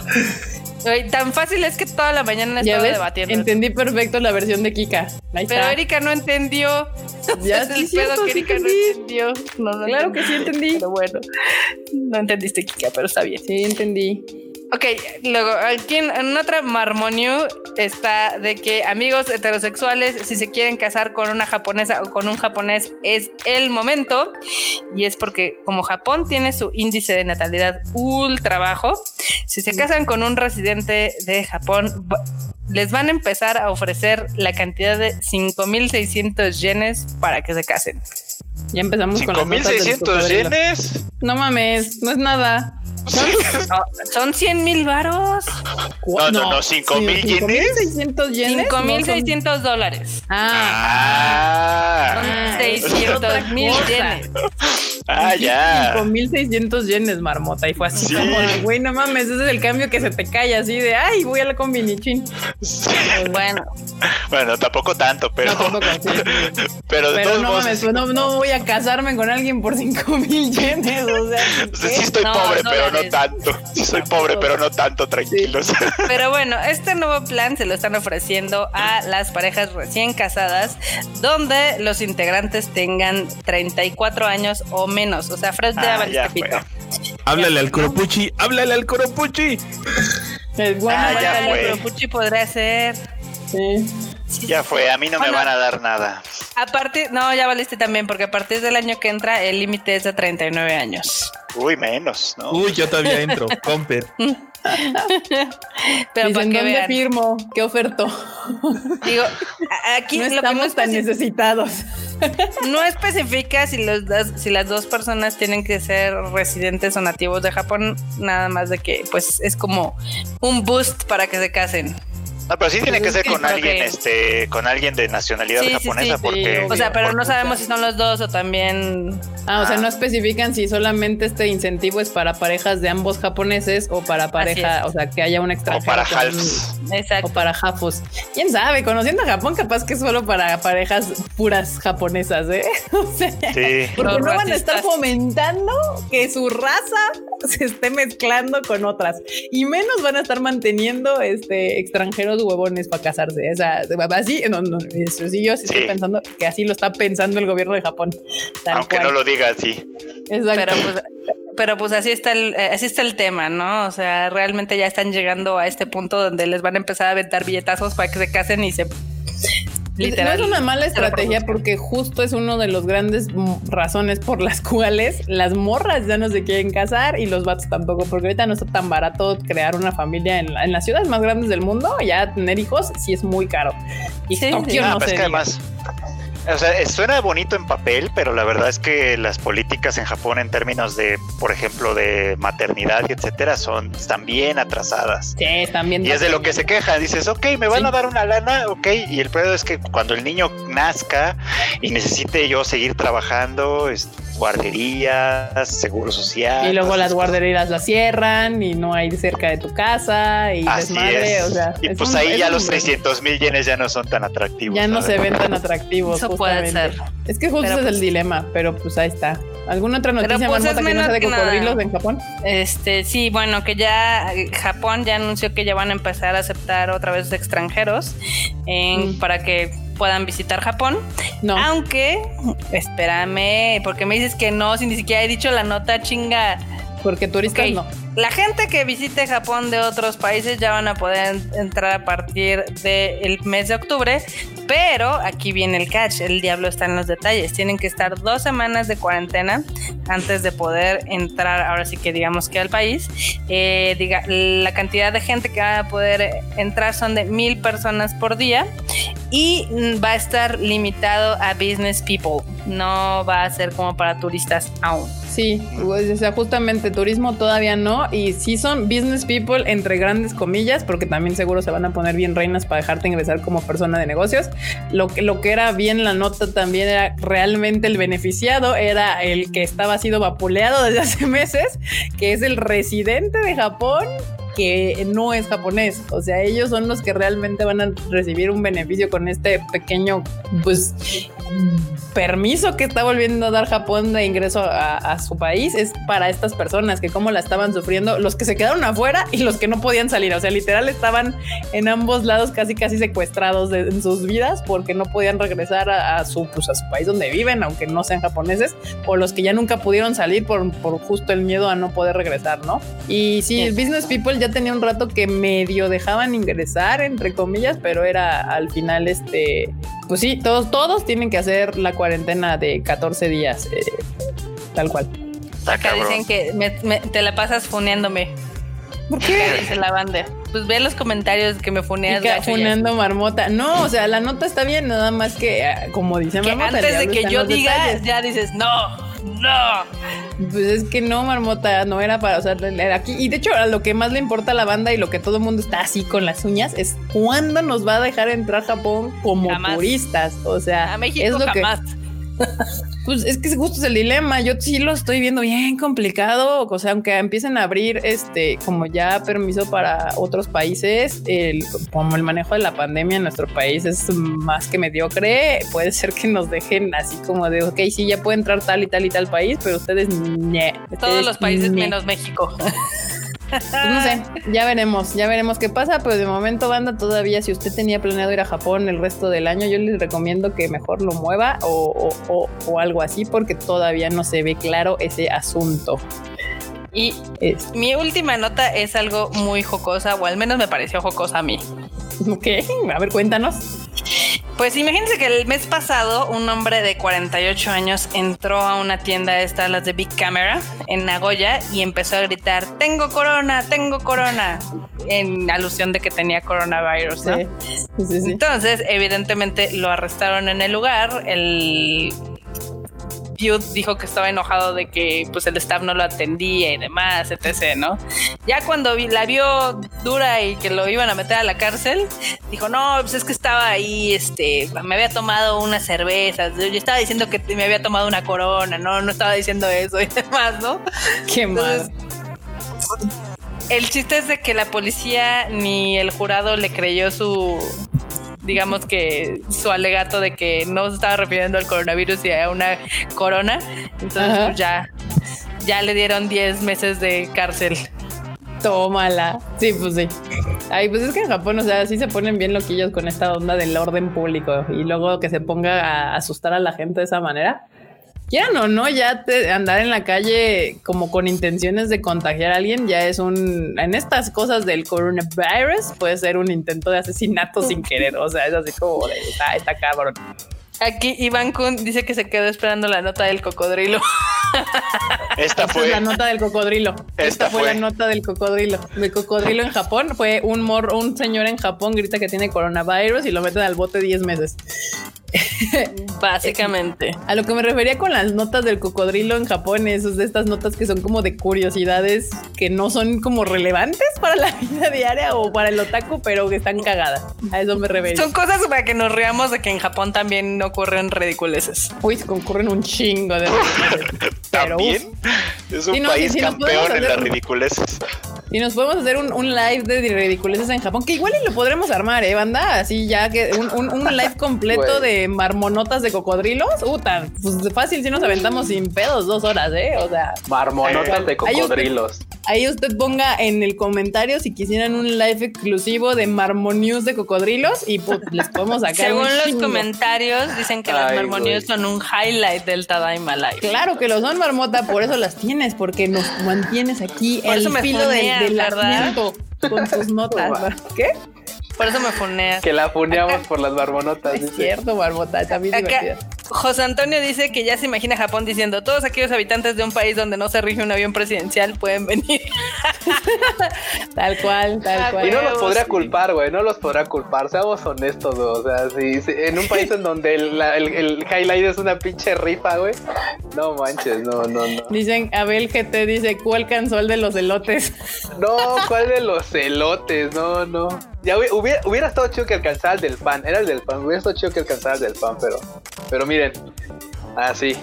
tan fácil es que toda la mañana estaba debatiendo. Entendí perfecto la versión de Kika. Pero Erika no entendió. Ya sí, pedo que Erika no entendió. claro que sí entendí. Pero bueno, no entendiste Kika, pero está bien. Sí, entendí. Ok, luego aquí en, otra marmonio está de que amigos heterosexuales, si se quieren casar con una japonesa o con un japonés, es el momento. Y es porque como Japón tiene su índice de natalidad ultra bajo, si se casan con un residente de Japón, les van a empezar a ofrecer la cantidad de 5.600 yenes para que se casen. Ya empezamos con las 5.600 yenes. No mames, no es nada. Son, 100 mil varos. No, no, no, 5 mil yenes. 600 yenes. 5 mil 600 dólares. Ah. ah. 600 mil yenes. Ah, ya. 5600 yenes, marmota. Y fue así como güey, no mames, ese es el cambio que se te cae así de, ay, voy a la combinichín. Bueno. Bueno, tampoco tanto, pero. No, pero, pero no mames, no, no, voy a casarme con alguien por 5000 yenes. O sea, sí estoy pobre, pero no tanto. Soy pobre, pero no tanto, tranquilos. Pero bueno, este nuevo plan se lo están ofreciendo a las parejas recién casadas, donde los integrantes tengan 34 años o menos. O sea, Fred ah, ya pito. Háblale al Coropuchi, háblale al Coropuchi. Es bueno, ah, ya el Coropuchi podrá ser. Sí. Ya fue, a mí no me van a dar nada. A partir, no, ya valiste también, porque a partir del año que entra el límite es de 39 años. Uy, menos, ¿no? Uy, yo todavía entro, comper. Pero para que vean. firmo? ¿Qué oferto? Digo, aquí no estamos tan necesitados. No especifica si, los si las dos personas tienen que ser residentes o nativos de Japón, nada más de que pues es como un boost para que se casen. No, pero sí tiene que ser con alguien, este, con alguien de nacionalidad japonesa, porque. O sea, pero no sabemos si son los dos o también. Ah, o sea, no especifican si solamente este incentivo es para parejas de ambos japoneses o para pareja, o sea, que haya un extranjero. O para halfs. Exacto. O para jafos. Quién sabe, conociendo a Japón, capaz que es solo para parejas puras japonesas, ¿eh? O sea, sí. porque no van a estar fomentando que su raza se esté mezclando con otras y menos van a estar manteniendo este extranjeros huevones para casarse. O sea, así, no, no, eso sí, yo sí, estoy pensando que así lo está pensando el gobierno de Japón. Aunque no lo diga así. Pero pues, pero pues así está el, eh, así está el tema, ¿no? O sea, realmente ya están llegando a este punto donde les van a empezar a aventar billetazos para que se casen y se no es una mala estrategia porque justo es uno de los grandes razones por las cuales las morras ya no se quieren casar y los vatos tampoco, porque ahorita no está tan barato crear una familia en, las ciudades más grandes del mundo. Ya tener hijos sí es muy caro. Y sí, no ah, pues que además o sea, suena bonito en papel, pero la verdad es que las políticas en Japón en términos de, por ejemplo, de maternidad y etcétera, son, están bien atrasadas. Sí, están bien. Y es de lo que se queja. Dices, ok, me van a dar una lana, ok. Y el pedo es que cuando el niño nazca y necesite yo seguir trabajando, guarderías, seguro social. Y luego las guarderías las cierran y no hay cerca de tu casa y desmadre, o sea. Y pues ahí ya los 300 mil yenes ya no son tan atractivos. Ya no se ven tan atractivos. Eso puede ser. Es que justo es el pues dilema, pero pues ahí está. ¿Alguna otra noticia pues más que no sea de cocodrilos en Japón? Este, sí, bueno, que ya Japón ya anunció que ya van a empezar a aceptar otra vez extranjeros en, mm. para que puedan visitar Japón. No. Aunque, espérame, porque me dices que no, si ni siquiera he dicho la nota chinga. Porque turistas no. La gente que visite Japón de otros países ya van a poder entrar a partir del mes de octubre, pero aquí viene el catch, el diablo está en los detalles. Tienen que estar dos semanas de cuarentena antes de poder entrar, ahora sí que digamos que al país. Eh, diga, la cantidad de gente que va a poder entrar son de mil personas por día y va a estar limitado a business people, no va a ser como para turistas aún. Sí, pues, o sea, justamente turismo todavía no. Y sí son business people, entre grandes comillas, porque también seguro se van a poner bien reinas para dejarte ingresar como persona de negocios. Lo que, lo que era bien la nota también era realmente el beneficiado, era el que estaba sido vapuleado desde hace meses, que es el residente de Japón que no es japonés. O sea, ellos son los que realmente van a recibir un beneficio con este pequeño, pues, permiso que está volviendo a dar Japón de ingreso a, su país es para estas personas que como la estaban sufriendo, los que se quedaron afuera y los que no podían salir. O sea, literal estaban en ambos lados casi casi secuestrados en sus vidas porque no podían regresar a, su, pues, a su país donde viven, aunque no sean japoneses, o los que ya nunca pudieron salir por, por justo el miedo a no poder regresar, ¿no? Y sí, el Business People ya tenía un rato que medio dejaban ingresar, entre comillas, pero era al final este, pues sí, todos, todos tienen que hacer la cuarentena de 14 días, eh, tal cual. Acá dicen que te la pasas funeándome. ¿Por qué? Dice la banda. Pues ve los comentarios que me funeas. Que funeando marmota. No, o sea, la nota está bien, nada más que, ah, como dice que Antes de que yo diga, ya dices, no, no. Pues es que no, marmota, no era para, sea, aquí. Y de hecho, a lo que más le importa a la banda y lo que todo el mundo está así con las uñas es cuándo nos va a dejar entrar Japón como turistas. O sea, a México es lo jamás. Pues es que justo es el dilema. Yo sí lo estoy viendo bien complicado. O sea, aunque empiecen a abrir este como ya permiso para otros países, el, como el manejo de la pandemia en nuestro país es más que mediocre, puede ser que nos dejen así como de ok, sí, ya puede entrar tal y tal y tal país, pero ustedes, Todos los países menos México. Pues no sé, ya veremos, ya veremos qué pasa, pero de momento, banda, todavía si usted tenía planeado ir a Japón el resto del año, yo les recomiendo que mejor lo mueva o, algo así, porque todavía no se ve claro ese asunto. Y mi última nota es algo muy jocosa, o al menos me pareció jocosa a mí. Ok, a ver, cuéntanos. Pues imagínense que el mes pasado un hombre de 48 años entró a una tienda esta, las de Big Camera, en Nagoya y empezó a gritar, tengo corona, tengo corona, en alusión de que tenía coronavirus, ¿no? Entonces, evidentemente lo arrestaron en el lugar, el dijo que estaba enojado de que pues el staff no lo atendía y demás, etc, ¿no? Ya cuando la vio dura y que lo iban a meter a la cárcel, dijo, no, pues es que estaba ahí, este, me había tomado unas cervezas, yo estaba diciendo que me había tomado una corona, no, no estaba diciendo eso y demás, ¿no? Qué mal. El chiste es de que la policía ni el jurado le creyó su, digamos que su alegato de que no se estaba refiriendo al coronavirus y a una corona. Entonces, pues ya, ya le dieron 10 meses de cárcel. Tómala. Sí, pues sí. Ay, pues es que en Japón, o sea, sí se ponen bien loquillos con esta onda del orden público y luego que se ponga a asustar a la gente de esa manera quieran o no, ya andar en la calle como con intenciones de contagiar a alguien ya es un, en estas cosas del coronavirus, puede ser un intento de asesinato sin querer. O sea, es así como de, está, está cabrón. Aquí Iván Kun dice que se quedó esperando la nota del cocodrilo. Esta fue la nota del cocodrilo. Esta, fue, la nota del cocodrilo. El cocodrilo en Japón fue un mor un señor en Japón grita que tiene coronavirus y lo meten al bote 10 meses. Básicamente. A lo que me refería con las notas del cocodrilo en Japón, es de estas notas que son como de curiosidades que no son como relevantes para la vida diaria o para el otaku, pero que están cagadas. A eso me refería. Son cosas para que nos riamos de que en Japón también ocurren ridiculeces. Uy, se ocurren un chingo de ¿También? es un país campeón en las ridiculeces. Y nos podemos hacer un, live de ridiculeces en Japón, que igual y lo podremos armar, ¿eh, banda? Así ya que un, live completo de marmonotas de cocodrilos. Uta, pues fácil si nos aventamos sin pedos dos horas, ¿eh? O sea. Marmonotas de cocodrilos. Ahí usted, ponga en el comentario si quisieran un live exclusivo de Marmonews de cocodrilos y pues, les podemos sacar. Según los comentarios, dicen que las Marmonews son un highlight del Tadaima Live. Claro que lo son, Marmota, por eso las tienes, porque nos mantienes aquí el filo de del asiento con sus notas. ¿Qué? Por eso me funea. Que la funeamos por las barbonotas. Es cierto, barbota, también divertida. José Antonio dice que ya se imagina Japón diciendo, todos aquellos habitantes de un país donde no se rige un avión presidencial pueden venir. tal cual, tal ah, cual. Y no los podría culpar, güey, no los podrá culpar, seamos honestos, güey. O sea, si, en un país en donde el, el, highlight es una pinche rifa, güey, no manches, no, no, no. Dicen, Abel GT dice, ¿cuál canzó el de los elotes? No, ¿cuál de los elotes? No, no. Ya hubiera, hubiera estado chido que alcanzara el del pan, era el del pan, hubiera estado chido que alcanzara el del pan, pero, pero mira, miren. Así.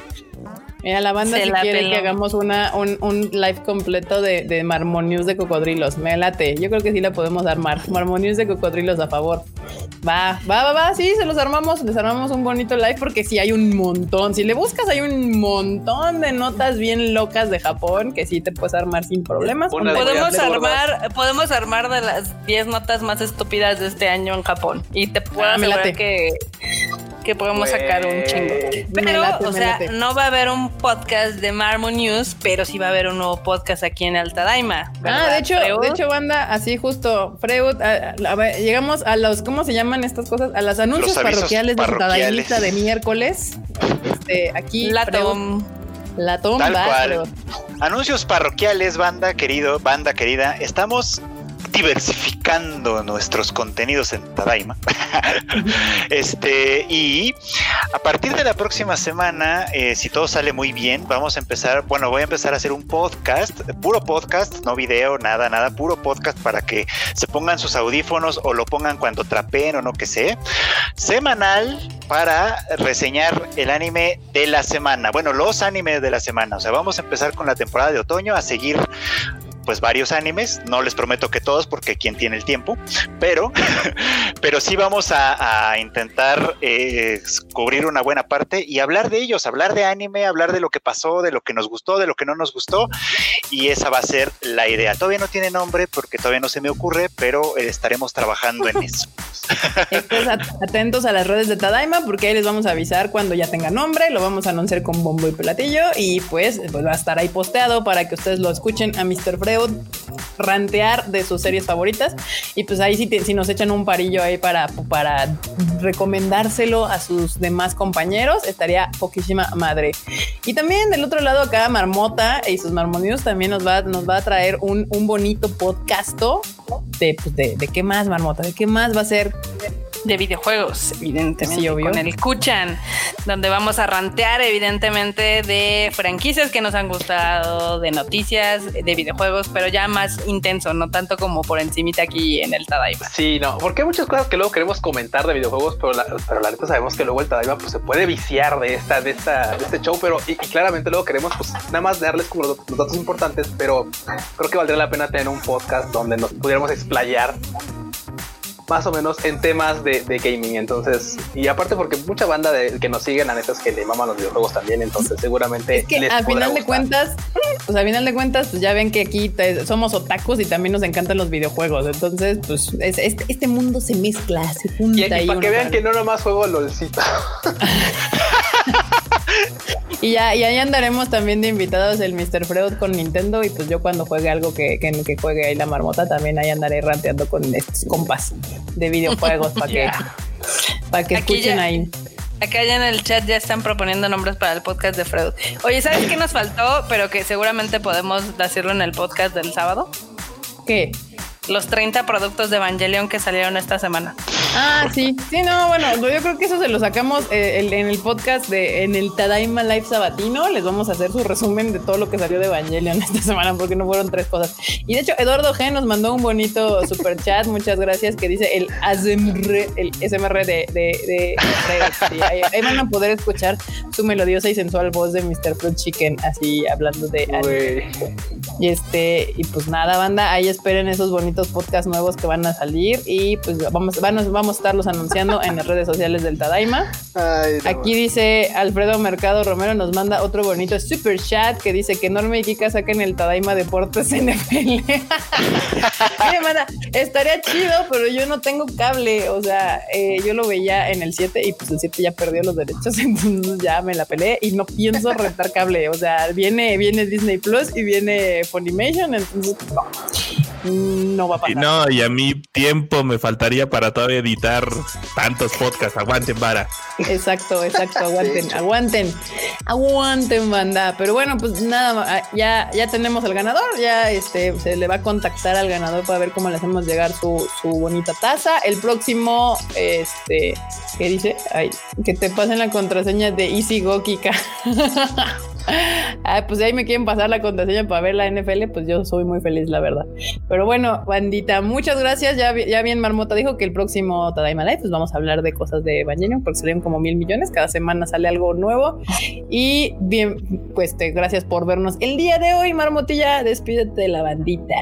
Mira, la banda si quiere que hagamos una, un, un, live completo de, de Marmonius de cocodrilos. Me late. Yo creo que sí la podemos armar. Marmonius de cocodrilos a favor. Va, va, va, va, sí, se los armamos, les armamos un bonito live porque sí hay un montón. Si le buscas, hay un montón de notas bien locas de Japón que sí te puedes armar sin problemas. Podemos armar, podemos armar de las 10 notas más estúpidas de este año en Japón. Y te puedo ah, que que podemos sacar un chingo. Pero, o sea, no va a haber un podcast de Marmo News, pero sí va a haber un nuevo podcast aquí en Alta Daima. Ah, de hecho, de hecho, banda, así justo, Freud, llegamos a los, ¿cómo se llaman estas cosas? A los anuncios parroquiales, de Alta Daimita de miércoles. Este, aquí. La tom. La tom, Tal cual. Anuncios parroquiales, banda querido, banda querida. Estamos diversificando nuestros contenidos en Tadaima. este, y a partir de la próxima semana, eh, si todo sale muy bien, vamos a empezar, bueno, voy a empezar a hacer un podcast, puro podcast, no video, nada, nada, puro podcast para que se pongan sus audífonos o lo pongan cuando trapeen o no que sé, semanal para reseñar el anime de la semana. Bueno, los animes de la semana. O sea, vamos a empezar con la temporada de otoño, a seguir pues varios animes, no les prometo que todos porque quien tiene el tiempo, pero, pero sí vamos a, intentar eh, cubrir una buena parte y hablar de ellos, hablar de anime, hablar de lo que pasó, de lo que nos gustó, de lo que no nos gustó y esa va a ser la idea. Todavía no tiene nombre porque todavía no se me ocurre, pero eh, estaremos trabajando en eso. atentos a las redes de Tadaima porque ahí les vamos a avisar cuando ya tenga nombre, lo vamos a anunciar con bombo y platillo y pues, pues va a estar ahí posteado para que ustedes lo escuchen a Mr. Rantear de sus series favoritas. Y pues ahí si, si nos echan un parillo ahí para, para recomendárselo a sus demás compañeros, estaría poquísima madre. Y también del otro lado acá, Marmota y sus marmonidos también nos va, nos va a traer un, un bonito podcasto de, pues de, de qué más, Marmota, de qué más va a ser de videojuegos, evidentemente, con el Kuchan, donde vamos a rantear, evidentemente, de franquicias que nos han gustado, de noticias, de videojuegos, pero ya más intenso, no tanto como por encimita aquí en el Tadaima. Sí, no, porque hay muchas cosas que luego queremos comentar de videojuegos, pero la, pero la neta sabemos que luego el Tadaima pues, se puede viciar de esta, de esta, de este show, pero y, claramente luego queremos pues nada más darles como los, los datos importantes, pero creo que valdría la pena tener un podcast donde nos pudiéramos explayar más o menos en temas de, gaming. Entonces, y aparte porque mucha banda de, que nos siguen, a neta es que le maman los videojuegos también. Entonces, seguramente. Es que al final de cuentas, pues al final de cuentas, pues ya ven que aquí somos otakus y también nos encantan los videojuegos. Entonces, pues este, este, mundo se mezcla, se junta. Y, para que vean que no nomás juego LOLcito. Y ya, y ahí andaremos también de invitados el Mr. Freud con Nintendo. Y pues yo cuando juegue algo que, que, que juegue ahí la marmota, también ahí andaré ranteando con estos compas de videojuegos para que, para que escuchen ahí. Acá ya en el chat ya están proponiendo nombres para el podcast de Freud. Oye, ¿sabes qué nos faltó? Pero que seguramente podemos decirlo en el podcast del sábado. ¿Qué? Los 30 productos de Evangelion que salieron esta semana. Ah, sí, sí, no, bueno, yo creo que eso se lo sacamos eh, en el podcast de en el Tadaima Live Sabatino. Les vamos a hacer su resumen de todo lo que salió de Evangelion esta semana, porque no fueron tres cosas. Y de hecho, Eduardo G nos mandó un bonito super chat, muchas gracias, que dice el ASMR, el SMR de, de, ahí, van a poder escuchar su melodiosa y sensual voz de Mr. Fruit Chicken, así hablando de. Y este, y pues nada, banda, ahí esperen esos bonitos podcasts nuevos que van a salir y pues vamos, vamos, vamos a estarlos anunciando en las redes sociales del Tadaima. Aquí dice Alfredo Mercado Romero nos manda otro bonito super chat que dice que Norma y Kika saquen el Tadaima Deportes NFL. Mire, manda, estaría chido, pero yo no tengo cable. O sea, eh, yo lo veía en el 7 y pues el 7 ya perdió los derechos, entonces ya me la peleé y no pienso rentar cable. O sea, viene, viene Disney Plus y viene Funimation, entonces no no va a pasar. no, y a mí tiempo me faltaría para todavía editar tantos podcasts. Aguanten, vara. Exacto, exacto. Aguanten, aguanten, aguanten, banda. Pero bueno, pues nada, ya, ya tenemos al ganador. Ya este se le va a contactar al ganador para ver cómo le hacemos llegar su, su bonita taza. El próximo, este, ¿qué dice? Ay, que te pasen la contraseña de Easy Go Kika. ah, pues ahí me quieren pasar la contraseña para ver la NFL, pues yo soy muy feliz, la verdad. Pero bueno, bandita, muchas gracias. Ya, bien Marmota dijo que el próximo Tadaima Live, pues vamos a hablar de cosas de Evangelion, porque salieron como mil millones. Cada semana sale algo nuevo. Y bien, pues te, gracias por vernos el día de hoy, Marmotilla. Despídete de la bandita.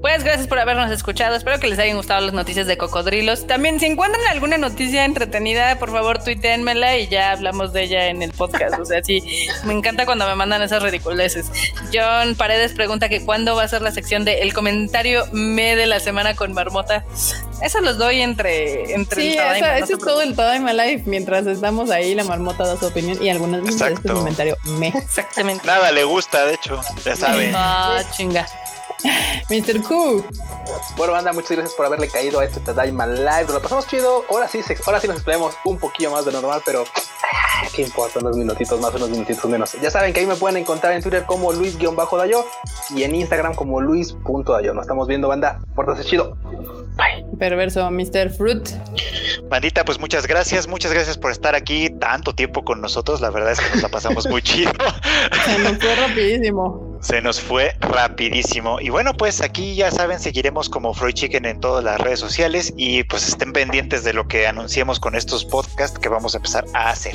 Pues gracias por habernos escuchado. Espero que les hayan gustado las noticias de cocodrilos. También, si encuentran alguna noticia entretenida, por favor, tuiteenmela y ya hablamos de ella en el podcast. O sea, sí, me encanta cuando me mandan esas ridiculeces. John Paredes pregunta que cuándo va a ser la sección de el comentario me de la semana con Marmota. Eso los doy entre, entre sí, el eso es todo el Tadaima Life. Mientras estamos ahí, la Marmota da su opinión y algunas veces este comentario me. Exactamente. Nada le gusta, de hecho, ya sabe. Ah, chinga. Mr. Q. Bueno, banda, muchas gracias por haberle caído a este Tadaima Live. Lo pasamos chido. Ahora sí, ahora sí nos esperemos un poquillo más de normal, pero ah, ¿qué importa? Unos minutitos más, unos minutitos menos. Ya saben que ahí me pueden encontrar en Twitter como Luis-Dayo y en Instagram como Luis.dayo. Nos estamos viendo, banda. Pórtase chido. Bye. Perverso, Mr. Fruit. Bandita, pues muchas gracias, muchas gracias por estar aquí tanto tiempo con nosotros. La verdad es que nos la pasamos muy chido. Se nos fue rapidísimo. Se nos fue rapidísimo. Y bueno, pues aquí ya saben, seguiremos como Freud Chicken en todas las redes sociales y pues estén pendientes de lo que anunciemos con estos podcasts que vamos a empezar a hacer.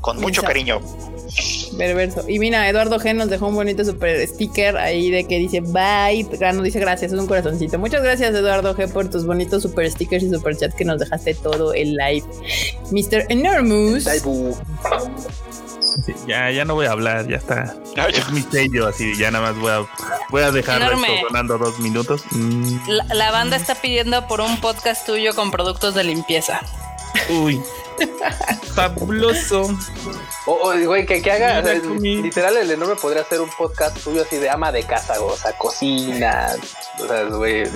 Con mucho cariño. Perverso. Y mira, Eduardo G nos dejó un bonito super sticker ahí de que dice bye. Nos dice gracias, es un corazoncito. Muchas gracias, Eduardo G, por tus bonitos super stickers y super chats que nos dejaste todo el live. Mr. Enormous. Ya, ya no voy a hablar, ya está. Es mi sello, así, ya nada más voy a, voy a dejar esto sonando dos minutos. Mm. la banda está pidiendo por un podcast tuyo con productos de limpieza. Uy. Fabuloso. O, güey, que, que haga, literal, el enorme podría hacer un podcast tuyo así de ama de casa, o sea, cocina, o sea,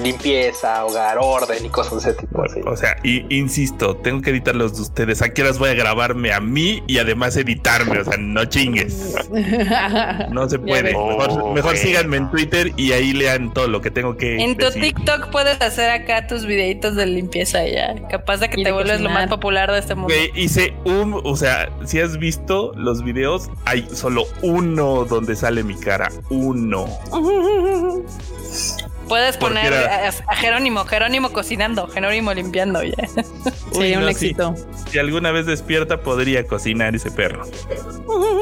limpieza, hogar, orden y cosas de ese tipo. O sea, y, insisto, tengo que editar los de ustedes. Aquí las voy a grabarme a mí y además editarme, o sea, no chingues. no se puede. Mejor, oh, síganme en Twitter y ahí lean todo lo que tengo que. En tu TikTok puedes hacer acá tus videitos de limpieza ya. Capaz de que te vuelves lo más popular de este mundo. Hice un, o sea, si has visto los videos, hay solo uno donde sale mi cara. Uno. Puedes poner a, Jerónimo, Jerónimo cocinando, Jerónimo limpiando ya. Sería un éxito. Si, alguna vez despierta, podría cocinar ese perro.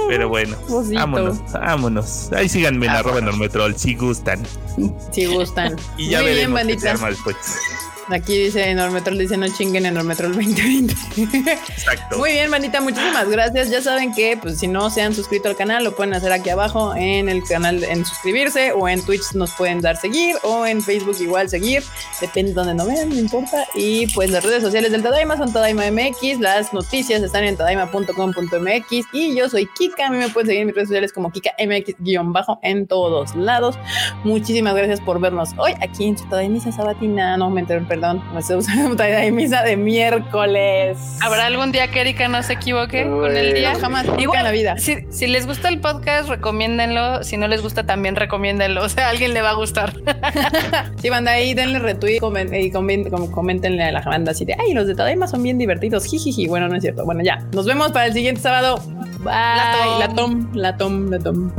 Pero bueno, vámonos, vámonos. Ahí síganme en ah, arroba normetrol si gustan. Si gustan. y ya Muy veremos bien, bandita. Aquí dice Enormetrol, dice no chinguen Enormetrol 2020. Exacto. Muy bien, manita, muchísimas gracias. Ya saben que, pues, si no se han suscrito al canal, lo pueden hacer aquí abajo en el canal en suscribirse o en Twitch nos pueden dar seguir o en Facebook igual seguir. Depende de donde no vean, no importa. Y pues las redes sociales del Tadaima son Tadaima MX. Las noticias están en tadaima.com.mx. Y yo soy Kika. A mí me pueden seguir en mis redes sociales como Kika MX-bajo en todos lados. Muchísimas gracias por vernos hoy aquí en su Tadaimisa Sabatina. No me entero perdón, me estoy usando de misa de miércoles. ¿Habrá algún día que Erika no se equivoque con el día? Jamás, igual en la vida. Si, si, les gusta el podcast, recomiéndenlo. Si no les gusta, también recomiéndenlo. O sea, a alguien le va a gustar. sí, banda ahí, denle retweet y coméntenle a la banda así de, ay, los de Tadaima son bien divertidos. Jijiji. Bueno, no es cierto. Bueno, ya. Nos vemos para el siguiente sábado. Bye. La tom, la tom, la tom.